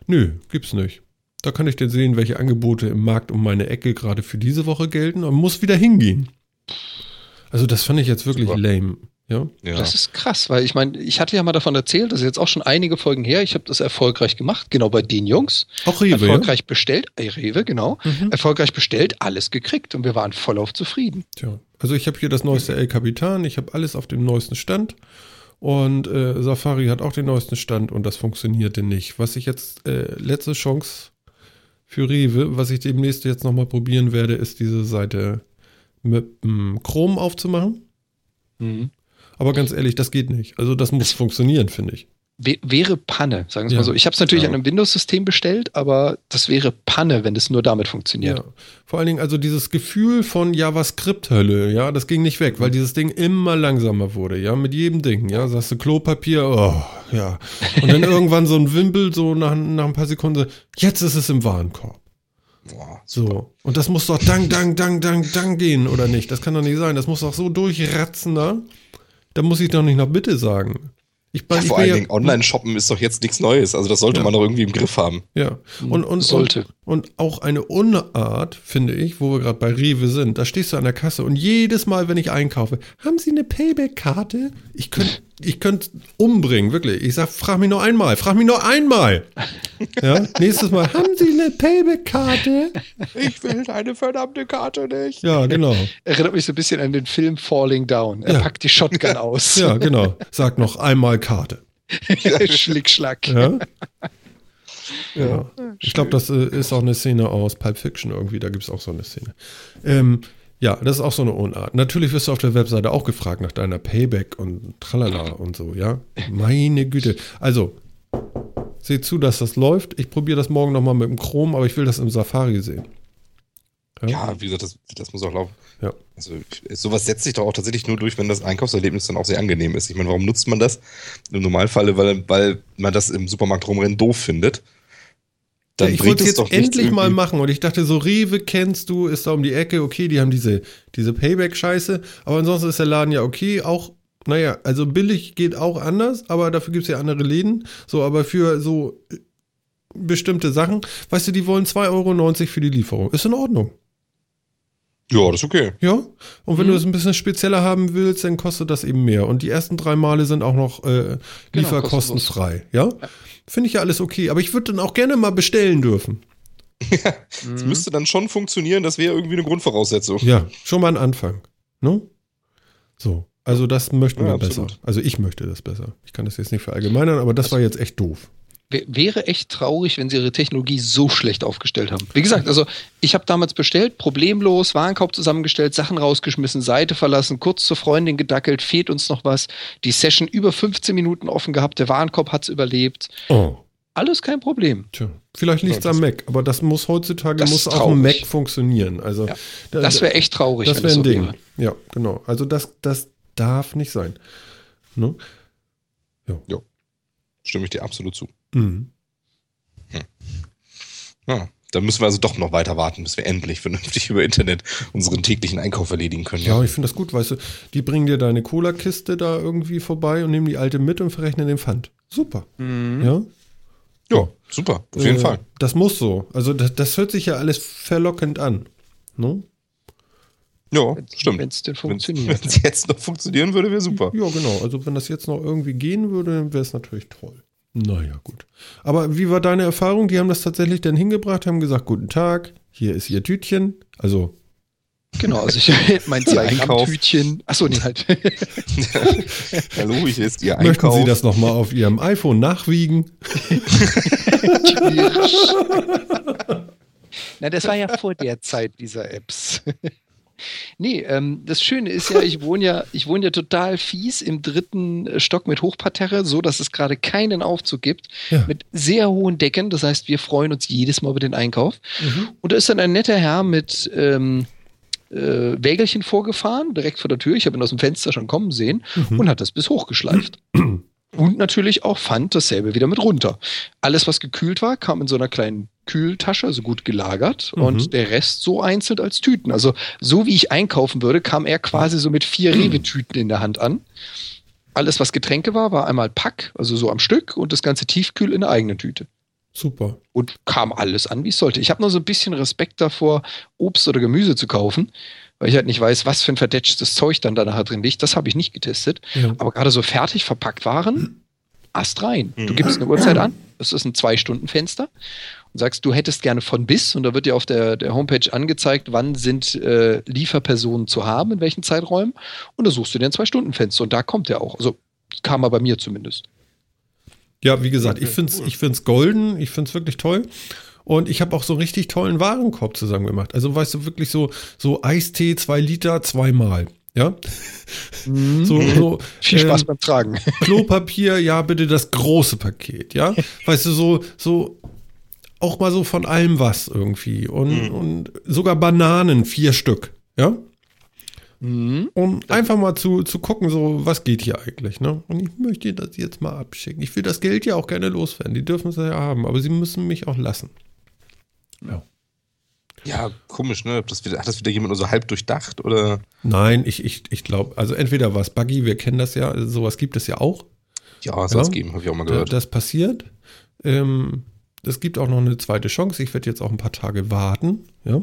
nö, gibt's nicht. Da kann ich dann sehen, welche Angebote im Markt um meine Ecke gerade für diese Woche gelten und muss wieder hingehen. Also das fand ich jetzt wirklich Super. lame. Ja, Ja. Das ist krass, weil ich meine, ich hatte ja mal davon erzählt, das ist jetzt auch schon einige Folgen her, ich habe das erfolgreich gemacht, genau bei den Jungs. auch Rewe, ja? erfolgreich bestellt, äh, Rewe, genau. Mhm. Erfolgreich bestellt, alles gekriegt und wir waren vollauf zufrieden. Tja, also ich habe hier das neueste El Capitan, ich habe alles auf dem neuesten Stand und äh, Safari hat auch den neuesten Stand und das funktionierte nicht. Was ich jetzt, äh, letzte Chance für Rewe, was ich demnächst jetzt nochmal probieren werde, ist diese Seite mit ähm, Chrome aufzumachen. Aber ganz ehrlich, das geht nicht. Also das muss funktionieren, finde ich. Wäre Panne, sagen wir es Ja. mal so. Ich habe es natürlich Ja. an einem Windows-System bestellt, aber das wäre Panne, wenn es nur damit funktioniert. Ja. Vor allen Dingen also dieses Gefühl von JavaScript-Hölle, ja, das ging nicht weg, weil dieses Ding immer langsamer wurde, ja, mit jedem Ding, ja, sagst du Klopapier, oh, ja. Und dann irgendwann so ein Wimpel, so nach, nach ein paar Sekunden, jetzt ist es im Warenkorb. Boah, So. Und das muss doch dang, dang, dang, dang, dang gehen, oder nicht? Das kann doch nicht sein. Das muss doch so durchratzen, da. Da muss ich doch nicht noch bitte sagen. Ich, ja, ich vor allen Dingen, Online-Shoppen ist doch jetzt nichts Neues. Also das sollte Ja. man doch irgendwie im Griff haben. Ja, und, und, Sollte. Und, und auch eine Unart, finde ich, wo wir gerade bei Rewe sind. Da stehst du an der Kasse und jedes Mal, wenn ich einkaufe, haben Sie eine Payback-Karte? Ich könnte ich könnt umbringen, wirklich. Ich sag, frag mich nur einmal, frag mich nur einmal. Ja, nächstes Mal, haben Sie eine Payback-Karte? Ich will deine verdammte Karte nicht. Ja, genau. Erinnert mich so ein bisschen an den Film Falling Down. Er Ja. packt die Shotgun aus. Ja, genau. Sag noch einmal Karte. Schlick, schlag. Ja. Ja. Ich glaube, das äh, ist auch eine Szene aus Pulp Fiction irgendwie. Da gibt es auch so eine Szene. Ähm, ja, das ist auch so eine Unart. Natürlich wirst du auf der Webseite auch gefragt nach deiner Payback und tralala und so, ja. Meine Güte. Also, seht zu, dass das läuft. Ich probiere das morgen nochmal mit dem Chrome, aber ich will das im Safari sehen. Ja, wie gesagt, das, das muss auch laufen. Ja. Also sowas setzt sich doch auch tatsächlich nur durch, wenn das Einkaufserlebnis dann auch sehr angenehm ist. Ich meine, warum nutzt man das? Im Normalfall, weil, weil man das im Supermarkt rumrennen doof findet. Ja, ich wollte es jetzt endlich mal machen und ich dachte so, Rewe kennst du, ist da um die Ecke, okay, die haben diese, diese Payback-Scheiße, aber ansonsten ist der Laden ja okay, auch, naja, also billig geht auch anders, aber dafür gibt es ja andere Läden, so, aber für so äh, bestimmte Sachen, weißt du, die wollen 2,90 Euro für die Lieferung, ist in Ordnung, Ja, das ist okay. ja, und wenn Mhm. du es ein bisschen spezieller haben willst, dann kostet das eben mehr und die ersten drei Male sind auch noch äh, Genau, lieferkostenfrei, ja, finde ich ja alles okay, aber ich würde dann auch gerne mal bestellen dürfen. Das müsste dann schon funktionieren, das wäre irgendwie eine Grundvoraussetzung. Ja, schon mal ein Anfang. Ne? So. Also das möchten wir Ja, besser. absolut. Also ich möchte das besser. Ich kann das jetzt nicht verallgemeinern, aber das war jetzt echt doof. Wäre echt traurig, wenn sie ihre Technologie so schlecht aufgestellt haben. Wie gesagt, also ich habe damals bestellt, problemlos, Warenkorb zusammengestellt, Sachen rausgeschmissen, Seite verlassen, kurz zur Freundin gedackelt, fehlt uns noch was. Die Session über 15 Minuten offen gehabt, der Warenkorb hat's überlebt. Oh. Alles kein Problem. Tja, vielleicht liegt es Ja, am Mac, aber das muss heutzutage Das muss auch ein Mac funktionieren. Also Ja, da- Das wäre echt traurig, das wäre ein so Ding. wäre. Ja, genau. Also das, das darf nicht sein. Ne? Stimme ich dir absolut zu. Mhm. Ja, dann müssen wir also doch noch weiter warten, bis wir endlich vernünftig über Internet unseren täglichen Einkauf erledigen können. Ja, ich finde das gut, weißt du, die bringen dir deine Cola-Kiste da irgendwie vorbei und nehmen die alte mit und verrechnen den Pfand. Super. Mhm. Ja. ja super, auf jeden Äh, Fall. Das muss so. Also das, das hört sich ja alles verlockend an. Ne? Ja, stimmt. Wenn es denn Wenn funktioniert. es jetzt noch funktionieren würde, wäre super. Ja, genau. Also wenn das jetzt noch irgendwie gehen würde, wäre es natürlich toll. Naja, gut. Aber wie war deine Erfahrung? Die haben das tatsächlich dann hingebracht, haben gesagt, guten Tag, hier ist Ihr Tütchen. Also, Genau, also ich mein zwei Einkauf. Tütchen. Achso, nee, halt. Hallo, hier ist Ihr möchten Einkauf. Sie das nochmal auf Ihrem iPhone nachwiegen? Na, das war ja vor der Zeit dieser Apps. Nee, ähm, das Schöne ist ja, ich wohne ja, ich wohne ja total fies im dritten äh, Stock mit Hochparterre, so dass es gerade keinen Aufzug gibt, Ja. mit sehr hohen Decken. Das heißt, wir freuen uns jedes Mal über den Einkauf. Mhm. Und da ist dann ein netter Herr mit ähm, äh, Wägelchen vorgefahren, direkt vor der Tür. Ich habe ihn aus dem Fenster schon kommen sehen Mhm. und hat das bis hochgeschleift. Und natürlich auch Pfand dasselbe wieder mit runter. Alles, was gekühlt war, kam in so einer kleinen Kühltasche, also gut gelagert. Mhm. Und der Rest so einzeln als Tüten. Also so wie ich einkaufen würde, kam er quasi so mit vier Rewe-Tüten in der Hand an. Alles, was Getränke war, war einmal Pack, also so am Stück, und das ganze Tiefkühl in der eigenen Tüte. Super. Und kam alles an, wie es sollte. Ich habe nur so ein bisschen Respekt davor, Obst oder Gemüse zu kaufen, weil ich halt nicht weiß, was für ein verdetschtes Zeug dann da nachher drin liegt. Das habe ich nicht getestet. Ja. Aber gerade so fertig verpackt waren, Ast rein. Du Mhm. gibst eine Uhrzeit an, das ist ein Zwei-Stunden-Fenster und sagst, du hättest gerne von bis und da wird dir auf der, der Homepage angezeigt, wann sind äh, Lieferpersonen zu haben, in welchen Zeiträumen und da suchst du dir ein Zwei-Stunden-Fenster und da kommt der auch. Also kam er bei mir zumindest. Ja, wie gesagt, ich finde es ich find's golden, ich finde es wirklich toll. Und ich habe auch so einen richtig tollen Warenkorb zusammen gemacht. Also, weißt du, wirklich so, so Eistee, zwei Liter, zweimal. Ja? So, so, Viel Spaß ähm, beim Tragen. Klopapier, ja, bitte das große Paket, ja? Weißt du, so, so, auch mal so von allem was irgendwie. Und, Mhm. und sogar Bananen, vier Stück, ja? Mhm. Um einfach mal zu, zu gucken, so, was geht hier eigentlich, ne? Und ich möchte das jetzt mal abschicken. Ich will das Geld ja auch gerne loswerden. Die dürfen es ja haben, aber sie müssen mich auch lassen. Ja, komisch, ne? Das wieder, hat das wieder jemand nur so halb durchdacht oder? Nein, ich, ich, ich glaube, also entweder war es Buggy, wir kennen das ja, also sowas gibt es ja auch. Ja, es Ja. geben, habe ich auch mal gehört. das passiert. Ähm, es gibt auch noch eine zweite Chance. Ich werde jetzt auch ein paar Tage warten. Ja.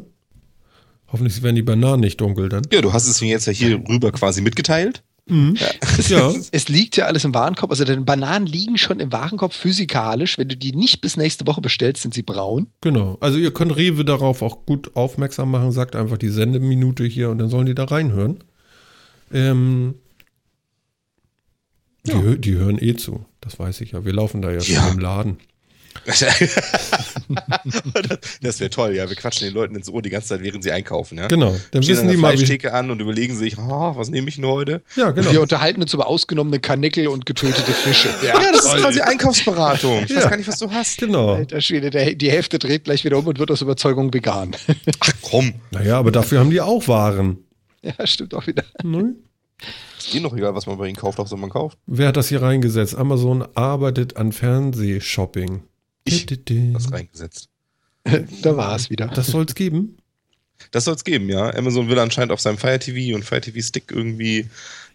Hoffentlich werden die Bananen nicht dunkel dann. ja, du hast es mir jetzt ja hier rüber quasi mitgeteilt. Ja. Es liegt ja alles im Warenkorb. Also deine Bananen liegen schon im Warenkorb physikalisch. Wenn du die nicht bis nächste Woche bestellst, sind sie braun. Genau. Also ihr könnt Rewe darauf auch gut aufmerksam machen. Sagt einfach die Sendeminute hier und dann sollen die da reinhören. Ähm, die, Ja. die hören eh zu. Das weiß ich ja. Wir laufen da ja schon Ja. im Laden. das wäre toll, ja. Wir quatschen den Leuten ins Ohr die ganze Zeit, während sie einkaufen, ja. Genau. Dann Stehen wissen die mal, wie. Fleischtheke an und überlegen sich, oh, was nehme ich denn heute? Ja, genau. Wir unterhalten uns über ausgenommene Karnickel und getötete Fische. Ja, das ist quasi Einkaufsberatung. Ich Ja. weiß gar nicht, was du hast. Genau. Alter Schwede, der, die Hälfte dreht gleich wieder um und wird aus Überzeugung vegan. Ach komm, Naja, aber dafür haben die auch Waren. ja, stimmt auch wieder. Ne? ist eh noch egal, was man bei ihnen kauft, auch so man kauft. Wer hat das hier reingesetzt? Amazon arbeitet an Fernsehshopping. Ich Das, Was reingesetzt. da war es wieder. das soll es geben? Das soll es geben, ja. Amazon will anscheinend auf seinem Fire TV und Fire TV Stick irgendwie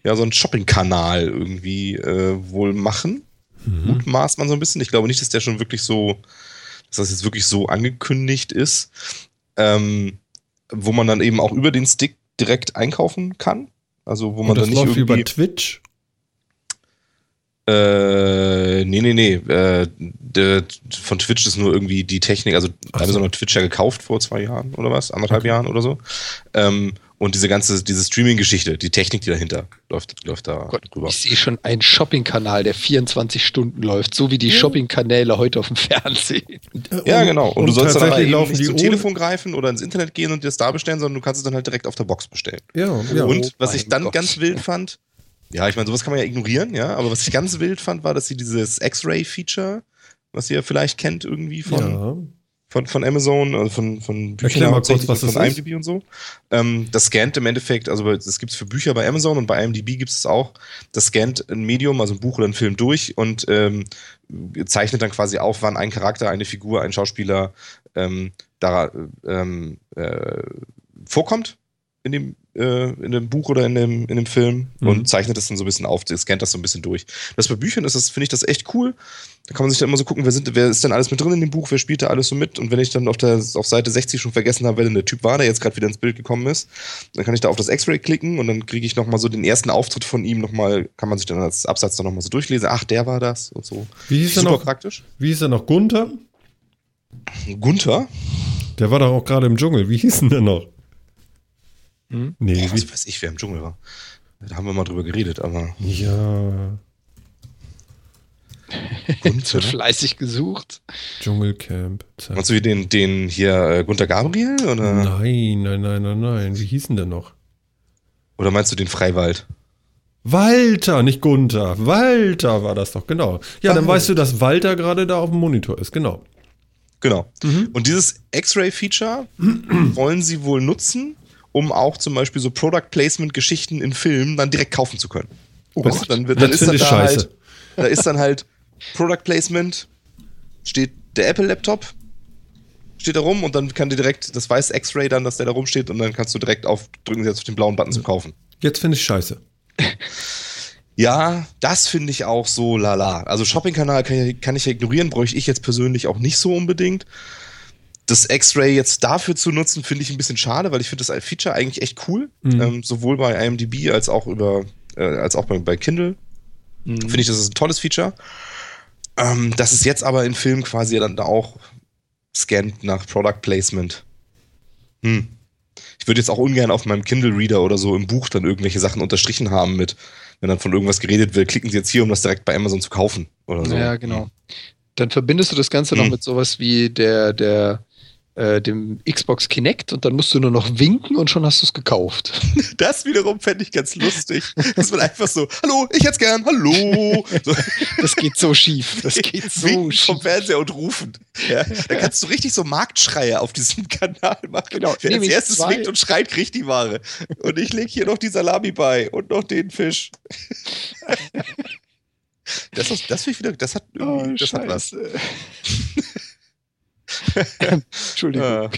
ja so einen Shopping-Kanal irgendwie äh, wohl machen. Mhm. Mutmaßt man so ein bisschen. Ich glaube nicht, dass der schon wirklich so, dass das jetzt wirklich so angekündigt ist. Ähm, wo man dann eben auch über den Stick direkt einkaufen kann. Also wo man Und das dann nicht läuft irgendwie. über Twitch? Äh, nee, nee, nee. Äh, der, von Twitch ist nur irgendwie die Technik, also Ach so. Amazon hat Twitch ja gekauft vor zwei Jahren oder was, anderthalb Jahren oder so. Ähm, Und diese ganze, diese Streaming-Geschichte, die Technik, die dahinter läuft, läuft da Gott, drüber. ich sehe schon einen Shopping-Kanal, der 24 Stunden läuft, so wie die Shopping-Kanäle heute auf dem Fernsehen. Ja, Und- genau. Und, und du sollst dann eben laufen nicht zum ohne- Telefon greifen oder ins Internet gehen und dir das da bestellen, sondern du kannst es dann halt direkt auf der Box bestellen. Ja, ja. und Oh was ich dann Gott. ganz wild fand, ja, ich meine, sowas kann man ja ignorieren, ja, aber was ich ganz wild fand, war, dass sie dieses X-Ray-Feature, was ihr vielleicht kennt irgendwie von, ja. von, von Amazon, also von, von Büchern mal kurz, was von ist. IMDb und so. Ähm, das scannt im Endeffekt, also das gibt es für Bücher bei Amazon und bei IMDb gibt es auch. Das scannt ein Medium, also ein Buch oder ein Film durch und ähm, zeichnet dann quasi auf, wann ein Charakter, eine Figur, ein Schauspieler ähm, da ähm, äh, vorkommt in dem, äh, in dem Buch oder in dem, in dem Film Mhm. und zeichnet das dann so ein bisschen auf, scannt das so ein bisschen durch. Das bei Büchern ist das, finde ich das echt cool. Da kann man sich dann immer so gucken, wer, sind, wer ist denn alles mit drin in dem Buch, wer spielt da alles so mit. Und wenn ich dann auf, der, auf Seite 60 schon vergessen habe, wer denn der Typ war, der jetzt gerade wieder ins Bild gekommen ist, dann kann ich da auf das X-Ray klicken und dann kriege ich nochmal so den ersten Auftritt von ihm nochmal, kann man sich dann als Absatz dann nochmal so durchlesen. Ach, der war das und so. Wie hieß er Super noch? praktisch. Wie hieß er noch? Gunther? Gunther? Der war doch auch gerade im Dschungel. Wie hieß denn der noch? Hm? Nee, Boah, was weiß ich, wer im Dschungel war. Da haben wir mal drüber geredet, aber ja, Es Gunther. wird fleißig gesucht. Dschungelcamp. Zack. Meinst du den, den hier äh, Gunther Gabriel oder, Nein, nein, nein, nein, nein. Wie hieß denn der noch? oder meinst du den Freiwald? Walter, nicht Gunther. Walter war das doch, genau. Ja, dann Walter. weißt du, dass Walter gerade da auf dem Monitor ist, genau. Genau. Mhm. Und dieses X-Ray-Feature wollen sie wohl nutzen, um auch zum Beispiel so Product Placement-Geschichten in Filmen dann direkt kaufen zu können. Oh du, dann, dann das ist dann da scheiße. halt, da ist dann halt Product Placement, steht der Apple-Laptop, steht da rum und dann kann dir direkt, das weiß X-Ray dann, dass der da rumsteht und dann kannst du direkt auf, drücken sie jetzt auf den blauen Button zum Kaufen. Jetzt finde ich scheiße. Ja, das finde ich auch so lala. Also Shopping-Kanal kann, kann ich ja ignorieren, bräuchte ich jetzt persönlich auch nicht so unbedingt. Das X-Ray jetzt dafür zu nutzen, finde ich ein bisschen schade, weil ich finde das als Feature eigentlich echt cool. Mhm. Ähm, sowohl bei IMDb als auch über, äh, als auch bei, bei Kindle. Finde ich, das ist ein tolles Feature. Ähm, dass es jetzt aber in Filmen quasi dann da auch scannt nach Product Placement. Hm. Ich würde jetzt auch ungern auf meinem Kindle-Reader oder so im Buch dann irgendwelche Sachen unterstrichen haben mit, wenn dann von irgendwas geredet wird, klicken Sie jetzt hier, um das direkt bei Amazon zu kaufen oder so. Ja, genau. Dann verbindest du das Ganze noch Hm. mit sowas wie der, der, äh, dem Xbox Kinect und dann musst du nur noch winken und schon hast du es gekauft. Das wiederum fände ich ganz lustig. Dass man einfach so, hallo, ich hätte gern, hallo. So, Das geht so schief. Das geht so winken schief. vom Fernseher und rufen. Ja, da kannst du richtig so Marktschreie auf diesem Kanal machen. Genau, Wer als erstes zwei. winkt und schreit, kriegt die Ware. Und ich lege hier noch die Salami bei und noch den Fisch. Das, ist- das finde ich wieder, das hat irgendwie, Oh, das hat was. Entschuldigung. Ja.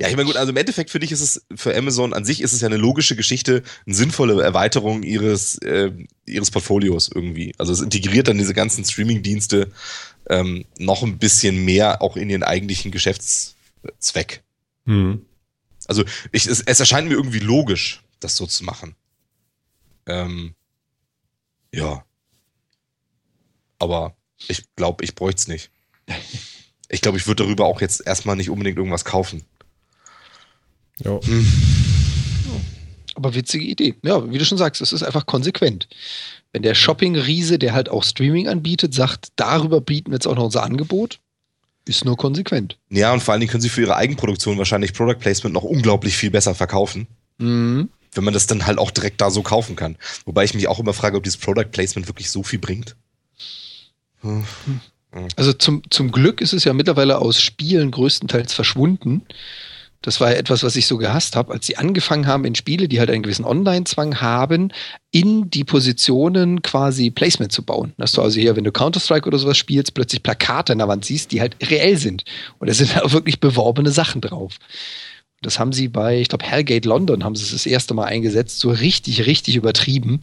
Ja, ich meine, gut, also im Endeffekt finde ich, ist es für Amazon an sich ist es ja eine logische Geschichte, eine sinnvolle Erweiterung ihres, äh, ihres Portfolios irgendwie. Also es integriert dann diese ganzen Streaming-Dienste ähm, noch ein bisschen mehr auch in ihren eigentlichen Geschäftszweck. Hm. Also ich, es, es erscheint mir irgendwie logisch, das so zu machen. Ähm, ja. Aber ich glaube, ich bräuchte es nicht. Ich glaube, ich würde darüber auch jetzt erstmal nicht unbedingt irgendwas kaufen. Ja. Aber witzige Idee. Ja, wie du schon sagst, es ist einfach konsequent. Wenn der Shopping-Riese, der halt auch Streaming anbietet, sagt, darüber bieten wir jetzt auch noch unser Angebot, ist nur konsequent. Ja, und vor allen Dingen können sie für ihre Eigenproduktion wahrscheinlich Product Placement noch unglaublich viel besser verkaufen, Mhm. wenn man das dann halt auch direkt da so kaufen kann. Wobei ich mich auch immer frage, ob dieses Product Placement wirklich so viel bringt. Hm. Also zum, zum Glück ist es ja mittlerweile aus Spielen größtenteils verschwunden. Das war ja etwas, was ich so gehasst habe, als sie angefangen haben in Spiele, die halt einen gewissen Online-Zwang haben, in die Positionen quasi Placement zu bauen. Dass du also hier, wenn du Counter-Strike oder sowas spielst, plötzlich Plakate an der Wand siehst, die halt reell sind. Und da sind auch wirklich beworbene Sachen drauf. Das haben sie bei, ich glaube, Hellgate London haben sie es das erste Mal eingesetzt, so richtig, richtig übertrieben,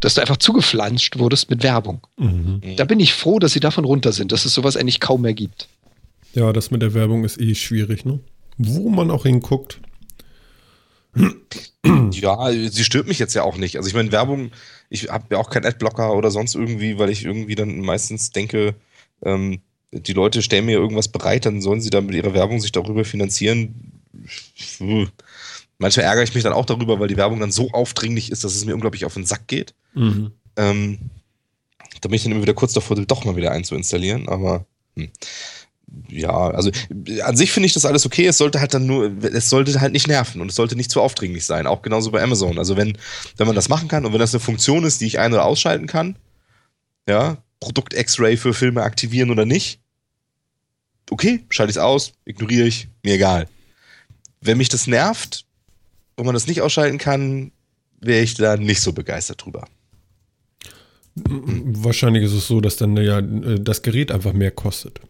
dass du einfach zugeflanscht wurdest mit Werbung. Mhm. Da bin ich froh, dass sie davon runter sind, dass es sowas eigentlich kaum mehr gibt. Ja, das mit der Werbung ist eh schwierig, ne? Wo man auch hinguckt. Ja, sie stört mich jetzt ja auch nicht. Also ich meine, Werbung, ich habe ja auch keinen Adblocker oder sonst irgendwie, weil ich irgendwie dann meistens denke, ähm, die Leute stellen mir irgendwas bereit, dann sollen sie dann mit ihrer Werbung sich darüber finanzieren. Puh. Manchmal ärgere ich mich dann auch darüber, weil die Werbung dann so aufdringlich ist, dass es mir unglaublich auf den Sack geht. Mhm. Ähm, da bin ich dann immer wieder kurz davor, doch mal wieder einzuinstallieren, aber hm. ja, also an sich finde ich das alles okay. Es sollte halt dann nur, es sollte halt nicht nerven und es sollte nicht zu aufdringlich sein. Auch genauso bei Amazon. Also wenn, wenn man das machen kann und wenn das eine Funktion ist, die ich ein- oder ausschalten kann, ja, Produkt X-Ray für Filme aktivieren oder nicht, okay, schalte ich es aus, ignoriere ich, mir egal. Wenn mich das nervt und man das nicht ausschalten kann, wäre ich da nicht so begeistert drüber. Wahrscheinlich ist es so, dass dann ja äh, das Gerät einfach mehr kostet.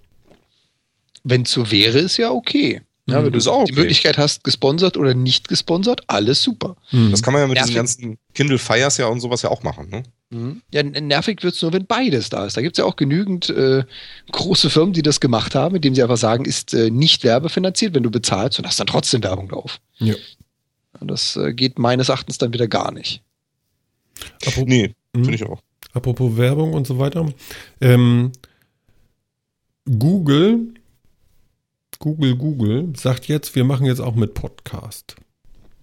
Wenn es so wäre, ist ja okay. Ja, Mhm, wenn du ist auch die okay. Möglichkeit hast, gesponsert oder nicht gesponsert, alles super. Mhm. Das kann man ja mit Nervig. diesen ganzen Kindle Fires ja und sowas ja auch machen, ne? Ja, n- nervig wird es nur, wenn beides da ist. Da gibt es ja auch genügend äh, große Firmen, die das gemacht haben, indem sie einfach sagen, ist äh, nicht werbefinanziert, wenn du bezahlst und hast dann trotzdem Werbung drauf. Ja. Und das äh, geht meines Erachtens dann wieder gar nicht. Apropos, Nee, Mhm. finde ich auch. apropos Werbung und so weiter. Ähm, Google, Google, Google sagt jetzt, wir machen jetzt auch mit Podcast.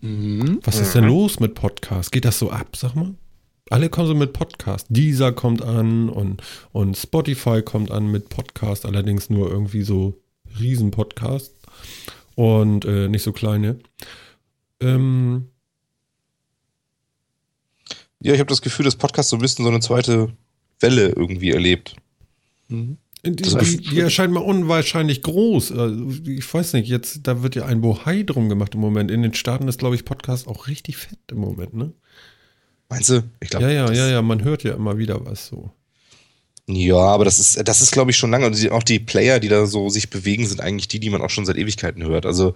Mhm. Was ist denn los mit Podcast? Geht das so ab, sag mal? Alle kommen so mit Podcast. Deezer kommt an und, und Spotify kommt an mit Podcast, allerdings nur irgendwie so Riesen-Podcast und äh, nicht so kleine. Ähm, Ja, ich habe das Gefühl, dass Podcast so ein bisschen so eine zweite Welle irgendwie erlebt. Mhm. die, die, die erscheint mir unwahrscheinlich groß. Also, Ich weiß nicht, jetzt, da wird ja ein Bohai drum gemacht im Moment. In den Staaten ist, glaube ich, Podcast auch richtig fett im Moment, ne? Meinst du? Ich glaube. Ja, ja, ja, ja, man hört ja immer wieder was so. Ja, aber das ist, das ist, glaube ich, schon lange. Und auch die Player, die da so sich bewegen, sind eigentlich die, die man auch schon seit Ewigkeiten hört. Also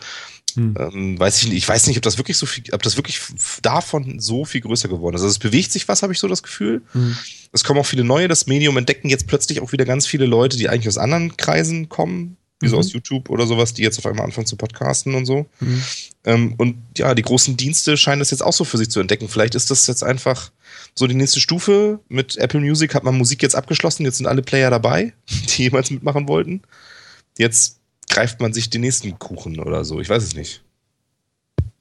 Hm. ähm, weiß ich nicht, ich weiß nicht, ob das wirklich so viel, ob das wirklich davon so viel größer geworden ist. Also es bewegt sich was, habe ich so das Gefühl. Hm. Es kommen auch viele neue. Das Medium entdecken jetzt plötzlich auch wieder ganz viele Leute, die eigentlich aus anderen Kreisen kommen, wie so Mhm. aus YouTube oder sowas, die jetzt auf einmal anfangen zu podcasten und so. Hm. Ähm, und ja, die großen Dienste scheinen das jetzt auch so für sich zu entdecken. Vielleicht ist das jetzt einfach so die nächste Stufe. Mit Apple Music hat man Musik jetzt abgeschlossen. Jetzt sind alle Player dabei, die jemals mitmachen wollten. Jetzt greift man sich den nächsten Kuchen oder so. Ich weiß es nicht.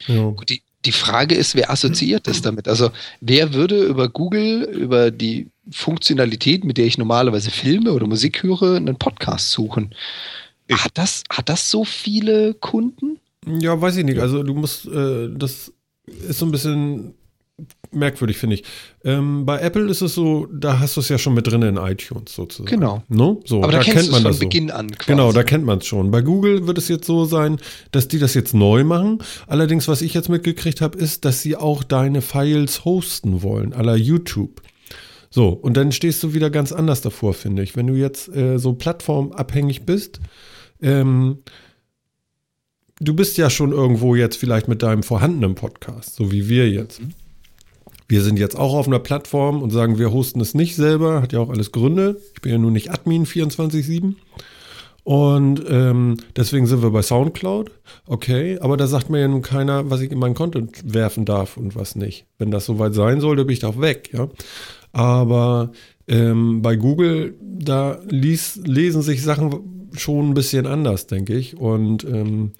Ja. Gut, die, die Frage ist, wer assoziiert das damit? Also, wer würde über Google, über die Funktionalität, mit der ich normalerweise Filme oder Musik höre, einen Podcast suchen? Ich. Hat das, hat das so viele Kunden? Ja, weiß ich nicht. Also du musst, äh, das ist so ein bisschen merkwürdig, finde ich. Ähm, bei Apple ist es so, da hast du es ja schon mit drin in iTunes sozusagen. Genau. No? So, Aber da, du es von das so. Beginn an quasi. Genau, da kennt man es schon. Bei Google wird es jetzt so sein, dass die das jetzt neu machen. Allerdings, was ich jetzt mitgekriegt habe, ist, dass sie auch deine Files hosten wollen, la YouTube. So, und dann stehst du wieder ganz anders davor, finde ich. Wenn du jetzt äh, so plattformabhängig bist, ähm, du bist ja schon irgendwo jetzt vielleicht mit deinem vorhandenen Podcast, so wie wir jetzt. Wir sind jetzt auch auf einer Plattform und sagen, wir hosten es nicht selber, hat ja auch alles Gründe. Ich bin ja nur nicht Admin 24-7. Und ähm, deswegen sind wir bei Soundcloud. Okay, aber da sagt mir ja nun keiner, was ich in meinen Content werfen darf und was nicht. Wenn das soweit sein sollte, bin ich da auch weg, ja. Aber ähm, bei Google, da lies, lesen sich Sachen schon ein bisschen anders, denke ich. Und ähm,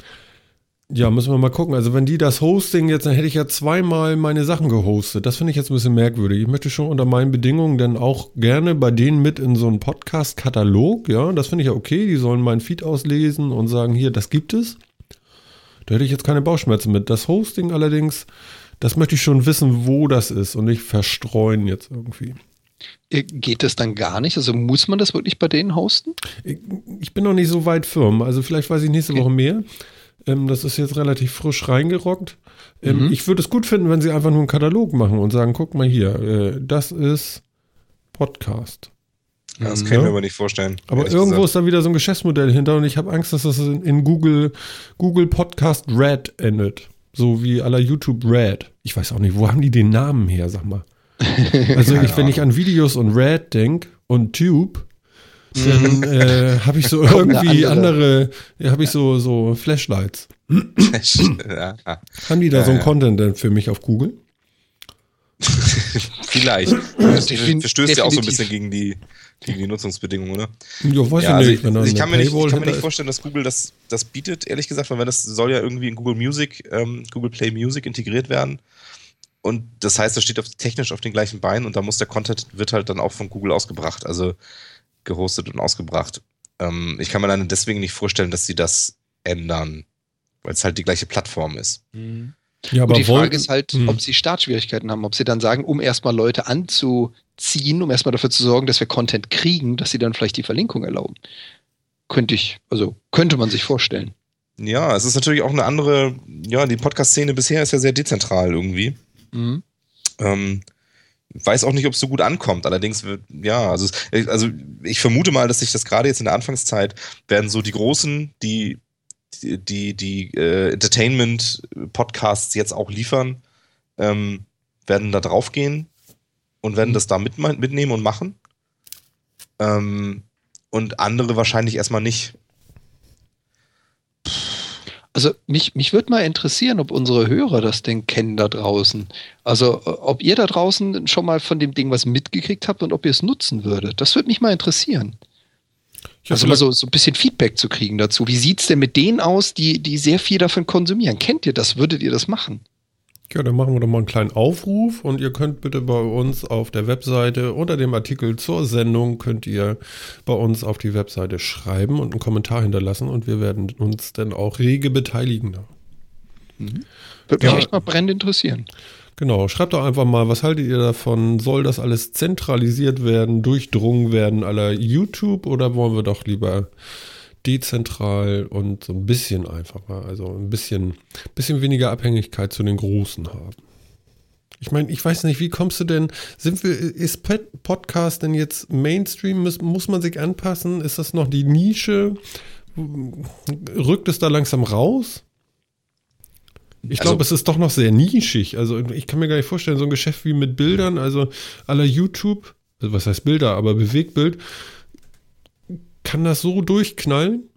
ja, müssen wir mal gucken. Also wenn die das Hosting jetzt, dann hätte ich ja zweimal meine Sachen gehostet. Das finde ich jetzt ein bisschen merkwürdig. Ich möchte schon unter meinen Bedingungen dann auch gerne bei denen mit in so einen Podcast-Katalog. Ja, das finde ich ja okay. Die sollen meinen Feed auslesen und sagen, hier, das gibt es. Da hätte ich jetzt keine Bauchschmerzen mit. Das Hosting allerdings, das möchte ich schon wissen, wo das ist und nicht verstreuen jetzt irgendwie. Äh, Geht das dann gar nicht? Also muss man das wirklich bei denen hosten? Ich, ich bin noch nicht so weit firm. Also vielleicht weiß ich nächste Okay. Woche mehr. Ähm, das ist jetzt relativ frisch reingerockt. Ähm, Mhm. Ich würde es gut finden, wenn sie einfach nur einen Katalog machen und sagen, guck mal hier, äh, das ist Podcast. Das Mhm. kann ich mir Ja. aber nicht vorstellen. Aber irgendwo gesagt. ist da wieder so ein Geschäftsmodell hinter und ich habe Angst, dass das in, in Google, Google Podcast Red endet. So wie aller YouTube Red. Ich weiß auch nicht, wo haben die den Namen her, sag mal. Also ich, wenn ich an Videos und Red denk und Tube, dann äh, habe ich so irgendwie andere. andere, ja, habe ich so, so Flashlights. ja. Haben die da Ja, so ein ja. Content denn für mich auf Google? Vielleicht. Das verstößt ja auch so ein bisschen gegen die, gegen die Nutzungsbedingungen, oder? Ja, weiß Ja, ich also nicht. ich, ich, kann mir nicht, ich kann mir nicht vorstellen, dass Google das, das bietet, ehrlich gesagt, weil wenn das soll ja irgendwie in Google Music, ähm, Google Play Music integriert werden. Und das heißt, das steht auf, technisch auf den gleichen Beinen und da muss der Content, wird halt dann auch von Google ausgebracht, also gehostet und ausgebracht. Ähm, ich kann mir dann deswegen nicht vorstellen, dass sie das ändern, weil es halt die gleiche Plattform ist. ist. Ja, aber Und die Frage ist halt, Hm. ob sie Startschwierigkeiten haben, ob sie dann sagen, um erstmal Leute anzuziehen, um erstmal dafür zu sorgen, dass wir Content kriegen, dass sie dann vielleicht die Verlinkung erlauben. Könnte ich, also könnte man sich vorstellen. Ja, es ist natürlich auch eine andere, ja, die Podcast-Szene bisher ist ja sehr dezentral irgendwie. Mhm. Ähm, weiß auch nicht, ob es so gut ankommt. Allerdings wird, ja, also, es- also ich vermute mal, dass sich das gerade jetzt in der Anfangszeit werden so die großen, die die, die, die äh, Entertainment-Podcasts jetzt auch liefern, ähm, werden da draufgehen und werden das da mit, mitnehmen und machen. Ähm, und andere wahrscheinlich erstmal nicht. Also mich, mich würde mal interessieren, ob unsere Hörer das denn kennen da draußen. Also äh, ob ihr da draußen schon mal von dem Ding was mitgekriegt habt und ob ihr es nutzen würdet. Das würde mich mal interessieren. Also mal so, so ein bisschen Feedback zu kriegen dazu. Wie sieht's denn mit denen aus, die, die sehr viel davon konsumieren? Kennt ihr das? Würdet ihr das machen? Ja, dann machen wir doch mal einen kleinen Aufruf und ihr könnt bitte bei uns auf der Webseite unter dem Artikel zur Sendung könnt ihr bei uns auf die Webseite schreiben und einen Kommentar hinterlassen und wir werden uns dann auch rege beteiligen. Würde Ja. mich echt mal brennend interessieren. Genau, schreibt doch einfach mal, was haltet ihr davon? Soll das alles zentralisiert werden, durchdrungen werden aller YouTube oder wollen wir doch lieber dezentral und so ein bisschen einfacher, also ein bisschen, bisschen weniger Abhängigkeit zu den Großen haben? Ich meine, ich weiß nicht, wie kommst du denn, sind wir, ist Pod- Podcast denn jetzt Mainstream? Muss, muss man sich anpassen? Ist das noch die Nische? Rückt es da langsam raus? Ich Also- glaube, es ist doch noch sehr nischig. Also ich kann mir gar nicht vorstellen, so ein Geschäft wie mit Bildern, also aller YouTube, also was heißt Bilder, aber Bewegtbild, kann das so durchknallen?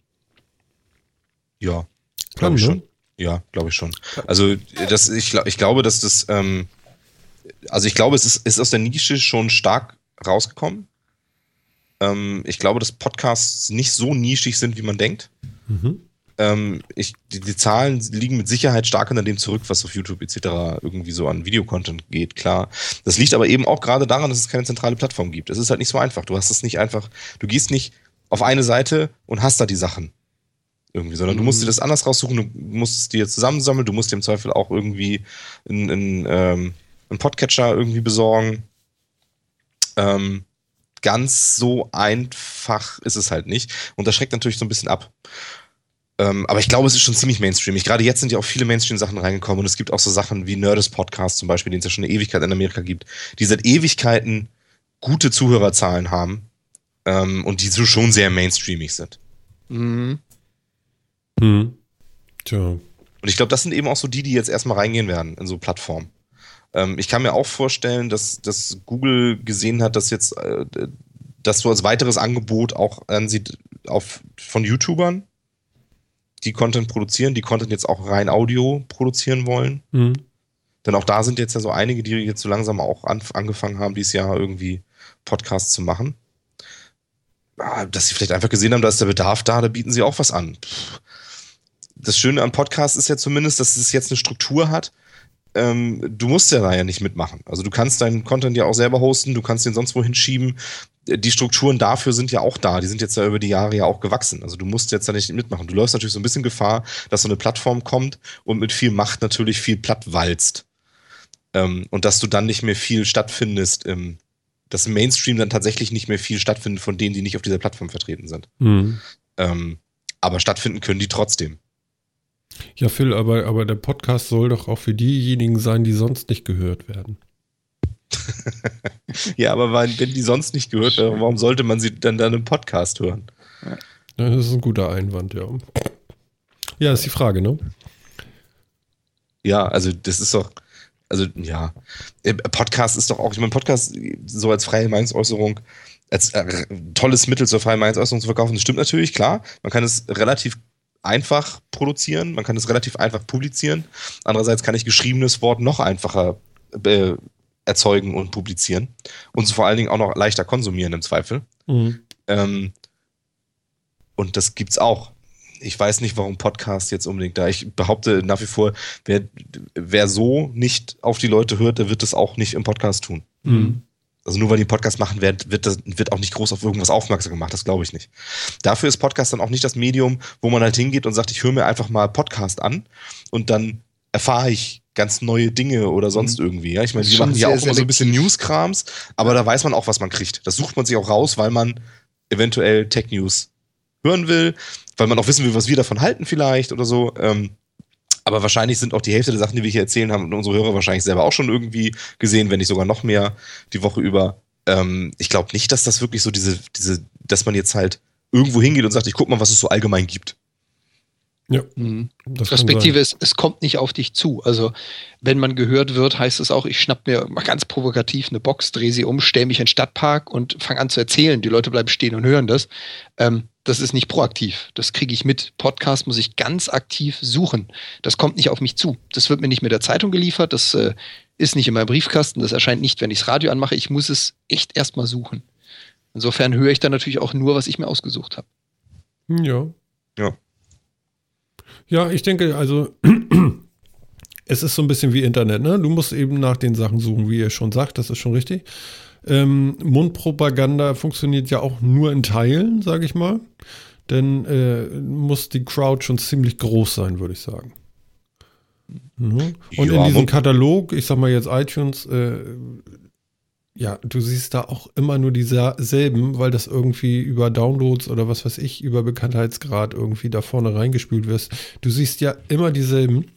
Ja, glaube ich ne? schon. Ja, glaube ich schon. Also das, ich, ich glaube, dass das, ähm, also ich glaube, es ist, ist aus der Nische schon stark rausgekommen. Ähm, ich glaube, dass Podcasts nicht so nischig sind, wie man denkt. Mhm. Ähm, ich, die, die Zahlen liegen mit Sicherheit stark hinter dem zurück, was auf YouTube etc. irgendwie so an Videocontent geht, klar. Das liegt aber eben auch gerade daran, dass es keine zentrale Plattform gibt. Es ist halt nicht so einfach. Du hast es nicht einfach, du gehst nicht auf eine Seite und hast da die Sachen irgendwie, sondern du musst dir das anders raussuchen, du musst es dir zusammensammeln, du musst dir im Zweifel auch irgendwie einen, einen, ähm, einen Podcatcher irgendwie besorgen. Ähm, ganz so einfach ist es halt nicht. Und das schreckt natürlich so ein bisschen ab. Ähm, aber ich glaube, es ist schon ziemlich mainstreamig. Gerade jetzt sind ja auch viele Mainstream-Sachen reingekommen und es gibt auch so Sachen wie Nerdist Podcast zum Beispiel, den es ja schon eine Ewigkeit in Amerika gibt, die seit Ewigkeiten gute Zuhörerzahlen haben ähm, und die so schon sehr mainstreamig sind. Mhm. Hm. Tja. Und ich glaube, das sind eben auch so die, die jetzt erstmal reingehen werden in so Plattformen. Ähm, ich kann mir auch vorstellen, dass, dass Google gesehen hat, dass jetzt äh, das so als weiteres Angebot auch ansieht auf, von YouTubern, die Content produzieren, die Content jetzt auch rein Audio produzieren wollen. Hm. Denn auch da sind jetzt ja so einige, die jetzt so langsam auch an, angefangen haben, dieses Jahr irgendwie Podcasts zu machen. Ah, Dass sie vielleicht einfach gesehen haben, da ist der Bedarf da, da bieten sie auch was an. Das Schöne am Podcast ist ja zumindest, dass es jetzt eine Struktur hat. Ähm, du musst ja da ja nicht mitmachen. Also du kannst deinen Content ja auch selber hosten, du kannst den sonst wohin schieben. Die Strukturen dafür sind ja auch da. Die sind jetzt ja über die Jahre ja auch gewachsen. Also du musst jetzt da nicht mitmachen. Du läufst natürlich so ein bisschen Gefahr, dass so eine Plattform kommt und mit viel Macht natürlich viel platt walzt. Ähm, und dass du dann nicht mehr viel stattfindest, ähm, dass im Mainstream dann tatsächlich nicht mehr viel stattfindet von denen, die nicht auf dieser Plattform vertreten sind. Hm. Ähm, aber stattfinden können die trotzdem. Ja, Phil, aber, aber der Podcast soll doch auch für diejenigen sein, die sonst nicht gehört werden. Ja, aber wenn, wenn die sonst nicht gehört werden, warum sollte man sie dann dann im Podcast hören? Ja, das ist ein guter Einwand, ja. Ja, ist die Frage, ne? Ja, also das ist doch, also ja, äh, Podcast ist doch auch, ich meine, Podcast so als freie Meinungsäußerung, als äh, tolles Mittel zur freien Meinungsäußerung zu verkaufen, das stimmt natürlich, klar. Man kann es relativ einfach produzieren, man kann es relativ einfach publizieren. Andererseits kann ich geschriebenes Wort noch einfacher äh, erzeugen und publizieren. Und vor allen Dingen auch noch leichter konsumieren im Zweifel. Mhm. Ähm, und das gibt's auch. Ich weiß nicht, warum Podcast jetzt unbedingt da. Ich behaupte nach wie vor, wer, wer so nicht auf die Leute hört, der wird das auch nicht im Podcast tun. Mhm. Also nur weil die Podcast machen, wird, wird, das, wird auch nicht groß auf irgendwas aufmerksam gemacht. Das glaube ich nicht. Dafür ist Podcast dann auch nicht das Medium, wo man halt hingeht und sagt, ich höre mir einfach mal Podcast an und dann erfahre ich ganz neue Dinge oder sonst mhm. irgendwie. Ja? Ich meine, die machen ja auch immer so ein bisschen Newskrams, aber da weiß man auch, was man kriegt. Das sucht man sich auch raus, weil man eventuell Tech-News hören will, weil man auch wissen will, was wir davon halten vielleicht oder so. Ähm, aber wahrscheinlich sind auch die Hälfte der Sachen, die wir hier erzählen, haben unsere Hörer wahrscheinlich selber auch schon irgendwie gesehen, wenn nicht sogar noch mehr die Woche über. Ähm, ich glaube nicht, dass das wirklich so diese, diese, dass man jetzt halt irgendwo hingeht und sagt, ich guck mal, was es so allgemein gibt. Ja. Mhm. Respektive, es, es kommt nicht auf dich zu. Also, wenn man gehört wird, heißt es auch, ich schnapp mir mal ganz provokativ eine Box, drehe sie um, stelle mich in den Stadtpark und fange an zu erzählen. Die Leute bleiben stehen und hören das. Ähm, das ist nicht proaktiv. Das kriege ich mit. Podcast muss ich ganz aktiv suchen. Das kommt nicht auf mich zu. Das wird mir nicht mit der Zeitung geliefert. Das äh, ist nicht in meinem Briefkasten. Das erscheint nicht, wenn ich das Radio anmache. Ich muss es echt erstmal suchen. Insofern höre ich dann natürlich auch nur, was ich mir ausgesucht habe. Ja. Ja. Ja, ich denke, also es ist so ein bisschen wie Internet, ne? Du musst eben nach den Sachen suchen, wie ihr schon sagt, das ist schon richtig. Ähm, Mundpropaganda funktioniert ja auch nur in Teilen, sage ich mal. Denn äh, muss die Crowd schon ziemlich groß sein, würde ich sagen. Mhm. Und ja, in diesem Katalog, ich sag mal jetzt iTunes, äh, ja, du siehst da auch immer nur dieselben, weil das irgendwie über Downloads oder was weiß ich, über Bekanntheitsgrad irgendwie da vorne reingespült wirst. Du siehst ja immer dieselben.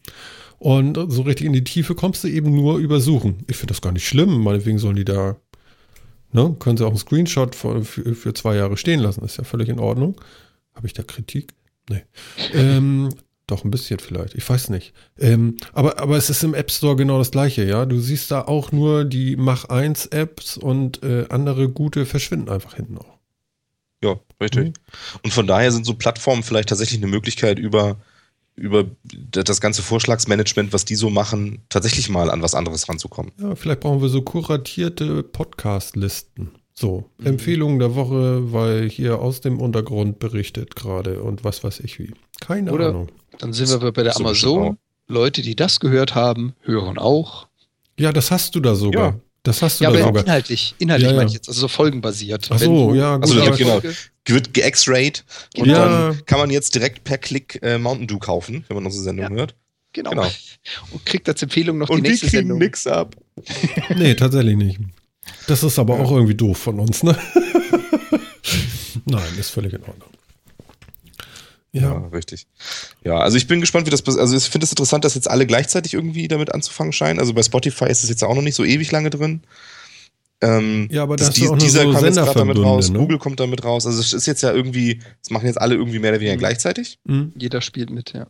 Und so richtig in die Tiefe kommst du eben nur über Suchen. Ich finde das gar nicht schlimm. Meinetwegen sollen die da, ne, können sie auch einen Screenshot für, für, für zwei Jahre stehen lassen. ist ja völlig in Ordnung. Habe ich da Kritik? Nee. ähm, doch, ein bisschen vielleicht. Ich weiß nicht. Ähm, aber, aber es ist im App Store genau das gleiche, ja. Du siehst da auch nur die Mach 1 Apps und äh, andere gute verschwinden einfach hinten auch. Ja, richtig. Mhm. Und von daher sind so Plattformen vielleicht tatsächlich eine Möglichkeit, über, über das ganze Vorschlagsmanagement, was die so machen, tatsächlich mal an was anderes ranzukommen. Ja, vielleicht brauchen wir so kuratierte Podcast-Listen. So, mhm. Empfehlungen der Woche, weil hier aus dem Untergrund berichtet gerade und was weiß ich wie. Keine Oder Ahnung. Dann sind wir bei der so Amazon. Leute, die das gehört haben, hören auch. Ja, das hast du da sogar. Ja. Das hast du ja, da aber sogar. inhaltlich, inhaltlich ja, ja. meine ich jetzt, also so folgenbasiert. Ach so, du, ja, gut. Also, genau. Wird ge-X-Rayed und ja. dann kann man jetzt direkt per Klick äh, Mountain Dew kaufen, wenn man unsere Sendung hört. Genau. genau. Und kriegt als Empfehlung noch und die nächste Sendung. Und wir kriegen nix ab. nee, tatsächlich nicht. Das ist aber auch irgendwie doof von uns, ne? Nein, ist völlig in Ordnung. Ja. ja. richtig. Ja, also ich bin gespannt, wie das Also ich finde es das interessant, dass jetzt alle gleichzeitig irgendwie damit anzufangen scheinen. Also bei Spotify ist es jetzt auch noch nicht so ewig lange drin. Ähm, ja, aber das die, auch dieser so kommt jetzt gerade damit raus, ne? Google kommt damit raus. Also es ist jetzt ja irgendwie, das machen jetzt alle irgendwie mehr oder weniger mhm. gleichzeitig. Mhm. Jeder spielt mit, ja.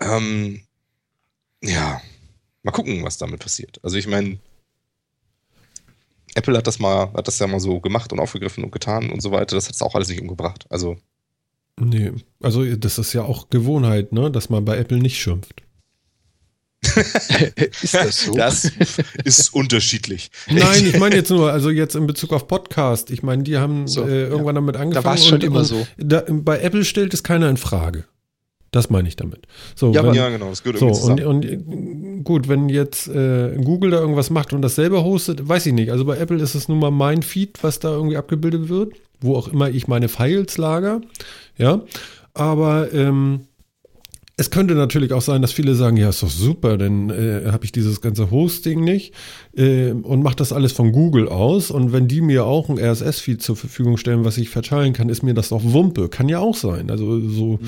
Ähm, ja, mal gucken, was damit passiert. Also ich meine, Apple hat das mal, hat das ja mal so gemacht und aufgegriffen und getan und so weiter. Das hat es auch alles nicht umgebracht. Also. Nee, also das ist ja auch Gewohnheit, ne, dass man bei Apple nicht schimpft. ist das so? Das ist unterschiedlich. Nein, ich meine jetzt nur, also jetzt in Bezug auf Podcast. Ich meine, die haben so, äh, irgendwann ja. damit angefangen. Da war es schon immer so. Da, bei Apple stellt es keiner in Frage. Das meine ich damit. So, ja, wenn, ja, genau, das gehört so, und, und, gut, wenn jetzt äh, Google da irgendwas macht und das selber hostet, weiß ich nicht. Also bei Apple ist es nun mal mein Feed, was da irgendwie abgebildet wird, wo auch immer ich meine Files lager. Ja, aber ähm, es könnte natürlich auch sein, dass viele sagen, ja, ist doch super, dann äh, habe ich dieses ganze Hosting nicht äh, und mache das alles von Google aus. Und wenn die mir auch ein RSS-Feed zur Verfügung stellen, was ich verteilen kann, ist mir das doch Wumpe. Kann ja auch sein. Also so, mhm.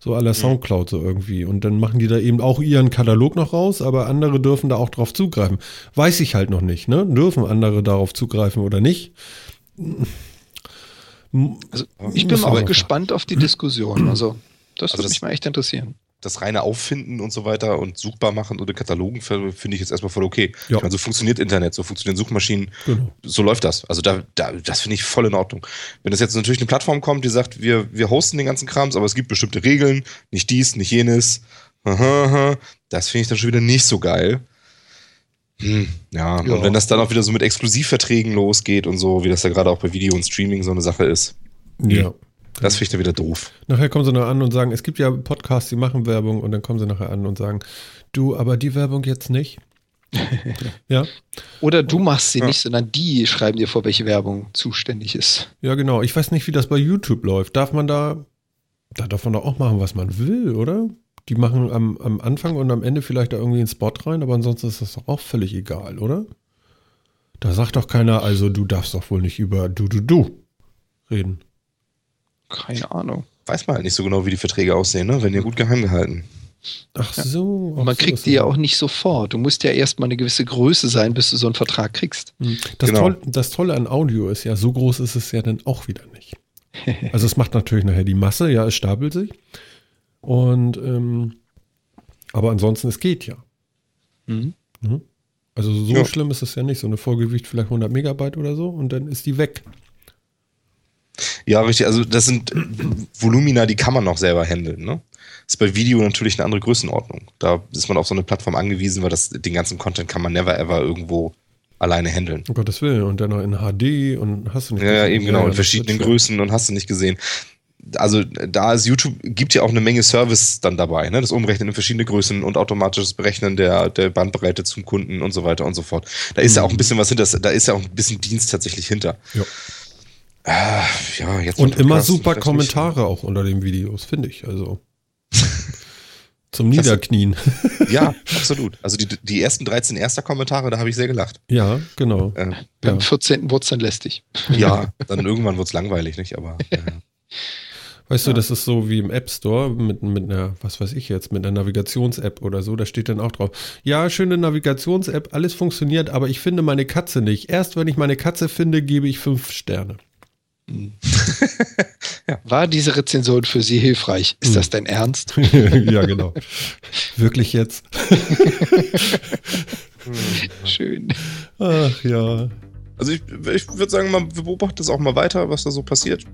so à la Soundcloud so irgendwie. Und dann machen die da eben auch ihren Katalog noch raus, aber andere dürfen da auch drauf zugreifen. Weiß ich halt noch nicht, ne? Dürfen andere darauf zugreifen oder nicht? Also ich bin auch gespannt auf die Diskussion. Also das also würde mich mal echt interessieren das reine Auffinden und so weiter und suchbar machen oder Katalogen finde ich jetzt erstmal voll okay. Ja. Meine, so funktioniert Internet, so funktionieren Suchmaschinen, genau. so läuft das. Also da, da das finde ich voll in Ordnung. Wenn das jetzt natürlich eine Plattform kommt, die sagt, wir, wir hosten den ganzen Krams, aber es gibt bestimmte Regeln, nicht dies, nicht jenes, das finde ich dann schon wieder nicht so geil. Hm, ja. Ja. und wenn das dann auch wieder so mit Exklusivverträgen losgeht und so, wie das ja gerade auch bei Video und Streaming so eine Sache ist, Ja. das finde ich dann wieder doof. Nachher kommen sie noch an und sagen, es gibt ja Podcasts, die machen Werbung und dann kommen sie nachher an und sagen, du, aber die Werbung jetzt nicht. ja, Oder du machst sie Ja. nicht, sondern die schreiben dir vor, welche Werbung zuständig ist. ja genau. Ich weiß nicht, wie das bei YouTube läuft. Darf man da, da darf man doch auch machen, was man will, oder? Die machen am, am Anfang und am Ende vielleicht da irgendwie einen Spot rein, aber ansonsten ist das doch auch völlig egal, oder? Da sagt doch keiner, also du darfst doch wohl nicht über du, du, du reden. Keine Ahnung. Weiß man halt nicht so genau, wie die Verträge aussehen, ne? Wenn ja gut geheim gehalten. Ach so. Und man ach so kriegt die ja auch nicht sofort. Du musst ja erstmal eine gewisse Größe sein, bis du so einen Vertrag kriegst. Hm. Das, Genau. Toll, das Tolle an Audio ist ja, so groß ist es ja dann auch wieder nicht. Also es macht natürlich nachher die Masse, ja, es stapelt sich. Und ähm, aber ansonsten, es geht ja. Mhm. Mhm. Also so Ja. schlimm ist es ja nicht. So eine Folge wiegt vielleicht 100 Megabyte oder so und dann ist die weg. Ja, richtig. Also das sind Volumina, die kann man noch selber handeln. Ne? Das ist bei Video natürlich eine andere Größenordnung. Da ist man auf so eine Plattform angewiesen, weil das, den ganzen Content kann man never ever irgendwo alleine handeln. Um Gottes Willen. Und dann noch in HD und hast du nicht Ja, ja, gesehen? eben genau, in das verschiedenen. Größen und hast du nicht gesehen. Also da ist YouTube, gibt ja auch eine Menge Service dann dabei, ne? Das Umrechnen in verschiedene Größen und automatisches Berechnen der, der Bandbreite zum Kunden und so weiter und so fort. Da ist ja auch ein bisschen was hinter, da ist ja auch ein bisschen Dienst tatsächlich hinter. Ja. Ah, ja, jetzt Und immer super Kommentare auch unter den Videos, finde ich. Also zum Niederknien. nicht. Ja, absolut. Also die, die ersten 13 erster Kommentare, da habe ich sehr gelacht. Ja, genau. Äh, Beim Ja. 14. wurde es dann lästig. ja, dann irgendwann wird's langweilig, nicht? Aber äh, Weißt du, das ist so wie im App Store mit, mit einer, was weiß ich jetzt, mit einer Navigations-App oder so, da steht dann auch drauf, ja, schöne Navigations-App, alles funktioniert, aber ich finde meine Katze nicht. Erst wenn ich meine Katze finde, gebe ich fünf Sterne. War diese Rezension für Sie hilfreich? Ist Mhm. das dein Ernst? ja, genau. Wirklich jetzt? Schön. Ach ja. Also ich, ich würde sagen, man beobachtet es auch mal weiter, was da so passiert.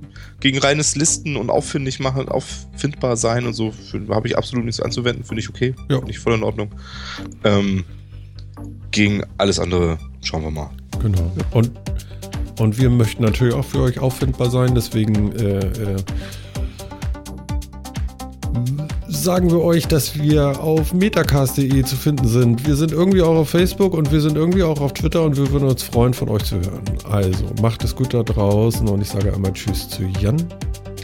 Gegen reines Listen und auffindig machen, auffindbar sein und so, habe ich absolut nichts anzuwenden, finde ich okay. Ja. Finde ich voll in Ordnung. Ähm, gegen alles andere schauen wir mal. Genau. Und, und wir möchten natürlich auch für euch auffindbar sein, deswegen äh, äh, sagen wir euch, dass wir auf metacast.de zu finden sind. Wir sind irgendwie auch auf Facebook und wir sind irgendwie auch auf Twitter und wir würden uns freuen, von euch zu hören. Also macht es gut da draußen und ich sage einmal Tschüss zu Jan.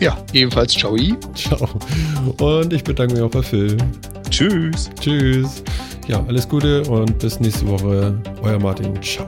Ja, ebenfalls ciao. Ciao. Und ich bedanke mich auch bei Phil. Tschüss. Tschüss. Ja, alles Gute und bis nächste Woche. Euer Martin. Ciao.